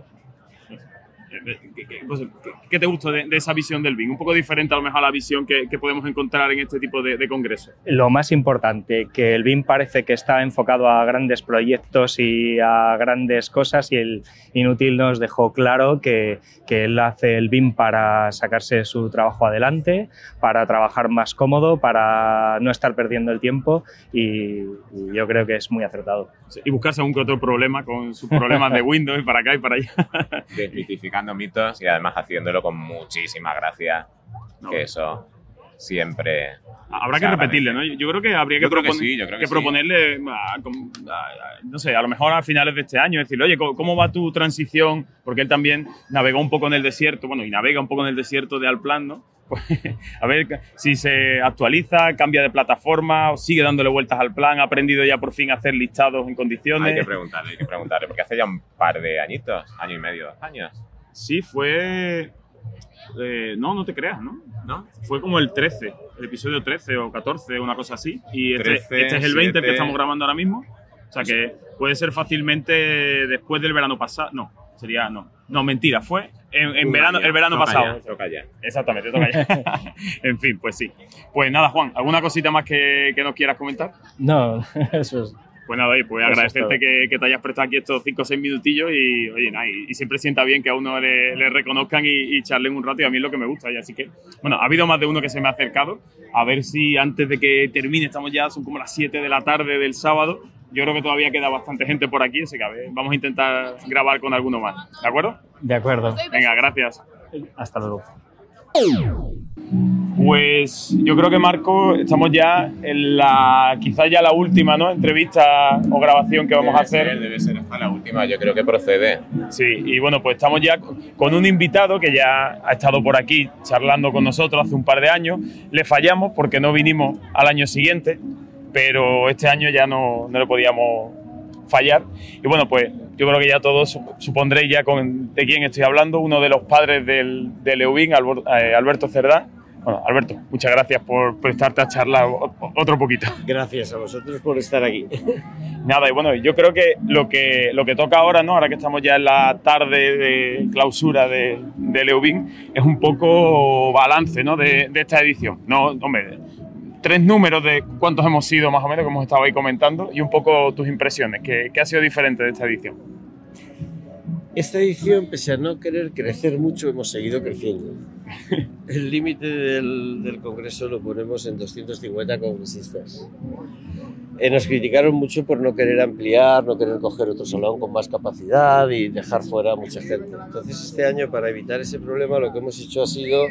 ¿Qué, qué- pues, qué- te gustó de, de esa visión del BIN? Un poco diferente a lo mejor a la visión que, que podemos encontrar en este tipo de, de congresos. Lo más importante, que el BIM parece que está enfocado a grandes proyectos y a grandes cosas y el Inútil nos dejó claro que, que él hace el BIM para sacarse su trabajo adelante, para trabajar más cómodo, para no estar perdiendo el tiempo y, y yo creo que es muy acertado. Y buscarse algún que otro problema con sus problemas de <laughs> Windows y para acá y para allá. Mitos y además haciéndolo con muchísima gracia. Que eso siempre. Habrá que repetirle, ¿no? Yo, creo que habría que, creo que propon- sí, creo que sí. proponerle, a- a- no sé, a lo mejor a finales de este año, decirle, oye, ¿cómo, cómo va tu transición? Porque él también navegó un poco en el desierto, bueno, y navega un poco en el desierto de Alplan, ¿no? <laughs> Pues, a ver si se actualiza, cambia de plataforma, o sigue dándole vueltas al plan, ha aprendido ya por fin a hacer listados en condiciones. Hay que preguntarle, hay que preguntarle, porque hace ya un par de añitos, año y medio, dos años. Sí, fue. eh, no, no te creas, ¿no? ¿no? Fue como el 13, el episodio 13 o 14, una cosa así. Y este, 13, este es el 20 el que 7. estamos grabando ahora mismo. O sea que puede ser fácilmente después del verano pasado. No, sería. No, no mentira, fue en, verano, el verano Toca pasado. ya, toca ya. Exactamente, toca ya. <laughs> en fin, pues sí. Pues nada, Juan, ¿alguna cosita más que, que nos quieras comentar? No, <laughs> eso es. Pues nada, oye, pues Eso agradecerte que, que te hayas prestado aquí estos 5 o 6 minutillos y, oye, nada, y, y siempre sienta bien que a uno le, le reconozcan y, y charlen un rato y a mí es lo que me gusta. Y así que, bueno, ha habido más de uno que se me ha acercado. A ver si antes de que termine, estamos ya, son como las 7 de la tarde del sábado. Yo creo que todavía queda bastante gente por aquí, así que a ver, vamos a intentar grabar con alguno más. ¿De acuerdo? De acuerdo. Venga, gracias. Hasta luego. Pues yo creo que Marco, estamos ya en la, quizás ya la última, ¿no? Entrevista o grabación que vamos a hacer. ser, debe ser hasta la última, yo creo que procede. Sí, y bueno, pues estamos ya con un invitado que ya ha estado por aquí charlando con nosotros hace un par de años. Le fallamos porque no vinimos al año siguiente, pero este año ya no, no le podíamos fallar. Y bueno, pues yo creo que ya todos sup- supondréis ya con, de quién estoy hablando, uno de los padres del, EUBIN, Albor- eh, Alberto Cerdán. Bueno, Alberto, muchas gracias por prestarte a charlar otro poquito. Gracias a vosotros por estar aquí. <laughs> Nada, y bueno, yo creo que lo que, lo que toca ahora, ¿no? Ahora que estamos ya en la tarde de clausura de, de Leubin, es un poco balance, ¿no? De, de esta edición. No, hombre, tres números de cuántos hemos sido más o menos, que hemos estado ahí comentando, y un poco tus impresiones. ¿Qué, qué ha sido diferente de esta edición? Esta edición, pese a no querer crecer mucho, hemos seguido creciendo. <laughs> El límite del, del Congreso lo ponemos en 250 congresistas. Eh, nos criticaron mucho por no querer ampliar, no querer coger otro salón con más capacidad y dejar fuera a mucha gente. Entonces este año, para evitar ese problema, lo que hemos hecho ha sido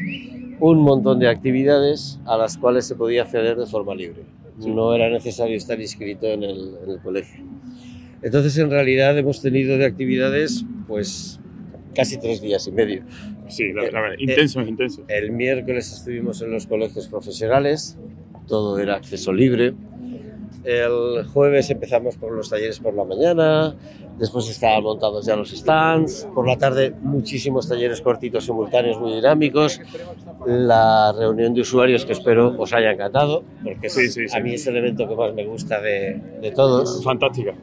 un montón de actividades a las cuales se podía acceder de forma libre. No era necesario estar inscrito en el, en el colegio. Entonces, en realidad, hemos tenido de actividades, pues, casi tres días y medio. Sí, la, la verdad, intenso, intenso. El miércoles estuvimos en los colegios profesionales, todo era acceso libre. El jueves empezamos por los talleres por la mañana, después estaban montados ya los stands, por la tarde muchísimos talleres cortitos simultáneos muy dinámicos, la reunión de usuarios que espero os haya encantado, porque Sí, sí, sí. a mí es el evento que más me gusta de, de todos. Fantástica.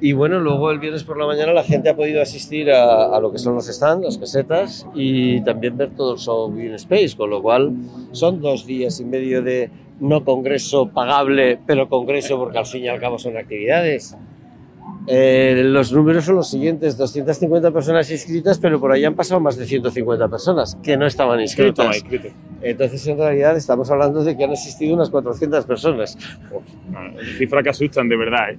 Y bueno, luego el viernes por la mañana la gente ha podido asistir a, a lo que son los stands, las casetas y también ver todo el show in Space, con lo cual son dos días y medio de no congreso pagable, pero congreso porque al fin y al cabo son actividades. Eh, los números son los siguientes, 250 personas inscritas, pero por ahí han pasado más de 150 personas que no estaban inscritas. Entonces, en realidad, estamos hablando de que han asistido unas 400 personas. Cifras que asustan, de verdad, ¿eh?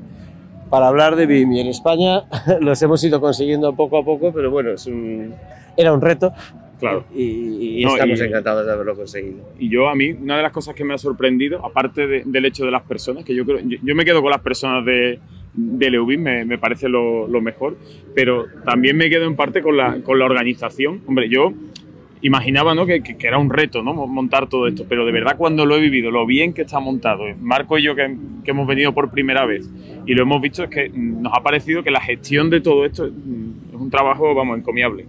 Para hablar de BIM. Y en España <laughs> los hemos ido consiguiendo poco a poco, pero bueno, es un, era un reto. Claro. Y, y No, estamos y- encantados de haberlo conseguido. Y yo, a mí, una de las cosas que me ha sorprendido, aparte de- del hecho de las personas, que yo creo, yo, yo me quedo con las personas de, de Leubin, me, me parece lo, lo mejor, pero también me quedo en parte con la, con la organización. Hombre, yo imaginaba ¿no? que, que- que era un reto ¿no? montar todo esto, pero de verdad cuando lo he vivido, lo bien que está montado, eh, Marco y yo que, que hemos venido por primera vez y lo hemos visto, es que mm, nos ha parecido que la gestión de todo esto mm, es un trabajo, vamos, encomiable.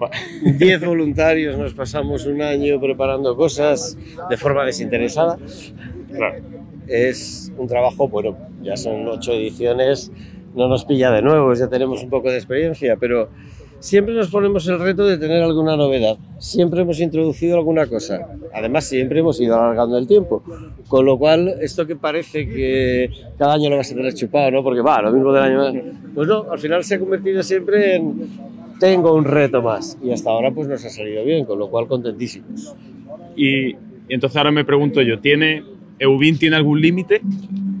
<laughs> 10 voluntarios, nos pasamos un año preparando cosas de forma desinteresada. Es un trabajo, bueno, ya son ocho ediciones, no nos pilla de nuevo, ya tenemos un poco de experiencia, pero siempre nos ponemos el reto de tener alguna novedad. Siempre hemos introducido alguna cosa. Además, siempre hemos ido alargando el tiempo. Con lo cual, esto que parece que cada año lo vas a tener chupado, ¿no? Porque va, lo mismo del año. Pues no, al final se ha convertido siempre en tengo un reto más. Y hasta ahora pues nos ha salido bien, con lo cual contentísimos. Y, y entonces ahora me pregunto yo, ¿tiene Eubin tiene algún límite?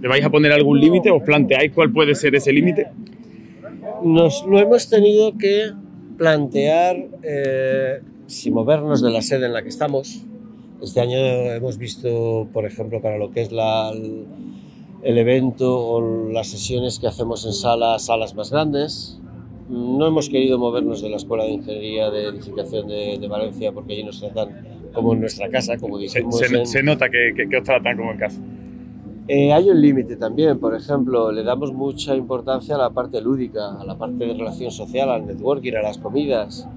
¿Le vais a poner algún límite? ¿Os planteáis cuál puede ser ese límite? Nos lo hemos tenido que plantear eh, si movernos de la sede en la que estamos. Este año hemos visto, por ejemplo, para lo que es la, el, evento o las sesiones que hacemos en salas, salas más grandes. No hemos querido movernos de la Escuela de Ingeniería de Edificación de, de Valencia porque allí nos tratan como en nuestra casa, como Se, dijimos. se- en- se nota que, que- que os tratan como en casa. Eh, hay un límite también, por ejemplo, le damos mucha importancia a la parte lúdica, a la parte de relación social, al networking, a las comidas.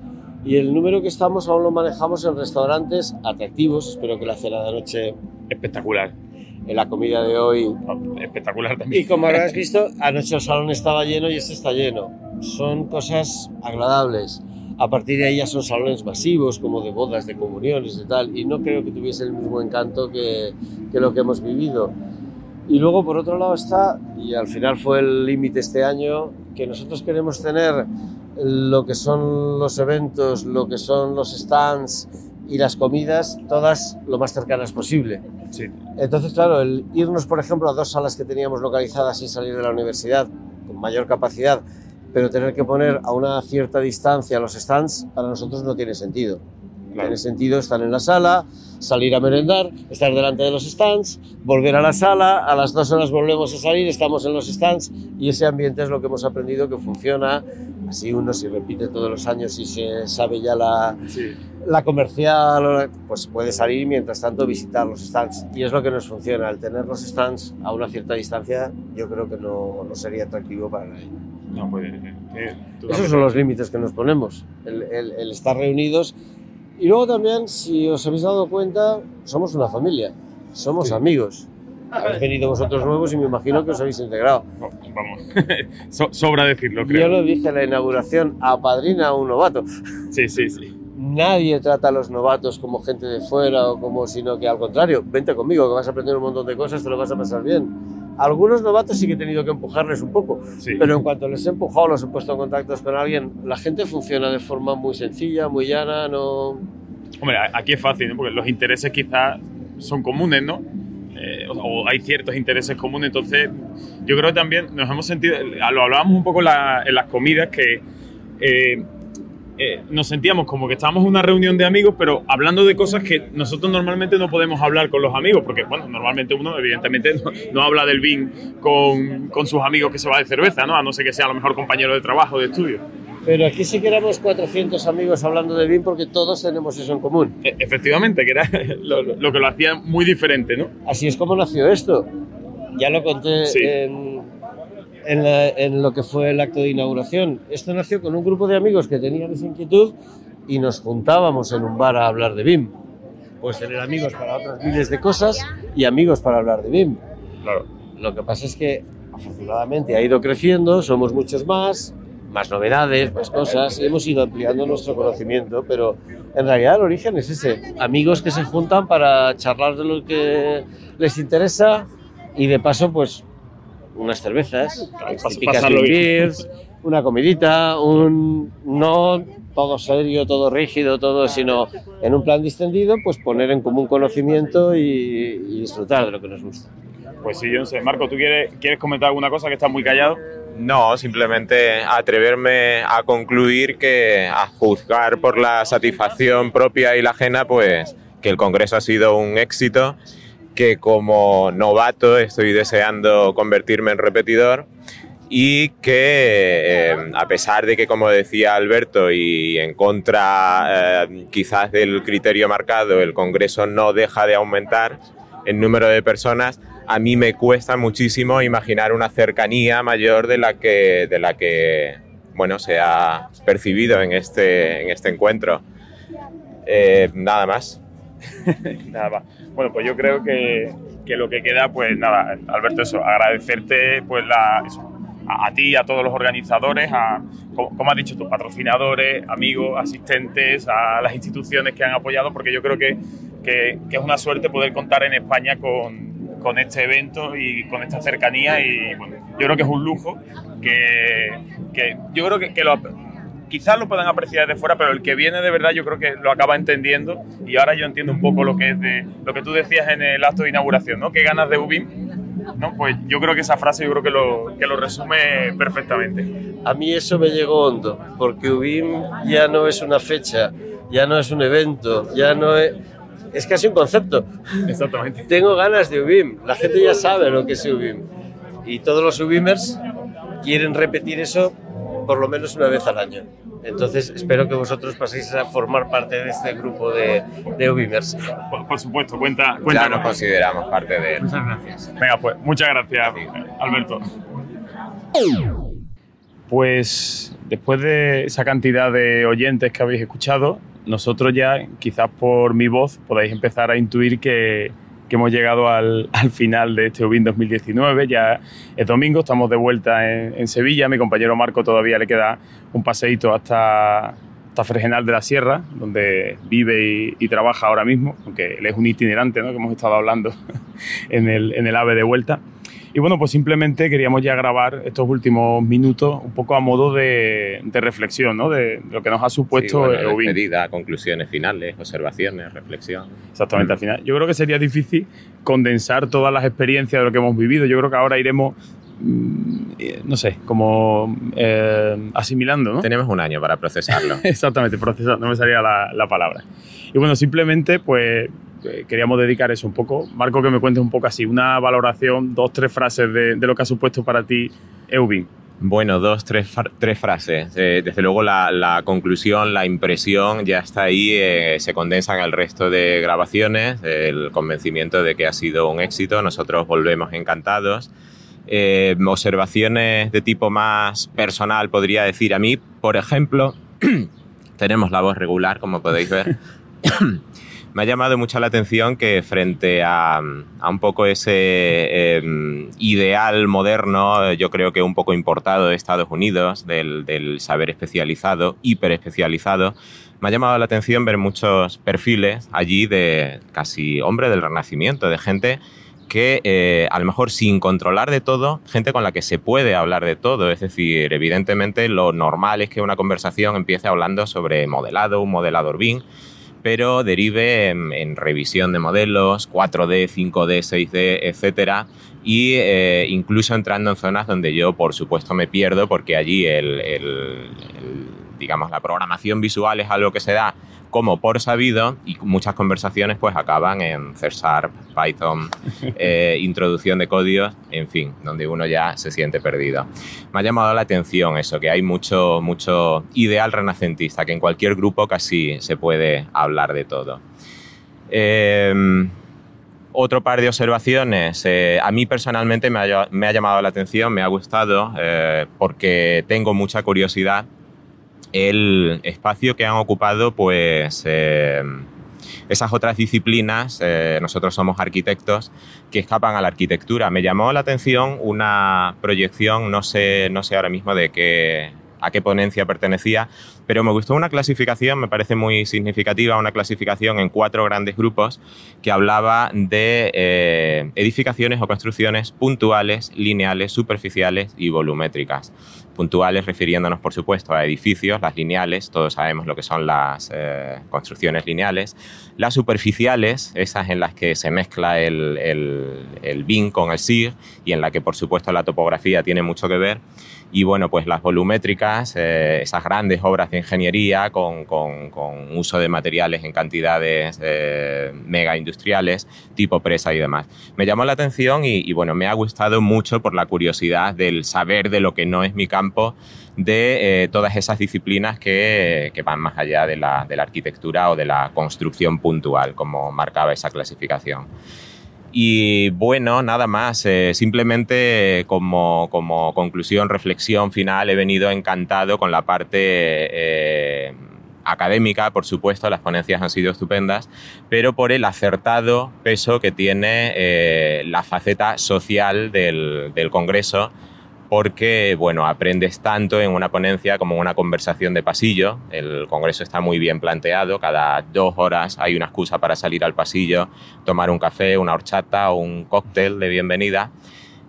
Y el número que estamos aún lo manejamos en restaurantes atractivos, espero que la cena de noche... Espectacular. En la comida de hoy... Espectacular también. Y como habrás <laughs> visto, anoche el salón estaba lleno y este está lleno. Son cosas agradables. A partir de ahí ya son salones masivos, como de bodas, de comuniones, de tal, y no creo que tuviese el mismo encanto que, que lo que hemos vivido. Y luego, por otro lado, está, y al final fue el límite este año, que nosotros queremos tener lo que son los eventos, lo que son los stands y las comidas, todas lo más cercanas posible. Sí. Entonces, claro, el irnos, por ejemplo, a dos salas que teníamos localizadas sin salir de la universidad, con mayor capacidad, pero tener que poner a una cierta distancia los stands, para nosotros no tiene sentido. Tiene sentido estar en la sala, salir a merendar, estar delante de los stands, volver a la sala, a las dos horas volvemos a salir, estamos en los stands y ese ambiente es lo que hemos aprendido que funciona. Así uno si repite todos los años y se sabe ya la, la comercial, pues puede salir mientras tanto visitar los stands. Y es lo que nos funciona. Al tener los stands a una cierta distancia, yo creo que no, no sería atractivo para nadie. No, eh, eh, Esos son los límites que nos ponemos, el, el- el estar reunidos. Y luego también, si os habéis dado cuenta, somos una familia, somos amigos. Habéis venido vosotros nuevos y me imagino que os habéis integrado. Vamos, <laughs> So- sobra decirlo, Yo creo. lo dije en la inauguración, apadrina a un novato. Sí, sí, sí. Nadie trata a los novatos como gente de fuera o como, sino que al contrario, vente conmigo, que vas a aprender un montón de cosas, te lo vas a pasar bien. Algunos novatos sí que he tenido que empujarles un poco, pero en cuanto les he empujado, los he puesto en contactos con alguien, la gente funciona de forma muy sencilla, muy llana, no... Hombre, aquí es fácil, ¿no? porque los intereses quizás son comunes, ¿no? Eh, o, o hay ciertos intereses comunes, entonces yo creo que también nos hemos sentido, lo hablábamos un poco la- en las comidas, que eh, eh, nos sentíamos como que estábamos en una reunión de amigos, pero hablando de cosas que nosotros normalmente no podemos hablar con los amigos, porque, bueno, normalmente uno, evidentemente, no, no habla del BIN con, con sus amigos que se va de cerveza, ¿no? A no ser que sea a lo mejor compañero de trabajo, de estudio. Pero aquí sí que éramos 400 amigos hablando de BIM porque todos tenemos eso en común. E- Efectivamente, que era <laughs> lo, lo que lo hacía muy diferente, ¿no? Así es como nació esto. Ya lo conté Sí. en, en, la- en lo que fue el acto de inauguración. Esto nació con un grupo de amigos que tenían esa inquietud y nos juntábamos en un bar a hablar de BIM. Pues tener amigos para otras miles de cosas y amigos para hablar de BIM. Claro. Lo que pasa es que afortunadamente ha ido creciendo, somos muchos más, más novedades, más cosas, hemos ido ampliando nuestro conocimiento, pero en realidad el origen es ese, amigos que se juntan para charlar de lo que les interesa y de paso pues unas cervezas, las típicas beers, una comidita, un no todo serio, todo rígido, todo, sino en un plan distendido, pues poner en común conocimiento y, y disfrutar de lo que nos gusta. Pues sí, yo no sé. Marco, ¿tú quieres, quieres comentar alguna cosa que estás muy callado? No, simplemente atreverme a concluir que a juzgar por la satisfacción propia y la ajena, pues que el Congreso ha sido un éxito, que como novato estoy deseando convertirme en repetidor y que eh, a pesar de que, como decía Alberto, y en contra eh, quizás del criterio marcado, el Congreso no deja de aumentar el número de personas, a mí me cuesta muchísimo imaginar una cercanía mayor de la que, de la que bueno, se ha percibido en este, en este encuentro. Eh, nada más. <laughs> nada más. Bueno, pues yo creo que, que, lo que queda, pues nada, Alberto, eso, agradecerte pues la, a, a, ti, a todos los organizadores, a, como, como has dicho, tus patrocinadores, amigos, asistentes, a las instituciones que han apoyado, porque yo creo que, que, que es una suerte poder contar en España con, con este evento y con esta cercanía y bueno, yo creo que es un lujo que, que yo creo que, que lo, quizás lo puedan apreciar de fuera, pero el que viene de verdad yo creo que lo acaba entendiendo y ahora yo entiendo un poco lo que es de lo que tú decías en el acto de inauguración, ¿no? ¿Qué ganas de UBIM? ¿no? Pues yo creo que esa frase yo creo que lo, que lo resume perfectamente. A mí eso me llegó hondo, porque UBIM ya no es una fecha, ya no es un evento, ya no es... Es casi un concepto. Exactamente. Tengo ganas de UBIM. La gente ya sabe lo que es UBIM. Y todos los UBIMers quieren repetir eso por lo menos una vez al año. Entonces, espero que vosotros paséis a formar parte de este grupo de, de UBIMers. Por, por, supuesto, cuenta, cuenta. Ya nos consideramos parte de él. Muchas gracias. Venga, pues, muchas gracias, Alberto. Pues después de esa cantidad de oyentes que habéis escuchado, nosotros ya, quizás por mi voz, podáis empezar a intuir que, que hemos llegado al, al, final de este UBIN 2019. Ya es domingo, estamos de vuelta en, en, Sevilla. Mi compañero Marco todavía le queda un paseíto hasta, hasta Fregenal de la Sierra, donde vive y, y, trabaja ahora mismo, aunque él es un itinerante, ¿no? que hemos estado hablando <laughs> en el, en el AVE de vuelta. Y bueno, pues simplemente queríamos ya grabar estos últimos minutos un poco a modo de, de reflexión, ¿no? De, lo que nos ha supuesto sí, bueno, Eubin. Despedida, conclusiones finales, observaciones, reflexión. Exactamente, mm. al final. Yo creo que sería difícil condensar todas las experiencias de lo que hemos vivido. Yo creo que ahora iremos no sé, como eh, asimilando, ¿no? Tenemos un año para procesarlo. <laughs> Exactamente, procesar, no me salía la, la, palabra. Y bueno, simplemente, pues queríamos dedicar eso un poco. Marco, que me cuentes un poco así, una valoración, dos, tres frases de, de lo que ha supuesto para ti Eubin. Bueno, dos, tres, tres frases. Eh, desde luego la, la, conclusión, la impresión ya está ahí, eh, se condensa en el resto de grabaciones, el convencimiento de que ha sido un éxito, nosotros volvemos encantados. Eh, observaciones de tipo más personal, podría decir a mí, por ejemplo, <clears throat> tenemos la voz regular, como podéis ver. <coughs> me ha llamado mucho la atención que frente a, un poco ese eh, ideal moderno, yo creo que un poco importado de Estados Unidos, del, saber especializado, hiper especializado, me ha llamado la atención ver muchos perfiles allí de casi hombre del renacimiento, de gente que eh, a lo mejor sin controlar de todo, gente con la que se puede hablar de todo. Es decir, evidentemente lo normal es que una conversación empiece hablando sobre modelado, un modelador BIM, pero derive en, en revisión de modelos, 4D, 5D, 6D, etcétera, y eh, incluso entrando en zonas donde yo, por supuesto, me pierdo porque allí el, digamos, la programación visual es algo que se da como por sabido y muchas conversaciones pues acaban en C Python, <laughs> eh, introducción de códigos, en fin, donde uno ya se siente perdido. Me ha llamado la atención eso, que hay mucho, mucho ideal renacentista, que en cualquier grupo casi se puede hablar de todo. Eh, otro par de observaciones. Eh, a mí personalmente me ha, me ha, llamado la atención, me ha gustado, eh, porque tengo mucha curiosidad el espacio que han ocupado pues eh, esas otras disciplinas, eh, nosotros somos arquitectos, que escapan a la arquitectura. Me llamó la atención una proyección, no sé, no sé ahora mismo de qué, a qué ponencia pertenecía, pero me gustó una clasificación, me parece muy significativa, una clasificación en cuatro grandes grupos que hablaba de eh, edificaciones o construcciones puntuales, lineales, superficiales y volumétricas. Puntuales refiriéndonos, por supuesto, a edificios, las lineales, todos sabemos lo que son las eh, construcciones lineales, las superficiales, esas en las que se mezcla el, el, el BIM con el SIG y en la que, por supuesto, la topografía tiene mucho que ver, y bueno, pues las volumétricas, eh, esas grandes obras de ingeniería con, con, con uso de materiales en cantidades eh, mega industriales, tipo presa y demás. Me llamó la atención y, bueno, me ha gustado mucho por la curiosidad del saber de lo que no es mi campo, de eh, todas esas disciplinas que, que van más allá de la, de la arquitectura o de la construcción puntual, como marcaba esa clasificación. Y bueno, nada más, eh, simplemente como, como, conclusión, reflexión final, he venido encantado con la parte eh, académica, por supuesto, las ponencias han sido estupendas, pero por el acertado peso que tiene eh, la faceta social del, del Congreso porque, bueno, aprendes tanto en una ponencia como en una conversación de pasillo. El congreso está muy bien planteado, cada dos horas hay una excusa para salir al pasillo, tomar un café, una horchata o un cóctel de bienvenida.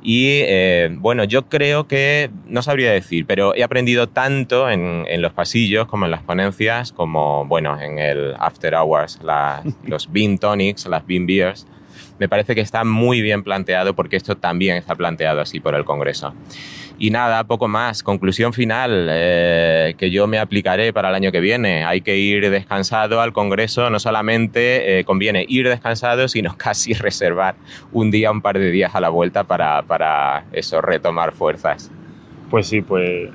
Y eh, bueno, yo creo que, no sabría decir, pero he aprendido tanto en, en, los pasillos como en las ponencias, como bueno, en el After Hours, <laughs> los Bean Tonics, las Bean Beers. Me parece que está muy bien planteado porque esto también está planteado así por el Congreso. Y nada, poco más. Conclusión final eh, que yo me aplicaré para el año que viene. Hay que ir descansado al Congreso. No solamente eh, conviene ir descansado, sino <laughs> casi reservar un día, un par de días a la vuelta para, para eso, retomar fuerzas. Pues sí, pues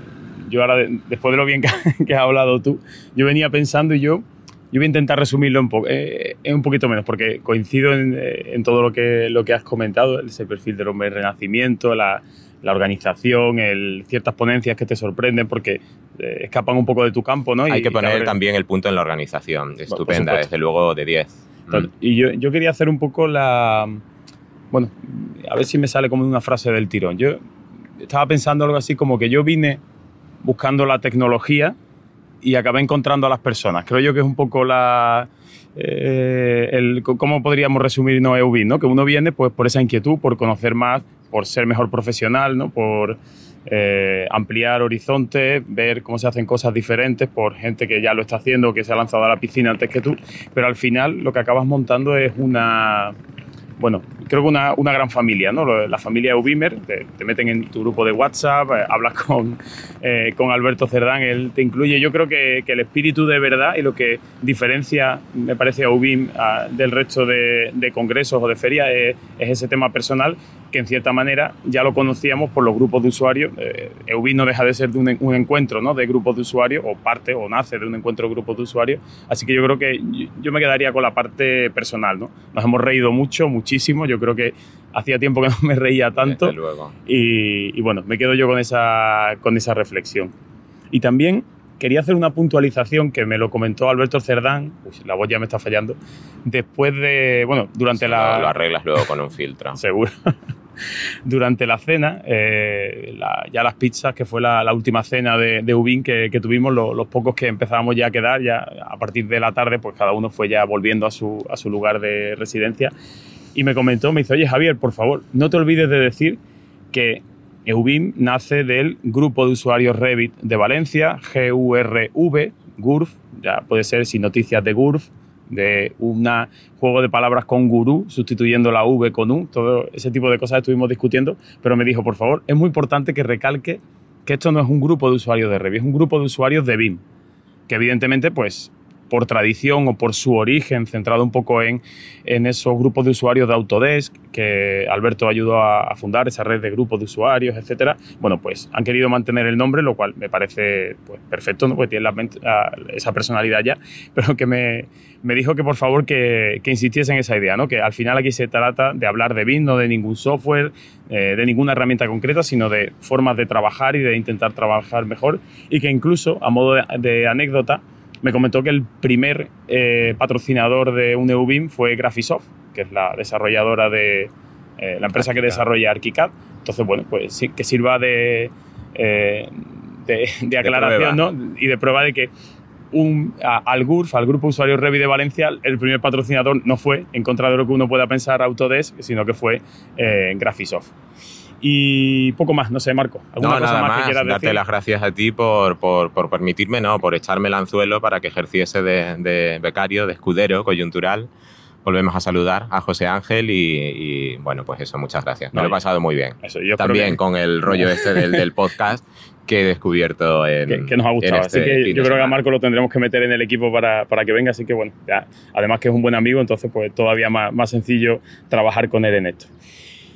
yo ahora, después de lo bien que, <laughs> que has hablado tú, yo venía pensando y yo yo voy a intentar resumirlo un, po eh, un poquito menos, porque coincido en, eh, en, todo lo que, lo que has comentado, ese perfil del hombre renacimiento, la, la organización, el, ciertas ponencias que te sorprenden porque eh, escapan un poco de tu campo, ¿no? Hay y, que poner también el punto en la organización, estupenda, desde luego de 10. Mm. Y yo, yo quería hacer un poco la... Bueno, a ver si me sale como una frase del tirón. Yo estaba pensando algo así como que yo vine buscando la tecnología y acabé encontrando a las personas. Creo yo que es un poco la... Eh, el, ¿Cómo podríamos resumir no EUBIN? ¿no? Que uno viene pues, por esa inquietud, por conocer más, por ser mejor profesional, ¿no? por eh, ampliar horizontes, ver cómo se hacen cosas diferentes por gente que ya lo está haciendo, que se ha lanzado a la piscina antes que tú. Pero al final lo que acabas montando es una, bueno, creo que una, una, gran familia, ¿no? La familia Ubimer, te, te meten en tu grupo de WhatsApp, eh, hablas con, <laughs> eh, con Alberto Cerdán, él te incluye. Yo creo que, el espíritu de verdad y lo que diferencia, me parece, a Ubim del resto de, congresos o de ferias es, es, ese tema personal que en cierta manera ya lo conocíamos por los grupos de usuarios. Eh, no deja de ser de un, un, encuentro ¿no? de grupos de usuarios, o parte o nace de un encuentro de grupos de usuarios. Así que yo creo que yo me quedaría con la parte personal. ¿no? Nos hemos reído mucho, muchísimo. Yo creo que hacía tiempo que <laughs> no me reía tanto. Desde luego. Y, y, bueno, me quedo yo con esa, con esa reflexión. Y también quería hacer una puntualización que me lo comentó Alberto Cerdán, Uy, la voz ya me está fallando, después de, bueno, durante sí, la... Lo arreglas luego con un filtro. <laughs> Seguro. Durante la cena, eh, ya las pizzas, que fue la, última cena de, de Ubin que, tuvimos, lo, los pocos que empezábamos ya a quedar, ya a partir de la tarde, pues cada uno fue ya volviendo a su, a su lugar de residencia. Y me comentó, me dice, oye Javier, por favor, no te olvides de decir que EUBIM nace del grupo de usuarios Revit de Valencia, GURV, GURF, ya puede ser sin noticias de GURF, de un juego de palabras con gurú, sustituyendo la V con U, todo ese tipo de cosas estuvimos discutiendo, pero me dijo, por favor, es muy importante que recalque que esto no es un grupo de usuarios de Revit, es un grupo de usuarios de BIM, que evidentemente pues por tradición o por su origen, centrado un poco en, en esos grupos de usuarios de Autodesk, que Alberto ayudó a, a, fundar, esa red de grupos de usuarios, etcétera. Bueno, pues han querido mantener el nombre, lo cual me parece pues, perfecto, ¿no? porque tiene la, esa personalidad ya, <laughs> pero que me, me dijo que por favor que, que, insistiese en esa idea, ¿no? que al final aquí se trata de hablar de BIM, no de ningún software, eh, de ninguna herramienta concreta, sino de formas de trabajar y de intentar trabajar mejor, y que incluso, a modo de, de anécdota, me comentó que el primer eh, patrocinador de un EUBIM fue Graphisoft, que es la desarrolladora de eh, la empresa que desarrolla ArchiCAD. Entonces, bueno, pues sí, que sirva de, de, de aclaración de ¿no? y de prueba de que un, a- al GURF, al Grupo Usuario Revi de Valencia, el primer patrocinador no fue, en contra de lo que uno pueda pensar, Autodesk, sino que fue eh, Graphisoft. Y poco más, no sé, Marco. ¿Alguna No, cosa nada más, que más, quieras darte decir? las gracias a ti por, por, por permitirme, no, por echarme el anzuelo para que ejerciese de, de becario, de escudero, coyuntural. Volvemos a saludar a José Ángel y, y, bueno, pues eso, muchas gracias. Me No, lo he pasado muy bien. Eso, yo También que- con el rollo este del, del <laughs> podcast que he descubierto en, que, que nos ha gustado. este así que fin yo creo que a. Marco lo tendremos que meter en el equipo para, para que venga. Así que bueno, ya, además que es un buen amigo, entonces pues todavía más, más sencillo trabajar con él en esto.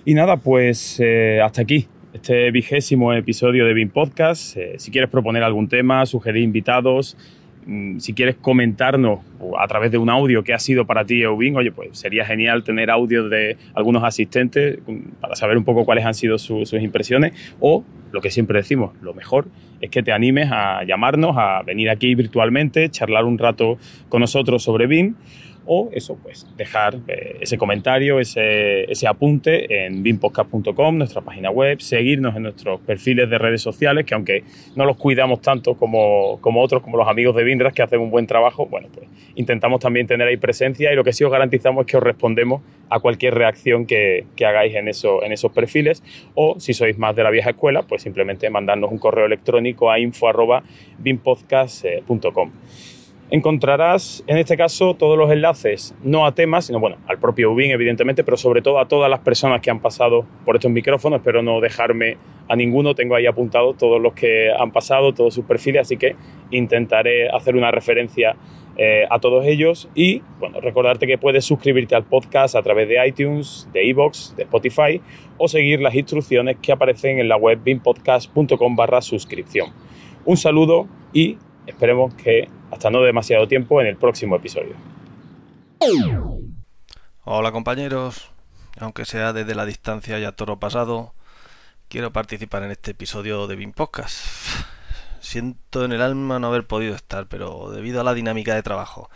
Y nada, pues eh, hasta aquí este vigésimo episodio de BIM Podcast. Eh, si quieres proponer algún tema, sugerir invitados, si quieres comentarnos a través de un audio qué ha sido para ti Eubin, oye, pues sería genial tener audios de algunos asistentes mm, para saber un poco cuáles han sido su- sus impresiones o lo que siempre decimos, lo mejor es que te animes a llamarnos, a venir aquí virtualmente, charlar un rato con nosotros sobre BIM o eso, pues dejar eh, ese comentario, ese, ese apunte en bimpodcast.com, nuestra página web, seguirnos en nuestros perfiles de redes sociales, que aunque no los cuidamos tanto como, como otros, como los amigos de Binras, que hacen un buen trabajo, bueno, pues intentamos también tener ahí presencia y lo que sí os garantizamos es que os respondemos a cualquier reacción que, que hagáis en, eso, en esos perfiles o si sois más de la vieja escuela, pues simplemente mandarnos un correo electrónico a info.bimpodcast.com. Encontrarás en este caso todos los enlaces, no a temas, sino bueno, al propio Ubin, evidentemente, pero sobre todo a todas las personas que han pasado por estos micrófonos. Espero no dejarme a ninguno, tengo ahí apuntado todos los que han pasado, todos sus perfiles, así que intentaré hacer una referencia eh, a todos ellos. Y bueno, recordarte que puedes suscribirte al podcast a través de iTunes, de iVoox, de Spotify o seguir las instrucciones que aparecen en la web bimpodcast.com barra suscripción. Un saludo y esperemos que hasta no demasiado tiempo en el próximo episodio. Hola compañeros, aunque sea desde la distancia y a toro pasado, quiero participar en este episodio de BIM Podcast. Siento en el alma no haber podido estar, pero debido a la dinámica de trabajo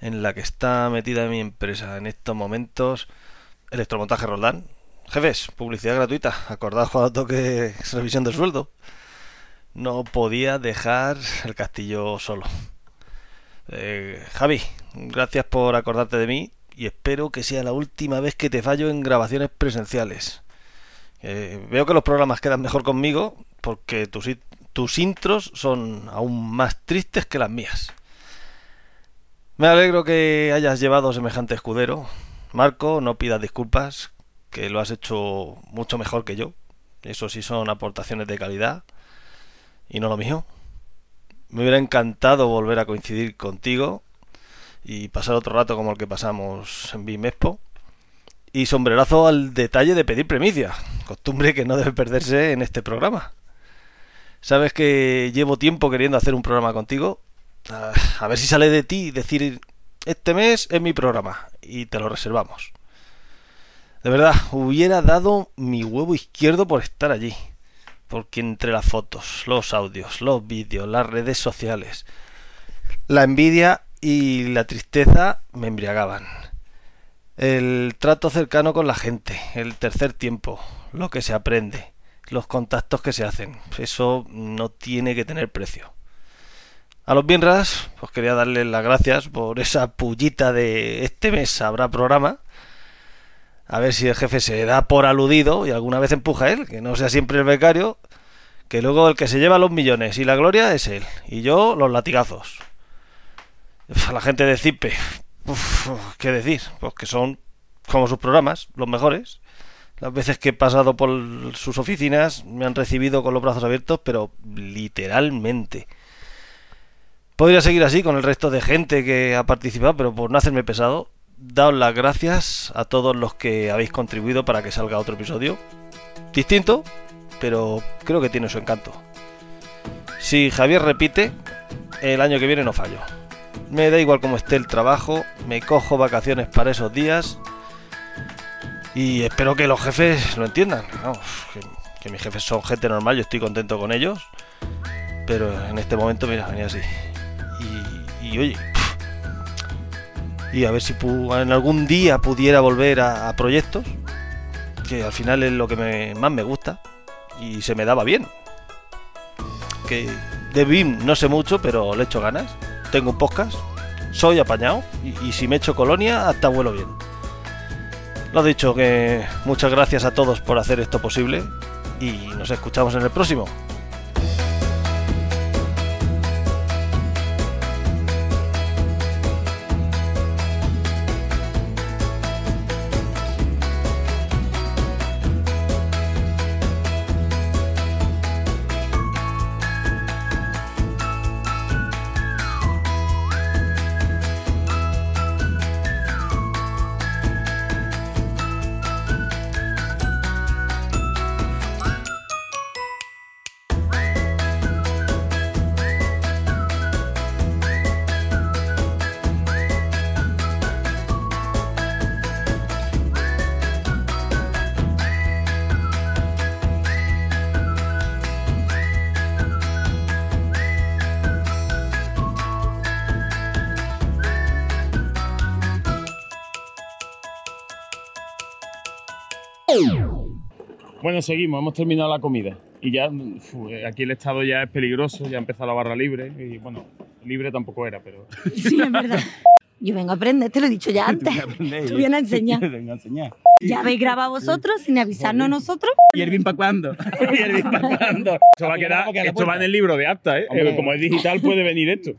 en la que está metida mi empresa en estos momentos, Electromontaje Roldán. Jefes, publicidad gratuita, acordaos cuando toque revisión de sueldo. No podía dejar el castillo solo. Eh, Javi, gracias por acordarte de mí y espero que sea la última vez que te fallo en grabaciones presenciales. Eh, veo que los programas quedan mejor conmigo porque tus, tus intros son aún más tristes que las mías. Me alegro que hayas llevado semejante escudero. Marco, no pidas disculpas, que lo has hecho mucho mejor que yo. Eso sí son aportaciones de calidad y no lo mío. Me hubiera encantado volver a coincidir contigo y pasar otro rato como el que pasamos en Bimexpo. Y sombrerazo al detalle de pedir premicia, costumbre que no debe perderse en este programa. Sabes que llevo tiempo queriendo hacer un programa contigo. Ah, A ver si sale de ti decir, este mes es mi programa y te lo reservamos. De verdad, hubiera dado mi huevo izquierdo por estar allí. Porque entre las fotos, los audios, los vídeos, las redes sociales, la envidia y la tristeza me embriagaban. El trato cercano con la gente, el tercer tiempo, lo que se aprende, los contactos que se hacen, eso no tiene que tener precio. A los Bienras, pues quería darles las gracias por esa pullita de este mes habrá programa. A ver si el jefe se da por aludido y alguna vez empuja él, que no sea siempre el becario, que luego el que se lleva los millones y la gloria es él, y yo los latigazos. La gente de Cipe, ¿qué decir? Pues que son como sus programas, los mejores. Las veces que he pasado por sus oficinas me han recibido con los brazos abiertos, pero literalmente. Podría seguir así con el resto de gente que ha participado, pero por no hacerme pesado, daos las gracias a todos los que habéis contribuido para que salga otro episodio. Distinto, pero creo que tiene su encanto. Si Javier repite, el año que viene no fallo. Me da igual cómo esté el trabajo, me cojo vacaciones para esos días y espero que los jefes lo entiendan. Que, que mis jefes son gente normal, yo estoy contento con ellos, pero en este momento, mira, venía así. Y, y oye, y a ver si en algún día pudiera volver a, proyectos, que al final es lo que más me gusta y se me daba bien. Que de BIM no sé mucho, pero le echo ganas. tengo un podcast, soy apañado y, y si me echo colonia, hasta vuelo bien. Lo dicho, que muchas gracias a todos por hacer esto posible y nos escuchamos en el próximo. Bueno, seguimos, hemos terminado la comida. Y ya, fu, aquí el estado ya es peligroso, ya ha empezado la barra libre. Y bueno, libre tampoco era, pero. <laughs> Sí, es verdad. Yo vengo a aprender, te lo he dicho ya <laughs> antes. Tú vienes a <laughs> enseñar. Vengo a enseñar. Ya habéis grabado vosotros sin avisarnos nosotros. ¿Y el BIM para cuándo? ¿Y el BIM para cuándo? Esto va, a quedar, esto va en el libro de acta, ¿eh? Hombre. Como es digital puede venir esto.